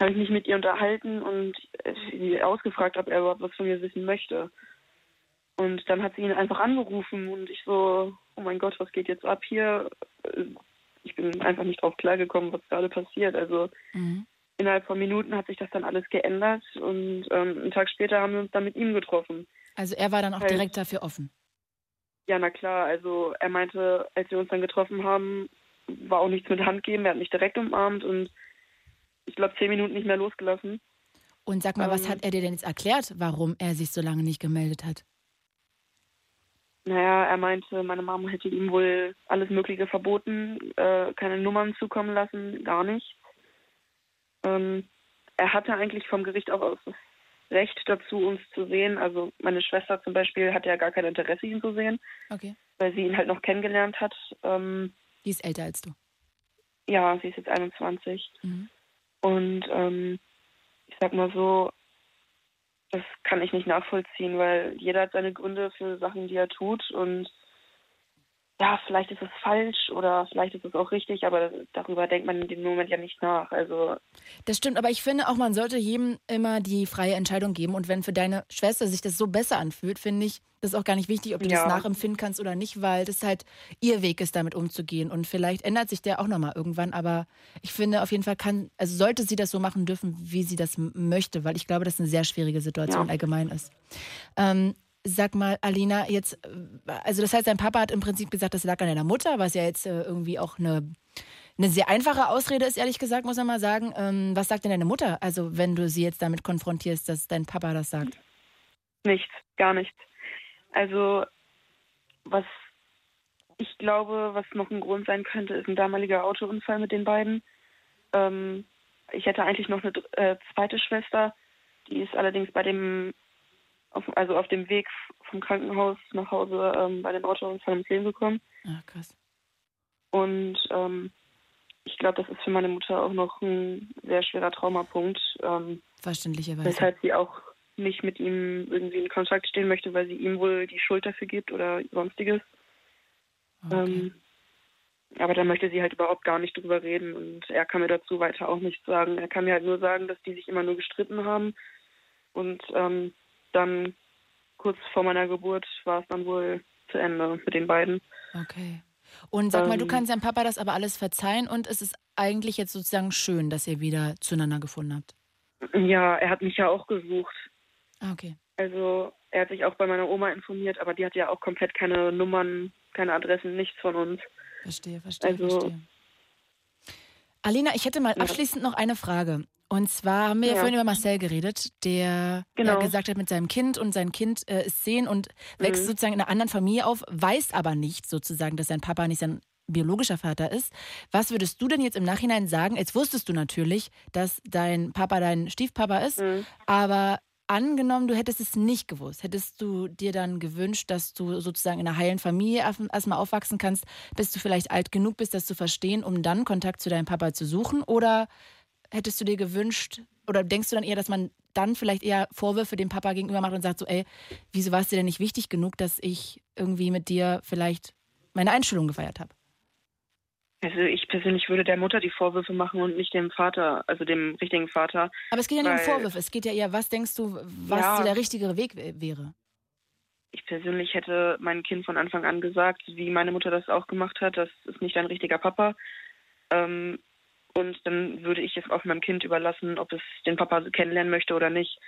habe ich mich mit ihr unterhalten und sie ausgefragt, ob er überhaupt was von mir wissen möchte. Und dann hat sie ihn einfach angerufen und ich so, oh mein Gott, was geht jetzt ab hier? Ich bin einfach nicht drauf klargekommen, was gerade passiert. Also Mhm. innerhalb von Minuten hat sich das dann alles geändert und ähm, einen Tag später haben wir uns dann mit ihm getroffen. Also er war dann auch Halt. direkt dafür offen. Ja, na klar, also er meinte, als wir uns dann getroffen haben, war auch nichts mit Hand geben, er hat mich direkt umarmt und ich glaube zehn Minuten nicht mehr losgelassen. Und sag mal, was Ähm. hat er dir denn jetzt erklärt, warum er sich so lange nicht gemeldet hat? Naja, er meinte, meine Mama hätte ihm wohl alles Mögliche verboten, äh, keine Nummern zukommen lassen, gar nicht. Ähm, er hatte eigentlich vom Gericht auch aus das Recht dazu, uns zu sehen. Also meine Schwester zum Beispiel hatte ja gar kein Interesse, ihn zu sehen, Okay. weil sie ihn halt noch kennengelernt hat. Ähm, Die ist älter als du. ja, sie ist jetzt 21. Mhm. Und ähm, ich sag mal so, das kann ich nicht nachvollziehen, weil jeder hat seine Gründe für Sachen, die er tut. Und ja, vielleicht ist es falsch oder vielleicht ist es auch richtig, aber darüber denkt man in dem Moment ja nicht nach. Also Das stimmt, aber ich finde auch, man sollte jedem immer die freie Entscheidung geben. Und wenn für deine Schwester sich das so besser anfühlt, finde ich, das ist auch gar nicht wichtig, ob du Ja. das nachempfinden kannst oder nicht, weil das halt ihr Weg ist, damit umzugehen. Und vielleicht ändert sich der auch nochmal irgendwann. Aber ich finde, auf jeden Fall kann, also sollte sie das so machen dürfen, wie sie das möchte, weil ich glaube, dass eine sehr schwierige Situation Ja. allgemein ist. Ähm, sag mal, Alina, jetzt, also das heißt, dein Papa hat im Prinzip gesagt, das lag an deiner Mutter, was ja jetzt äh, irgendwie auch eine eine sehr einfache Ausrede ist, ehrlich gesagt, muss man mal sagen. Ähm, was sagt denn deine Mutter? Also, wenn du sie jetzt damit konfrontierst, dass dein Papa das sagt. nichts, gar nichts. Also was ich glaube, was noch ein Grund sein könnte, ist ein damaliger Autounfall mit den beiden. Ähm, ich hätte eigentlich noch eine äh, zweite Schwester, die ist allerdings bei dem, auf, also auf dem Weg vom Krankenhaus nach Hause ähm, bei dem Autounfall ums Leben gekommen. Ah, krass. Und ähm, ich glaube, das ist für meine Mutter auch noch ein sehr schwerer Traumapunkt, ähm, Verständlicherweise. weshalb sie auch nicht mit ihm irgendwie in Kontakt stehen möchte, weil sie ihm wohl die Schuld dafür gibt oder sonstiges. Ähm, aber da möchte sie halt überhaupt gar nicht drüber reden und er kann mir dazu weiter auch nichts sagen. Er kann mir halt nur sagen, dass die sich immer nur gestritten haben und ähm, dann kurz vor meiner Geburt war es dann wohl zu Ende mit den beiden. Okay. Und sag mal, du Ähm, kannst deinem Papa das aber alles verzeihen und es ist eigentlich jetzt sozusagen schön, dass ihr wieder zueinander gefunden habt. Ja, er hat mich ja auch gesucht. Ah, okay. Also er hat sich auch bei meiner Oma informiert, aber die hat ja auch komplett keine Nummern, keine Adressen, nichts von uns. Verstehe, verstehe, Also verstehe. Alina, ich hätte mal abschließend noch eine Frage. Und zwar haben wir ja, Ja. vorhin über Marcel geredet, der Genau. ja gesagt hat mit seinem Kind und sein Kind äh, ist zehn und wächst Mhm. sozusagen in einer anderen Familie auf, weiß aber nicht sozusagen, dass sein Papa nicht sein biologischer Vater ist. Was würdest du denn jetzt im Nachhinein sagen? Jetzt wusstest du natürlich, dass dein Papa dein Stiefpapa ist, Mhm. aber angenommen, du hättest es nicht gewusst, hättest du dir dann gewünscht, dass du sozusagen in einer heilen Familie erstmal aufwachsen kannst, bis du vielleicht alt genug bist, das zu verstehen, um dann Kontakt zu deinem Papa zu suchen? Oder hättest du dir gewünscht, oder denkst du dann eher, dass man dann vielleicht eher Vorwürfe dem Papa gegenüber macht und sagt so, ey, wieso war es dir denn nicht wichtig genug, dass ich irgendwie mit dir vielleicht meine Einstellung gefeiert habe? Also ich persönlich würde der Mutter die Vorwürfe machen und nicht dem Vater, also dem richtigen Vater. Aber es geht ja nicht um Vorwürfe, es geht ja eher, was denkst du, was ja, so der richtige Weg wäre? Ich persönlich hätte mein Kind von Anfang an gesagt, wie meine Mutter das auch gemacht hat, das ist nicht ein richtiger Papa. Ähm, und dann würde ich es auch meinem Kind überlassen, ob es den Papa kennenlernen möchte oder nicht.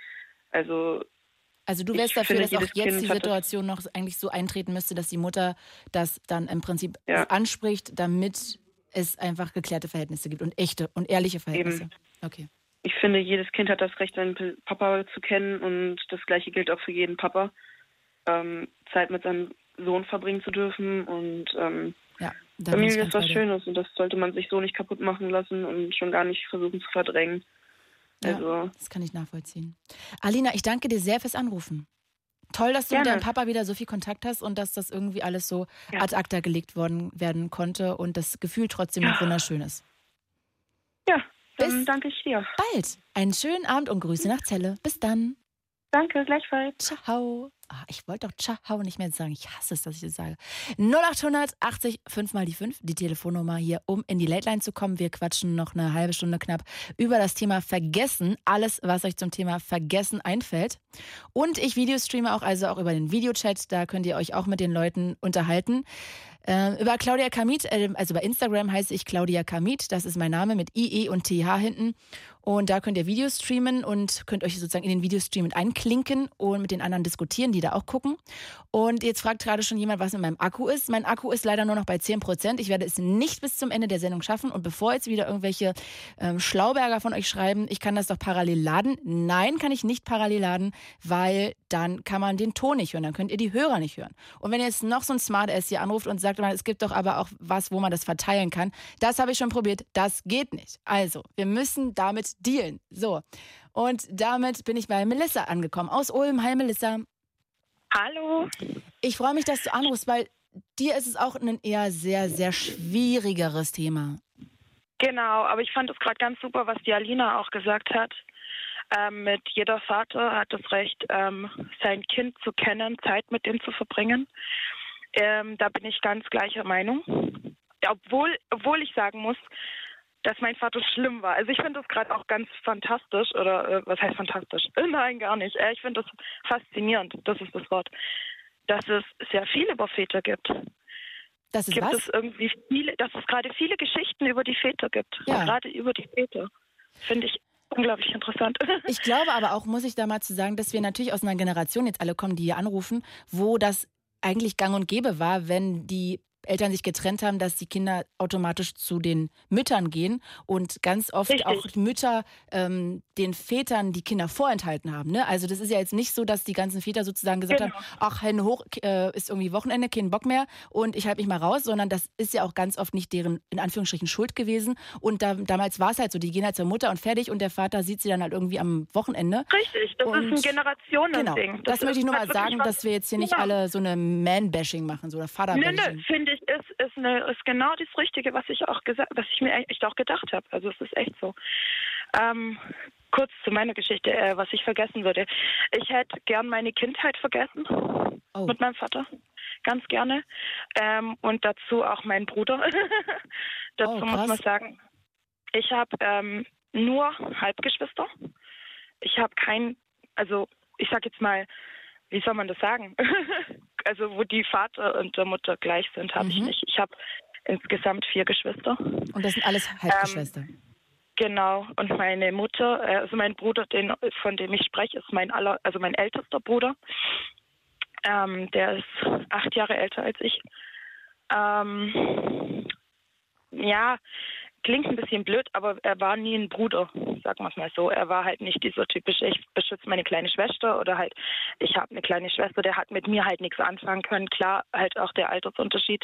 Also also du wärst dafür, dass auch jetzt kind die Situation noch eigentlich so eintreten müsste, dass die Mutter das dann im Prinzip ja. anspricht, damit es einfach geklärte Verhältnisse gibt und echte und ehrliche Verhältnisse. Eben. Okay. Ich finde, jedes Kind hat das Recht, seinen Papa zu kennen und das Gleiche gilt auch für jeden Papa, ähm, Zeit mit seinem Sohn verbringen zu dürfen und ähm, ja, Familie ist was Schönes und das sollte man sich so nicht kaputt machen lassen und schon gar nicht versuchen zu verdrängen. Ja, also. das kann ich nachvollziehen. Alina, ich danke dir sehr fürs Anrufen. Toll, dass du Gerne. mit deinem Papa wieder so viel Kontakt hast und dass das irgendwie alles so ja. ad acta gelegt worden werden konnte und das Gefühl trotzdem noch wunderschön ist. Ja, dann Bis danke ich dir. Bald. Einen schönen Abend und Grüße nach Celle. Bis dann. Danke, gleichfalls. Ciao. Ah, ich wollte doch Ciao nicht mehr sagen. Ich hasse es, dass ich das sage. 0800 80 5 mal die 5, die Telefonnummer hier, um in die Late Line zu kommen. Wir quatschen noch eine halbe Stunde knapp über das Thema Vergessen. Alles, was euch zum Thema Vergessen einfällt. Und ich Videostreame auch, also auch über den Videochat. Da könnt ihr euch auch mit den Leuten unterhalten. Äh, über Claudia Kamit, äh, also bei Instagram heiße ich Claudia Kamit, das ist mein Name mit IE und TH hinten. Und da könnt ihr Videos streamen und könnt euch sozusagen in den Videostream einklinken und mit den anderen diskutieren, die da auch gucken. Und jetzt fragt gerade schon jemand, was mit meinem Akku ist. Mein Akku ist leider nur noch bei 10 Prozent. Ich werde es nicht bis zum Ende der Sendung schaffen. Und bevor jetzt wieder irgendwelche ähm, Schlauberger von euch schreiben, ich kann das doch parallel laden. Nein, kann ich nicht parallel laden, weil dann kann man den Ton nicht hören. Dann könnt ihr die Hörer nicht hören. Und wenn jetzt noch so ein Smart Ass hier anruft und sagt, es gibt doch aber auch was, wo man das verteilen kann, das habe ich schon probiert. Das geht nicht. Also, wir müssen damit dealen. So. Und damit bin ich bei Melissa angekommen aus Ulm. Hi Melissa. Hallo. Ich freue mich, dass du anrufst, weil dir ist es auch ein eher sehr, sehr schwierigeres Thema. Genau, aber ich fand es gerade ganz super, was die Alina auch gesagt hat. Ähm, mit jeder Vater hat das Recht, ähm, sein Kind zu kennen, Zeit mit ihm zu verbringen. Ähm, da bin ich ganz gleicher Meinung. Obwohl, obwohl ich sagen muss, dass mein Vater schlimm war. Also ich finde das gerade auch ganz fantastisch oder äh, was heißt fantastisch? [LAUGHS] Nein, gar nicht. Äh, ich finde das faszinierend, das ist das Wort, dass es sehr viele über Väter gibt. Das ist gibt was? es irgendwie viele, dass es gerade viele Geschichten über die Väter gibt. Ja. Gerade über die Väter. Finde ich unglaublich interessant. [LAUGHS] Ich glaube aber auch, muss ich da mal zu sagen, dass wir natürlich aus einer Generation jetzt alle kommen, die hier anrufen, wo das eigentlich gang und gäbe war, wenn die Eltern sich getrennt haben, dass die Kinder automatisch zu den Müttern gehen und ganz oft Richtig. auch Mütter ähm, den Vätern die Kinder vorenthalten haben. Ne? Also das ist ja jetzt nicht so, dass die ganzen Väter sozusagen gesagt genau. haben, ach, Hände hoch, äh, ist irgendwie Wochenende, kein Bock mehr und ich halte mich mal raus, sondern das ist ja auch ganz oft nicht deren, in Anführungsstrichen, Schuld gewesen. Und da, damals war es halt so, die gehen halt zur Mutter und fertig und der Vater sieht sie dann halt irgendwie am Wochenende. Richtig, das und ist ein Generationending. Genau, das, das möchte ich nur mal sagen, dass wir jetzt hier nicht genau. alle so eine Man-Bashing machen, so oder Vater-Bashing. Nö, nö, finde ich, ist, ist, eine, ist genau das Richtige, was ich auch gesagt, was ich mir echt auch gedacht habe. Also es ist echt so. Ähm, kurz zu meiner Geschichte, äh, was ich vergessen würde. Ich hätte gern meine Kindheit vergessen oh. mit meinem Vater. Ganz gerne. Ähm, und dazu auch meinen Bruder. [LAUGHS] dazu oh, muss man sagen, ich habe ähm, nur Halbgeschwister. Ich habe kein, also ich sag jetzt mal, wie soll man das sagen? [LAUGHS] also wo die Vater und der Mutter gleich sind, habe mhm. ich nicht. Ich habe insgesamt vier Geschwister. Und das sind alles Halbgeschwister. Ähm, genau. Und meine Mutter, äh, also mein Bruder, den, von dem ich spreche, ist mein aller, also mein ältester Bruder. Ähm, der ist acht Jahre älter als ich. Ähm, ja, klingt ein bisschen blöd, aber er war nie ein Bruder, sagen wir es mal so. Er war halt nicht dieser typische, ich beschütze meine kleine Schwester oder halt, ich habe eine kleine Schwester, der hat mit mir halt nichts anfangen können. Klar, halt auch der Altersunterschied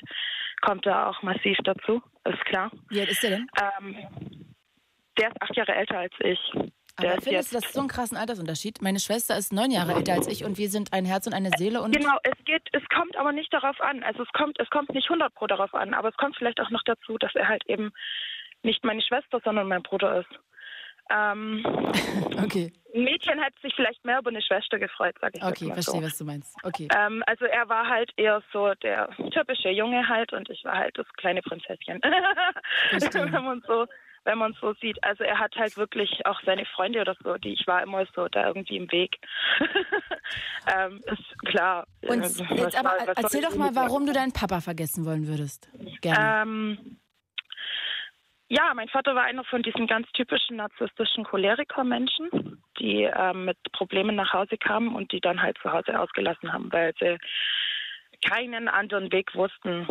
kommt da auch massiv dazu, ist klar. Wie alt ist der denn? Ähm, der ist acht Jahre älter als ich. Aber Der findest du das so einen krassen Altersunterschied? Meine Schwester ist neun Jahre älter als ich und wir sind ein Herz und eine Seele und Genau, es geht, es kommt aber nicht darauf an. Also es kommt, es kommt nicht 100 pro darauf an, aber es kommt vielleicht auch noch dazu, dass er halt eben nicht meine Schwester, sondern mein Bruder ist. Ähm, [LAUGHS] okay, ein Mädchen hätte sich vielleicht mehr über eine Schwester gefreut, sag ich okay, mal verstehe, so. was du meinst. Okay. Ähm, also er war halt eher so der typische Junge halt und ich war halt das kleine Prinzesschen. [LAUGHS] Wenn man so wenn man so sieht. Also er hat halt wirklich auch seine Freunde oder so, die ich war immer so da irgendwie im Weg. [LAUGHS] ähm, ist klar. Und was jetzt aber soll erzähl doch mal, warum du deinen Papa vergessen wollen würdest. Gerne. Ähm, ja, mein Vater war einer von diesen ganz typischen narzisstischen Choleriker-Menschen, die ähm, mit Problemen nach Hause kamen und die dann halt zu Hause ausgelassen haben, weil sie keinen anderen Weg wussten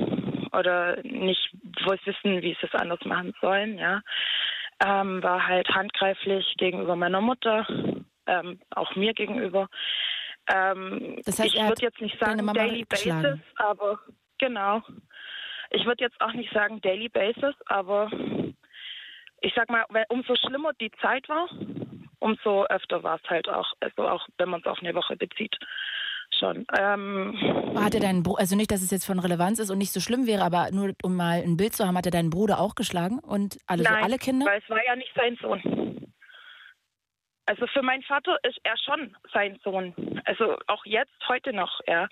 oder nicht wissen, wie sie es anders machen sollen. Ja, ähm, war halt handgreiflich gegenüber meiner Mutter, ähm, auch mir gegenüber. Ähm, Das heißt, ich würde jetzt nicht sagen Daily Basis, aber genau. Ich würde jetzt auch nicht sagen Daily Basis, aber ich sag mal, umso schlimmer die Zeit war, umso öfter war es halt auch, also auch wenn man es auf eine Woche bezieht, schon. Ähm, Hat er deinen Bruder, also nicht, dass es jetzt von Relevanz ist und nicht so schlimm wäre, aber nur um mal ein Bild zu haben, hat er deinen Bruder auch geschlagen und alle, so Nein, alle Kinder? weil es war ja nicht sein Sohn. Also für meinen Vater ist er schon sein Sohn. Also auch jetzt, heute noch, ja,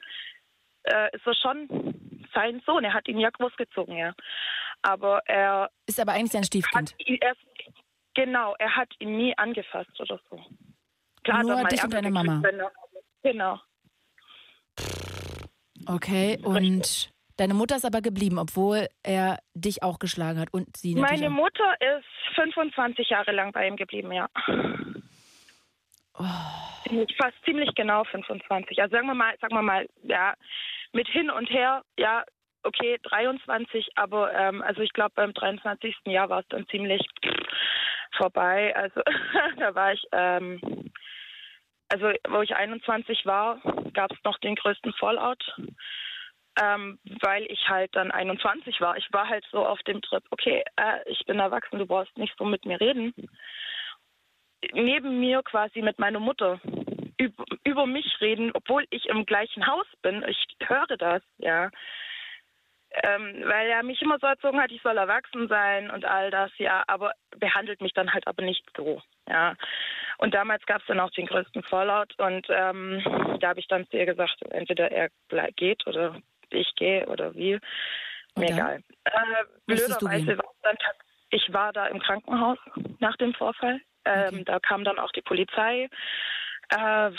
äh, ist er schon sein Sohn. Er hat ihn ja großgezogen, ja. Aber er Ist aber eigentlich sein Stiefkind. ihn erst, genau, er hat ihn nie angefasst oder so. Klar, Nur dich und deine Mama. er- Genau. Okay, und deine Mutter ist aber geblieben, obwohl er dich auch geschlagen hat und sie Meine. Mutter ist 25 Jahre lang bei ihm geblieben, ja. Oh. Fast ziemlich genau 25. Also sagen wir mal, sagen wir mal, ja, mit hin und her, ja, okay, 23, aber ähm, also ich glaube beim 23. Jahr war es dann ziemlich vorbei. Also [LAUGHS] da war ich, ähm, also wo ich 21 war, gab es noch den größten Fallout. Ähm, weil ich halt dann 21 war. Ich war halt so auf dem Trip, okay, äh, ich bin erwachsen, du brauchst nicht so mit mir reden. Neben mir quasi mit meiner Mutter über, über mich reden, obwohl ich im gleichen Haus bin. Ich höre das, ja. Ähm, weil er mich immer so erzogen hat, ich soll erwachsen sein und all das, ja, aber behandelt mich dann halt aber nicht so, ja. Und damals gab es dann auch den größten Fallout und ähm, da habe ich dann zu ihr gesagt, entweder er geht oder ich gehe oder wie, mir egal. Äh, blöderweise war es dann ich war da im Krankenhaus nach dem Vorfall. Ähm, Da kam dann auch die Polizei. Äh,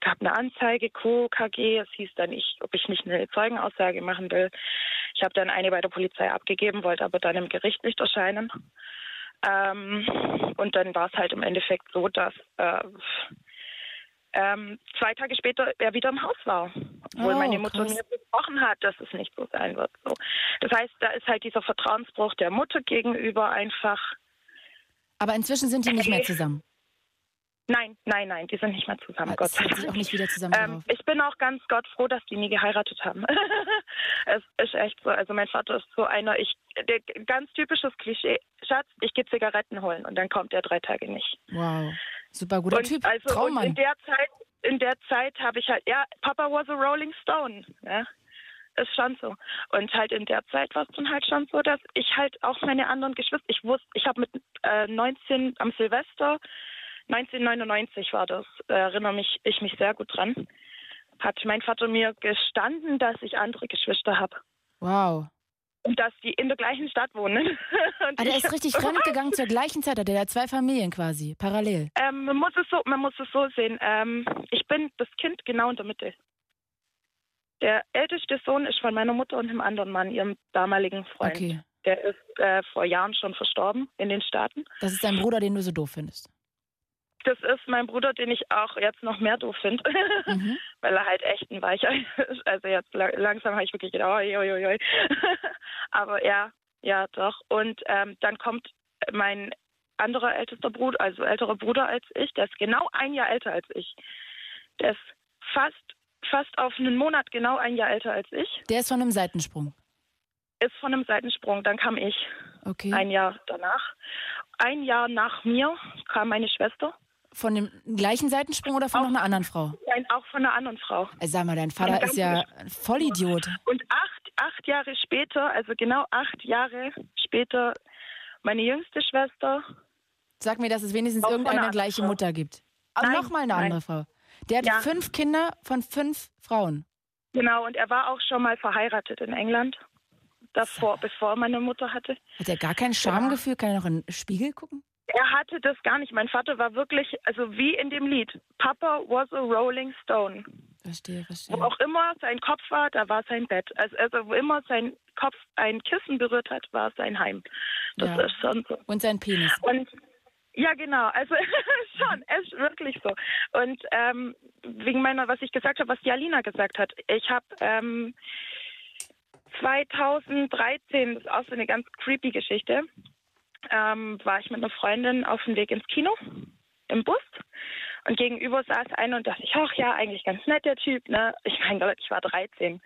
gab eine Anzeige, Co, KG. Es hieß dann, ich, ob ich nicht eine Zeugenaussage machen will. Ich habe dann eine bei der Polizei abgegeben, wollte aber dann im Gericht nicht erscheinen. Ähm, und dann war es halt im Endeffekt so, dass äh, ähm, zwei Tage später er wieder im Haus war. Obwohl Oh, meine Mutter krass. mir versprochen hat, dass es nicht so sein wird. So. Das heißt, da ist halt dieser Vertrauensbruch der Mutter gegenüber einfach. Aber inzwischen sind die nicht mehr zusammen. Nein, nein, nein, die sind nicht mehr zusammen. Gott Es sei hört sich Dank. auch nicht wieder zusammen Ähm, ich bin auch ganz Gott froh, dass die nie geheiratet haben. [LAUGHS] es ist echt so. Also mein Vater ist so einer, ich der, ganz typisches Klischee. Schatz, ich gehe Zigaretten holen und dann kommt er drei Tage nicht. Wow. Super guter und Typ. Also und in der Zeit, in der Zeit habe ich halt, ja, Papa was a Rolling Stone. Ja? Ist schon so. Und halt in der Zeit war es dann halt schon so, dass ich halt auch meine anderen Geschwister, ich wusste, ich habe mit äh, 19 am Silvester 1999 war das, äh, erinnere mich ich mich sehr gut dran. Hat mein Vater mir gestanden, dass ich andere Geschwister habe Wow. und dass die in der gleichen Stadt wohnen. [LAUGHS] Und Ah, der ich- ist richtig [LAUGHS] fremd gegangen zur gleichen Zeit. Hat er hat zwei Familien quasi, parallel. Ähm, man muss es so, man muss es so sehen. Ähm, ich bin das Kind genau in der Mitte. Der älteste Sohn ist von meiner Mutter und einem anderen Mann, ihrem damaligen Freund. Okay. Der ist äh, vor Jahren schon verstorben in den Staaten. Das ist dein Bruder, den du so doof findest. Das ist mein Bruder, den ich auch jetzt noch mehr doof finde, [LAUGHS] Mhm. weil er halt echt ein Weicher ist. Also jetzt la langsam habe ich wirklich gedacht, oi, oi, oi, oi. [LAUGHS] Aber ja, ja, doch. Und ähm, dann kommt mein anderer ältester Bruder, also älterer Bruder als ich, der ist genau ein Jahr älter als ich. Der ist fast, fast auf einen Monat genau ein Jahr älter als ich. Der ist von einem Seitensprung. Ist von einem Seitensprung. Dann kam ich Okay. ein Jahr danach. Ein Jahr nach mir kam meine Schwester. Von dem gleichen Seitensprung oder von noch einer anderen Frau? Nein, auch von einer anderen Frau. Also sag mal, dein Vater ist ja ein Vollidiot. Und acht, acht Jahre später, also genau acht Jahre später, meine jüngste Schwester. Sag mir, dass es wenigstens Auch irgendeine gleiche anderen Mutter gibt. Aber nochmal eine nein. andere Frau. Der hat Ja. fünf Kinder von fünf Frauen. Genau, und er war auch schon mal verheiratet in England. Davor, bevor meine Mutter hatte. Hat er gar kein Schamgefühl? Kann er noch in den Spiegel gucken? Er hatte das gar nicht. Mein Vater war wirklich, also wie in dem Lied, Papa was a Rolling Stone. Verstehe, verstehe. Wo auch immer sein Kopf war, da war sein Bett. Also, also wo immer sein Kopf ein Kissen berührt hat, war sein Heim. Das Ja. ist schon so. Und sein Penis. Und ja, genau. Also [LAUGHS] schon, es ist wirklich so. Und ähm, wegen meiner, was ich gesagt habe, was die Alina gesagt hat, ich habe ähm, 2013, das ist auch so eine ganz creepy Geschichte, ähm, war ich mit einer Freundin auf dem Weg ins Kino im Bus und gegenüber saß einer und dachte ich, ach ja, eigentlich ganz nett der Typ, ne? Ich mein Gott, ich war 13.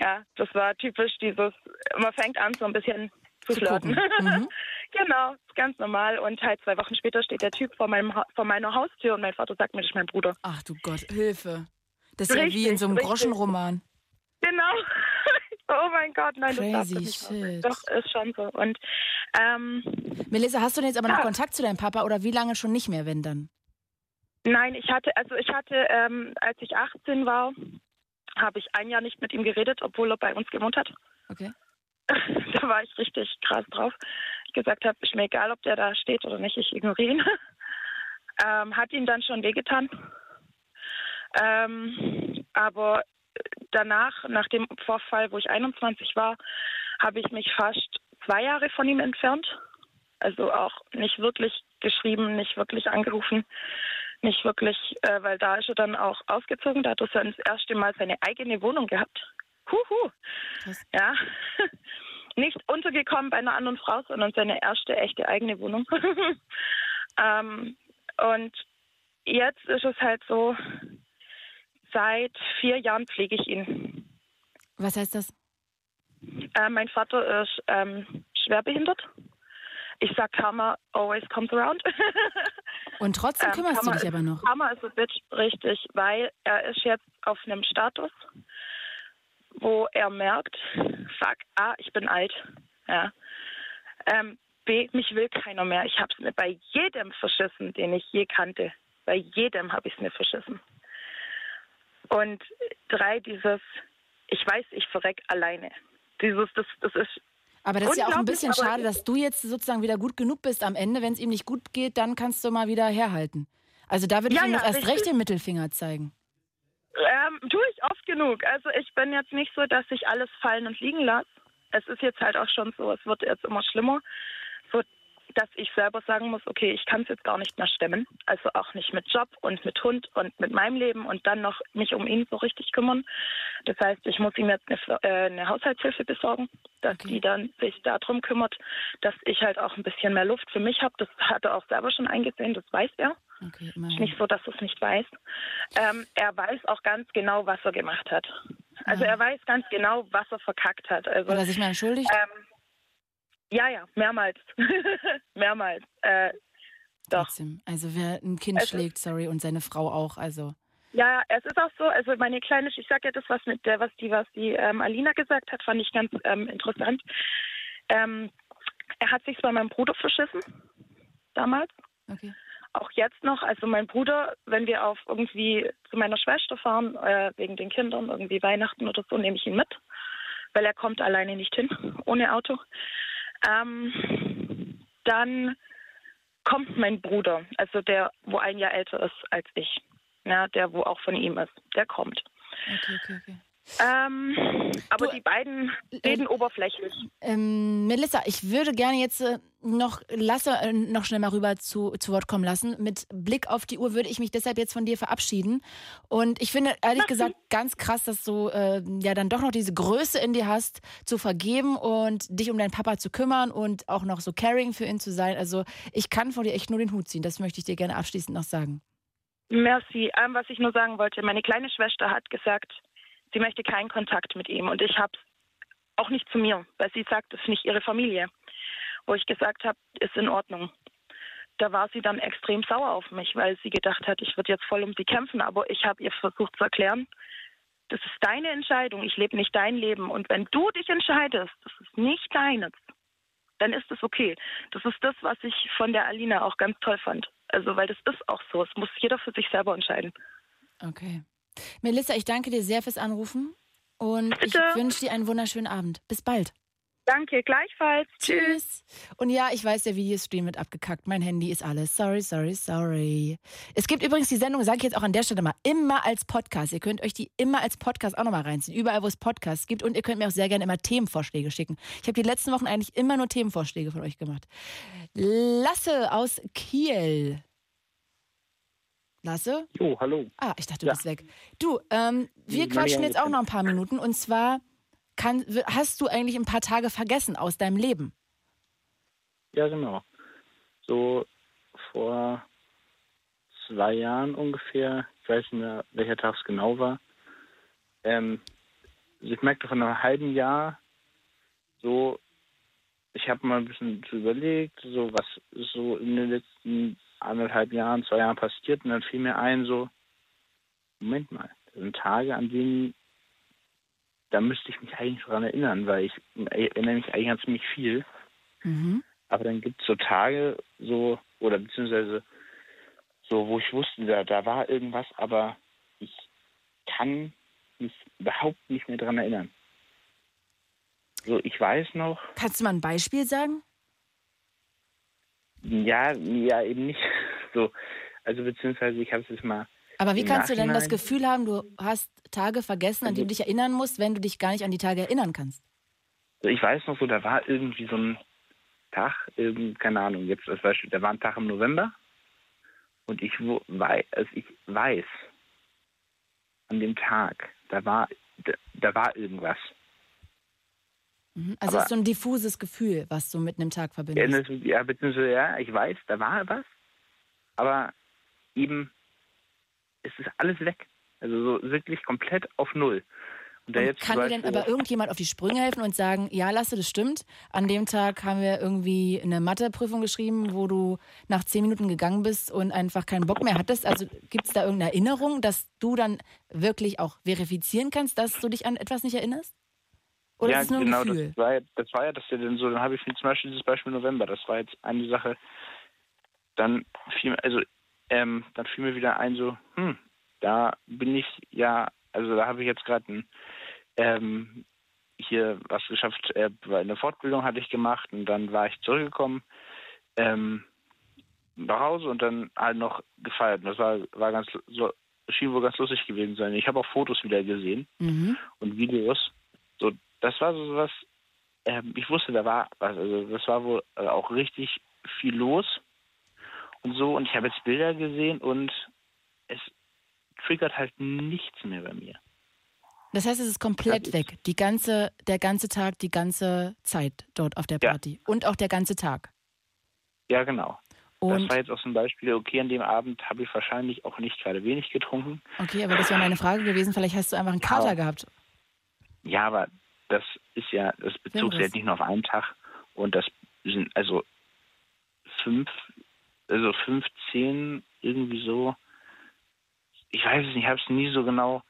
Ja, das war typisch dieses, man fängt an so ein bisschen zu, Zu flirten. [LAUGHS] Mhm. genau, ganz normal und halt zwei Wochen später steht der Typ vor, meinem, Ha- vor meiner Haustür und mein Vater sagt mir, das ist mein Bruder. Ach du Gott, Hilfe. Das ist ja wie in Richtig, so einem richtig. Groschenroman. Genau. [LAUGHS] oh mein Gott, nein, das Crazy doch nicht wahr sein. shit. Doch, ist schon so. Und ähm, Melissa, hast du denn jetzt aber noch Ja. Kontakt zu deinem Papa oder wie lange schon nicht mehr, wenn dann? Nein, ich hatte, also ich hatte, ähm, als ich 18 war, habe ich ein Jahr nicht mit ihm geredet, obwohl er bei uns gewohnt hat. Okay. [LAUGHS] da war ich richtig krass drauf. Ich gesagt habe, ist mir egal, ob der da steht oder nicht, ich ignoriere ihn. [LAUGHS] ähm, hat ihm dann schon wehgetan. Ähm, aber danach, nach dem Vorfall, wo ich 21 war, habe ich mich fast zwei Jahre von ihm entfernt. Also auch nicht wirklich geschrieben, nicht wirklich angerufen, nicht wirklich, äh, weil da ist er dann auch ausgezogen. Da hat er das erste Mal seine eigene Wohnung gehabt. Huhu. Ja. [LAUGHS] Nicht untergekommen bei einer anderen Frau, sondern seine erste echte eigene Wohnung. [LAUGHS] ähm, und jetzt ist es halt so, seit vier Jahren pflege ich ihn. Was heißt das? Äh, mein Vater ist ähm, schwerbehindert. Ich sag Karma always comes around. [LAUGHS] Und trotzdem Ähm, kümmerst du Karma dich ist- aber noch. Karma ist a bitch, richtig, weil er ist jetzt auf einem Status, wo er merkt, fuck, A, ich bin alt, ja. Ähm, B, mich will keiner mehr. Ich habe es mir bei jedem verschissen, den ich je kannte. Bei jedem habe ich es mir verschissen. Und drei, dieses, ich weiß, ich verreck alleine. Dieses, das, das ist Aber das ist ja auch ein bisschen schade, dass du jetzt sozusagen wieder gut genug bist am Ende. Wenn es ihm nicht gut geht, dann kannst du mal wieder herhalten. Also da würde ich Ja, ihm ja, noch erst richtig. recht den Mittelfinger zeigen. Ähm, tue ich oft genug. Also ich bin jetzt nicht so, dass ich alles fallen und liegen lasse. Es ist jetzt halt auch schon so, es wird jetzt immer schlimmer, dass ich selber sagen muss, okay, ich kann es jetzt gar nicht mehr stemmen. Also auch nicht mit Job und mit Hund und mit meinem Leben und dann noch mich um ihn so richtig kümmern. Das heißt, ich muss ihm jetzt eine, äh, eine Haushaltshilfe besorgen, dass die dann sich darum kümmert, dass ich halt auch ein bisschen mehr Luft für mich habe. Das hat er auch selber schon eingesehen, das weiß er. Okay, Ist nicht so, dass er es nicht weiß. Ähm, er weiß auch ganz genau, was er gemacht hat. Also er weiß ganz genau, was er verkackt hat. Also, Oder sich mal entschuldigt? ähm, ja, ja, mehrmals. [LAUGHS] mehrmals. Äh, doch. Trotzdem. Also wer ein Kind Es schlägt, sorry, und seine Frau auch. Also Ja, es ist auch so, also meine kleine, ich sag ja das, was mit der, was die, was die ähm, Alina gesagt hat, fand ich ganz ähm, interessant. Ähm, er hat sich bei meinem Bruder verschissen, damals. Okay. Auch jetzt noch, also mein Bruder, wenn wir auf irgendwie zu meiner Schwester fahren, äh, wegen den Kindern, irgendwie Weihnachten oder so, nehme ich ihn mit, weil er kommt alleine nicht hin, ohne Auto. Ähm, dann kommt mein Bruder, also der, wo ein Jahr älter ist als ich, ja, der, wo auch von ihm ist, der kommt. Okay, okay, okay. Ähm, aber die beiden reden oberflächlich. Ähm, Melissa, ich würde gerne jetzt äh, noch Lasse äh, noch schnell mal rüber zu, zu Wort kommen lassen. Mit Blick auf die Uhr würde ich mich deshalb jetzt von dir verabschieden. Und ich finde ehrlich gesagt ganz krass, dass du äh, ja dann doch noch diese Größe in dir hast, zu vergeben und dich um deinen Papa zu kümmern und auch noch so caring für ihn zu sein. Also ich kann von dir echt nur den Hut ziehen. Das möchte ich dir gerne abschließend noch sagen. Merci. Ähm, was ich nur sagen wollte, meine kleine Schwester hat gesagt, sie möchte keinen Kontakt mit ihm und ich habe auch nicht zu mir, weil sie sagt, das ist nicht ihre Familie. Wo ich gesagt habe, ist in Ordnung. da war sie dann extrem sauer auf mich, weil sie gedacht hat, ich würde jetzt voll um sie kämpfen. Aber ich habe ihr versucht zu erklären, das ist deine Entscheidung. Ich lebe nicht dein Leben. Und wenn du dich entscheidest, das ist nicht deines, dann ist es okay. Das ist das, was ich von der Alina auch ganz toll fand. Also, weil das ist auch so. Es muss jeder für sich selber entscheiden. Okay. Melissa, ich danke dir sehr fürs Anrufen und Bitte. ich wünsche dir einen wunderschönen Abend. Bis bald. Danke, gleichfalls. Tschüss. Und ja, ich weiß, der Videostream wird abgekackt. Mein Handy ist alles. Sorry, sorry, sorry. Es gibt übrigens die Sendung, sage ich jetzt auch an der Stelle mal, immer als Podcast. Ihr könnt euch die immer als Podcast auch nochmal reinziehen. Überall, wo es Podcasts gibt. Und ihr könnt mir auch sehr gerne immer Themenvorschläge schicken. Ich habe die letzten Wochen eigentlich immer nur Themenvorschläge von euch gemacht. Lasse aus Kiel. Lasse? Jo, hallo. Ah, ich dachte, du Ja. bist weg. Du, ähm, wir Nee, quatschen jetzt auch noch ein paar Minuten. Und zwar, kann, hast du eigentlich ein paar Tage vergessen aus deinem Leben? Ja, genau. So vor zwei Jahren ungefähr, ich weiß nicht mehr, welcher Tag es genau war. Ähm, also ich merkte von einem halben Jahr so, ich habe mal ein bisschen so überlegt, so was so in den letzten anderthalb Jahren, zwei Jahren passiert und dann fiel mir ein, so, Moment mal, das sind Tage, an denen da müsste ich mich eigentlich dran erinnern, weil ich erinnere mich eigentlich an ziemlich viel. Mhm. Aber dann gibt es so Tage, so, oder beziehungsweise so, wo ich wusste, da, da war irgendwas, aber ich kann mich überhaupt nicht mehr dran erinnern. So, ich weiß noch, Kannst du mal ein Beispiel sagen? Ja, ja, eben nicht [LAUGHS] so. Also, beziehungsweise ich habe es jetzt mal. Aber wie kannst du denn das Gefühl haben, du hast Tage vergessen, an die du dich erinnern musst, wenn du dich gar nicht an die Tage erinnern kannst? So, ich weiß noch so, da war irgendwie so ein Tag, irgend, keine Ahnung, jetzt als Beispiel, da war ein Tag im November und ich wo- wei- also ich weiß, an dem Tag, da war, da, da war irgendwas. Mhm. Also Aber- es ist so ein diffuses Gefühl, was du mit einem Tag verbindest. ja, beziehungsweise, ja, ich weiß, da war was, aber eben, es ist alles weg. Also so wirklich komplett auf Null. Und da jetzt Kann dir denn aber irgendjemand auf die Sprünge helfen und sagen, ja, Lasse, das stimmt. An dem Tag haben wir irgendwie eine Matheprüfung geschrieben, wo du nach zehn Minuten gegangen bist und einfach keinen Bock mehr hattest. Also gibt es da irgendeine Erinnerung, dass du dann wirklich auch verifizieren kannst, dass du dich an etwas nicht erinnerst? Oder ja, ist es nur ein genau, Gefühl? Das war, ja, das war ja das ja dann so, dann habe ich zum Beispiel dieses Beispiel November, das war jetzt eine Sache, dann fiel mir, also, ähm, dann fiel mir wieder ein, so, hm, da bin ich ja, also da habe ich jetzt gerade ähm, hier was geschafft, äh, weil eine Fortbildung hatte ich gemacht und dann war ich zurückgekommen, ähm, nach Hause und dann halt noch gefeiert. Und Das war, war ganz, so, schien wohl ganz lustig gewesen sein. Ich habe auch Fotos wieder gesehen Mhm. und Videos. So, das war so was, ähm, ich wusste, da war was, also das war wohl äh, auch richtig viel los und so. Und ich habe jetzt Bilder gesehen und es triggert halt nichts mehr bei mir. Das heißt, es ist komplett weg. Die ganze, der ganze Tag, die ganze Zeit dort auf der Party. Und auch der ganze Tag. Ja, genau. Und- das war jetzt auch so ein Beispiel, okay, an dem Abend habe ich wahrscheinlich auch nicht gerade wenig getrunken. Okay, aber das wäre meine Frage gewesen. Vielleicht hast du einfach einen Kater Aber- gehabt. Ja, aber das ist ja, das bezog sich jetzt nicht nur auf einen Tag und das sind also fünf, also fünf, zehn, irgendwie so. Ich weiß es nicht, ich habe es nie so genau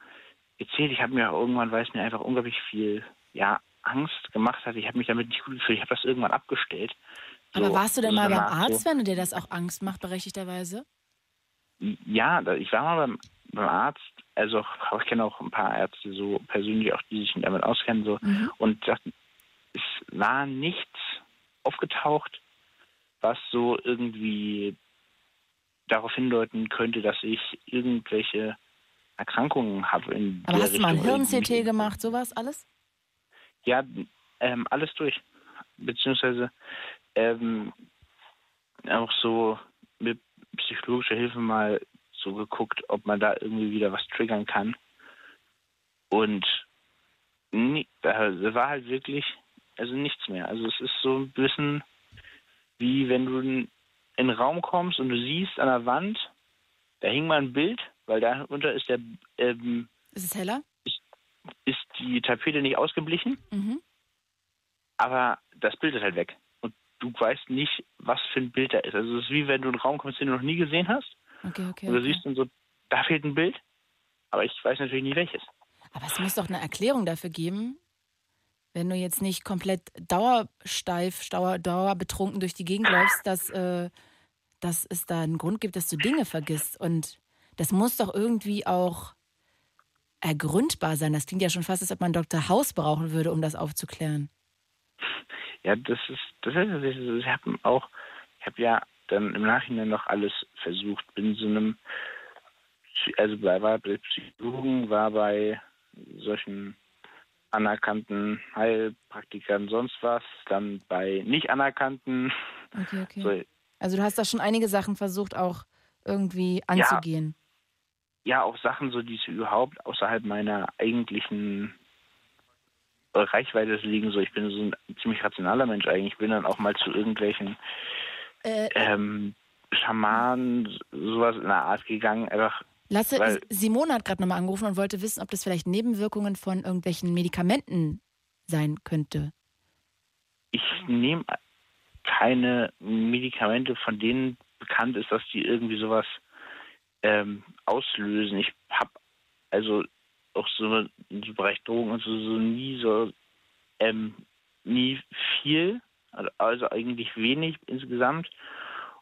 erzählt. Ich habe mir auch irgendwann, weil es mir einfach unglaublich viel, ja, Angst gemacht hat. Ich habe mich damit nicht gut gefühlt. Ich habe das irgendwann abgestellt. Aber So, warst du denn so mal beim danach so. Arzt, wenn du dir das auch Angst macht, berechtigterweise? Ja, ich war mal beim, beim Arzt, also ich kenne auch ein paar Ärzte so persönlich, auch die sich damit auskennen so Mhm. und das, es war nichts aufgetaucht, was so irgendwie darauf hindeuten könnte, dass ich irgendwelche Erkrankungen habe. In Aber hast du mal ein Richtung Hirn-CT gemacht, sowas alles? Ja, ähm, alles durch. Beziehungsweise ähm, auch so mit psychologischer Hilfe mal so geguckt, ob man da irgendwie wieder was triggern kann. Und nie, da war halt wirklich, also nichts mehr. Also es ist so ein bisschen wie wenn du in in einen Raum kommst und du siehst an der Wand, da hing mal ein Bild, weil darunter ist der ähm, Ist es heller? ist die Tapete nicht ausgeblichen, Mhm. aber das Bild ist halt weg. Und du weißt nicht, was für ein Bild da ist. Also es ist wie wenn du einen Raum kommst, den du noch nie gesehen hast. Okay, okay. Und du okay. siehst dann so, da fehlt ein Bild, aber ich weiß natürlich nie welches. Aber es muss doch eine Erklärung dafür geben, wenn du jetzt nicht komplett dauersteif, dauer, dauerbetrunken durch die Gegend läufst, dass, äh, dass es da einen Grund gibt, dass du Dinge vergisst. Und das muss doch irgendwie auch ergründbar sein. Das klingt ja schon fast, als ob man Dr. House brauchen würde, um das aufzuklären. Ja, das ist, das ist, das ist ich habe auch, ich habe ja dann im Nachhinein noch alles versucht. Bin so einem, also bei, war bei Psychologen, war bei solchen anerkannten Heilpraktikern sonst was, dann bei nicht anerkannten. Okay, okay. So, Also du hast da schon einige Sachen versucht, auch irgendwie anzugehen. ja, auch Sachen, so die überhaupt außerhalb meiner eigentlichen Reichweite liegen. So, ich bin so ein ziemlich rationaler Mensch eigentlich. Ich bin dann auch mal zu irgendwelchen Äh, ähm, Schamanen, sowas in der Art gegangen. Einfach, Lasse, weil, Simone hat gerade nochmal angerufen und wollte wissen, ob das vielleicht Nebenwirkungen von irgendwelchen Medikamenten sein könnte. ich nehme keine Medikamente, von denen bekannt ist, dass die irgendwie sowas ähm, auslösen. Ich habe also auch so im Bereich Drogen und so, so nie so ähm, nie viel, also- also eigentlich wenig insgesamt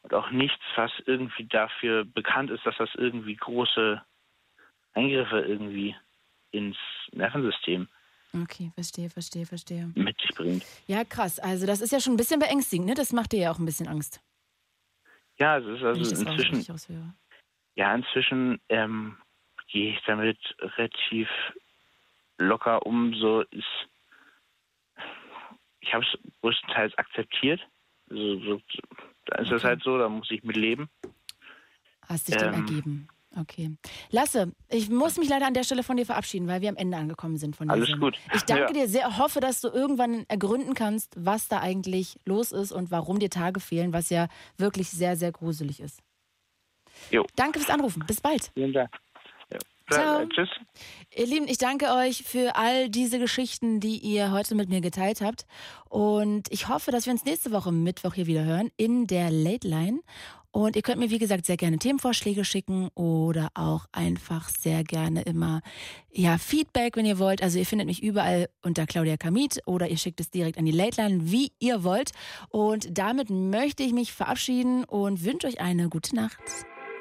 und auch nichts, was irgendwie dafür bekannt ist, dass das irgendwie große Eingriffe irgendwie ins Nervensystem Okay, verstehe, verstehe, verstehe. mit sich bringt. Ja, krass. Also das ist ja schon ein bisschen beängstigend, ne? Das macht dir ja auch ein bisschen Angst, Ja, es ist also inzwischen. Ja, inzwischen ähm, gehe ich damit relativ locker um. So ist, ich habe es größtenteils akzeptiert. So, so, da ist es halt so, da muss ich mit leben. Hast dich dem Ähm, ergeben. Okay. Lasse, ich muss mich leider an der Stelle von dir verabschieden, weil wir am Ende angekommen sind von der Alles Sendung. gut. Ich danke Ja. dir sehr, hoffe, dass du irgendwann ergründen kannst, was da eigentlich los ist und warum dir Tage fehlen, was ja wirklich sehr, sehr gruselig ist. Jo. Danke fürs Anrufen. Bis bald. Vielen Dank. Äh, tschüss. Ihr Lieben, ich danke euch für all diese Geschichten, die ihr heute mit mir geteilt habt. Und ich hoffe, dass wir uns nächste Woche Mittwoch hier wieder hören in der Late Line. Und ihr könnt mir, wie gesagt, sehr gerne Themenvorschläge schicken oder auch einfach sehr gerne immer ja, Feedback, wenn ihr wollt. Also ihr findet mich überall unter Claudia Kamit oder ihr schickt es direkt an die Late Line, wie ihr wollt. Und damit möchte ich mich verabschieden und wünsche euch eine gute Nacht.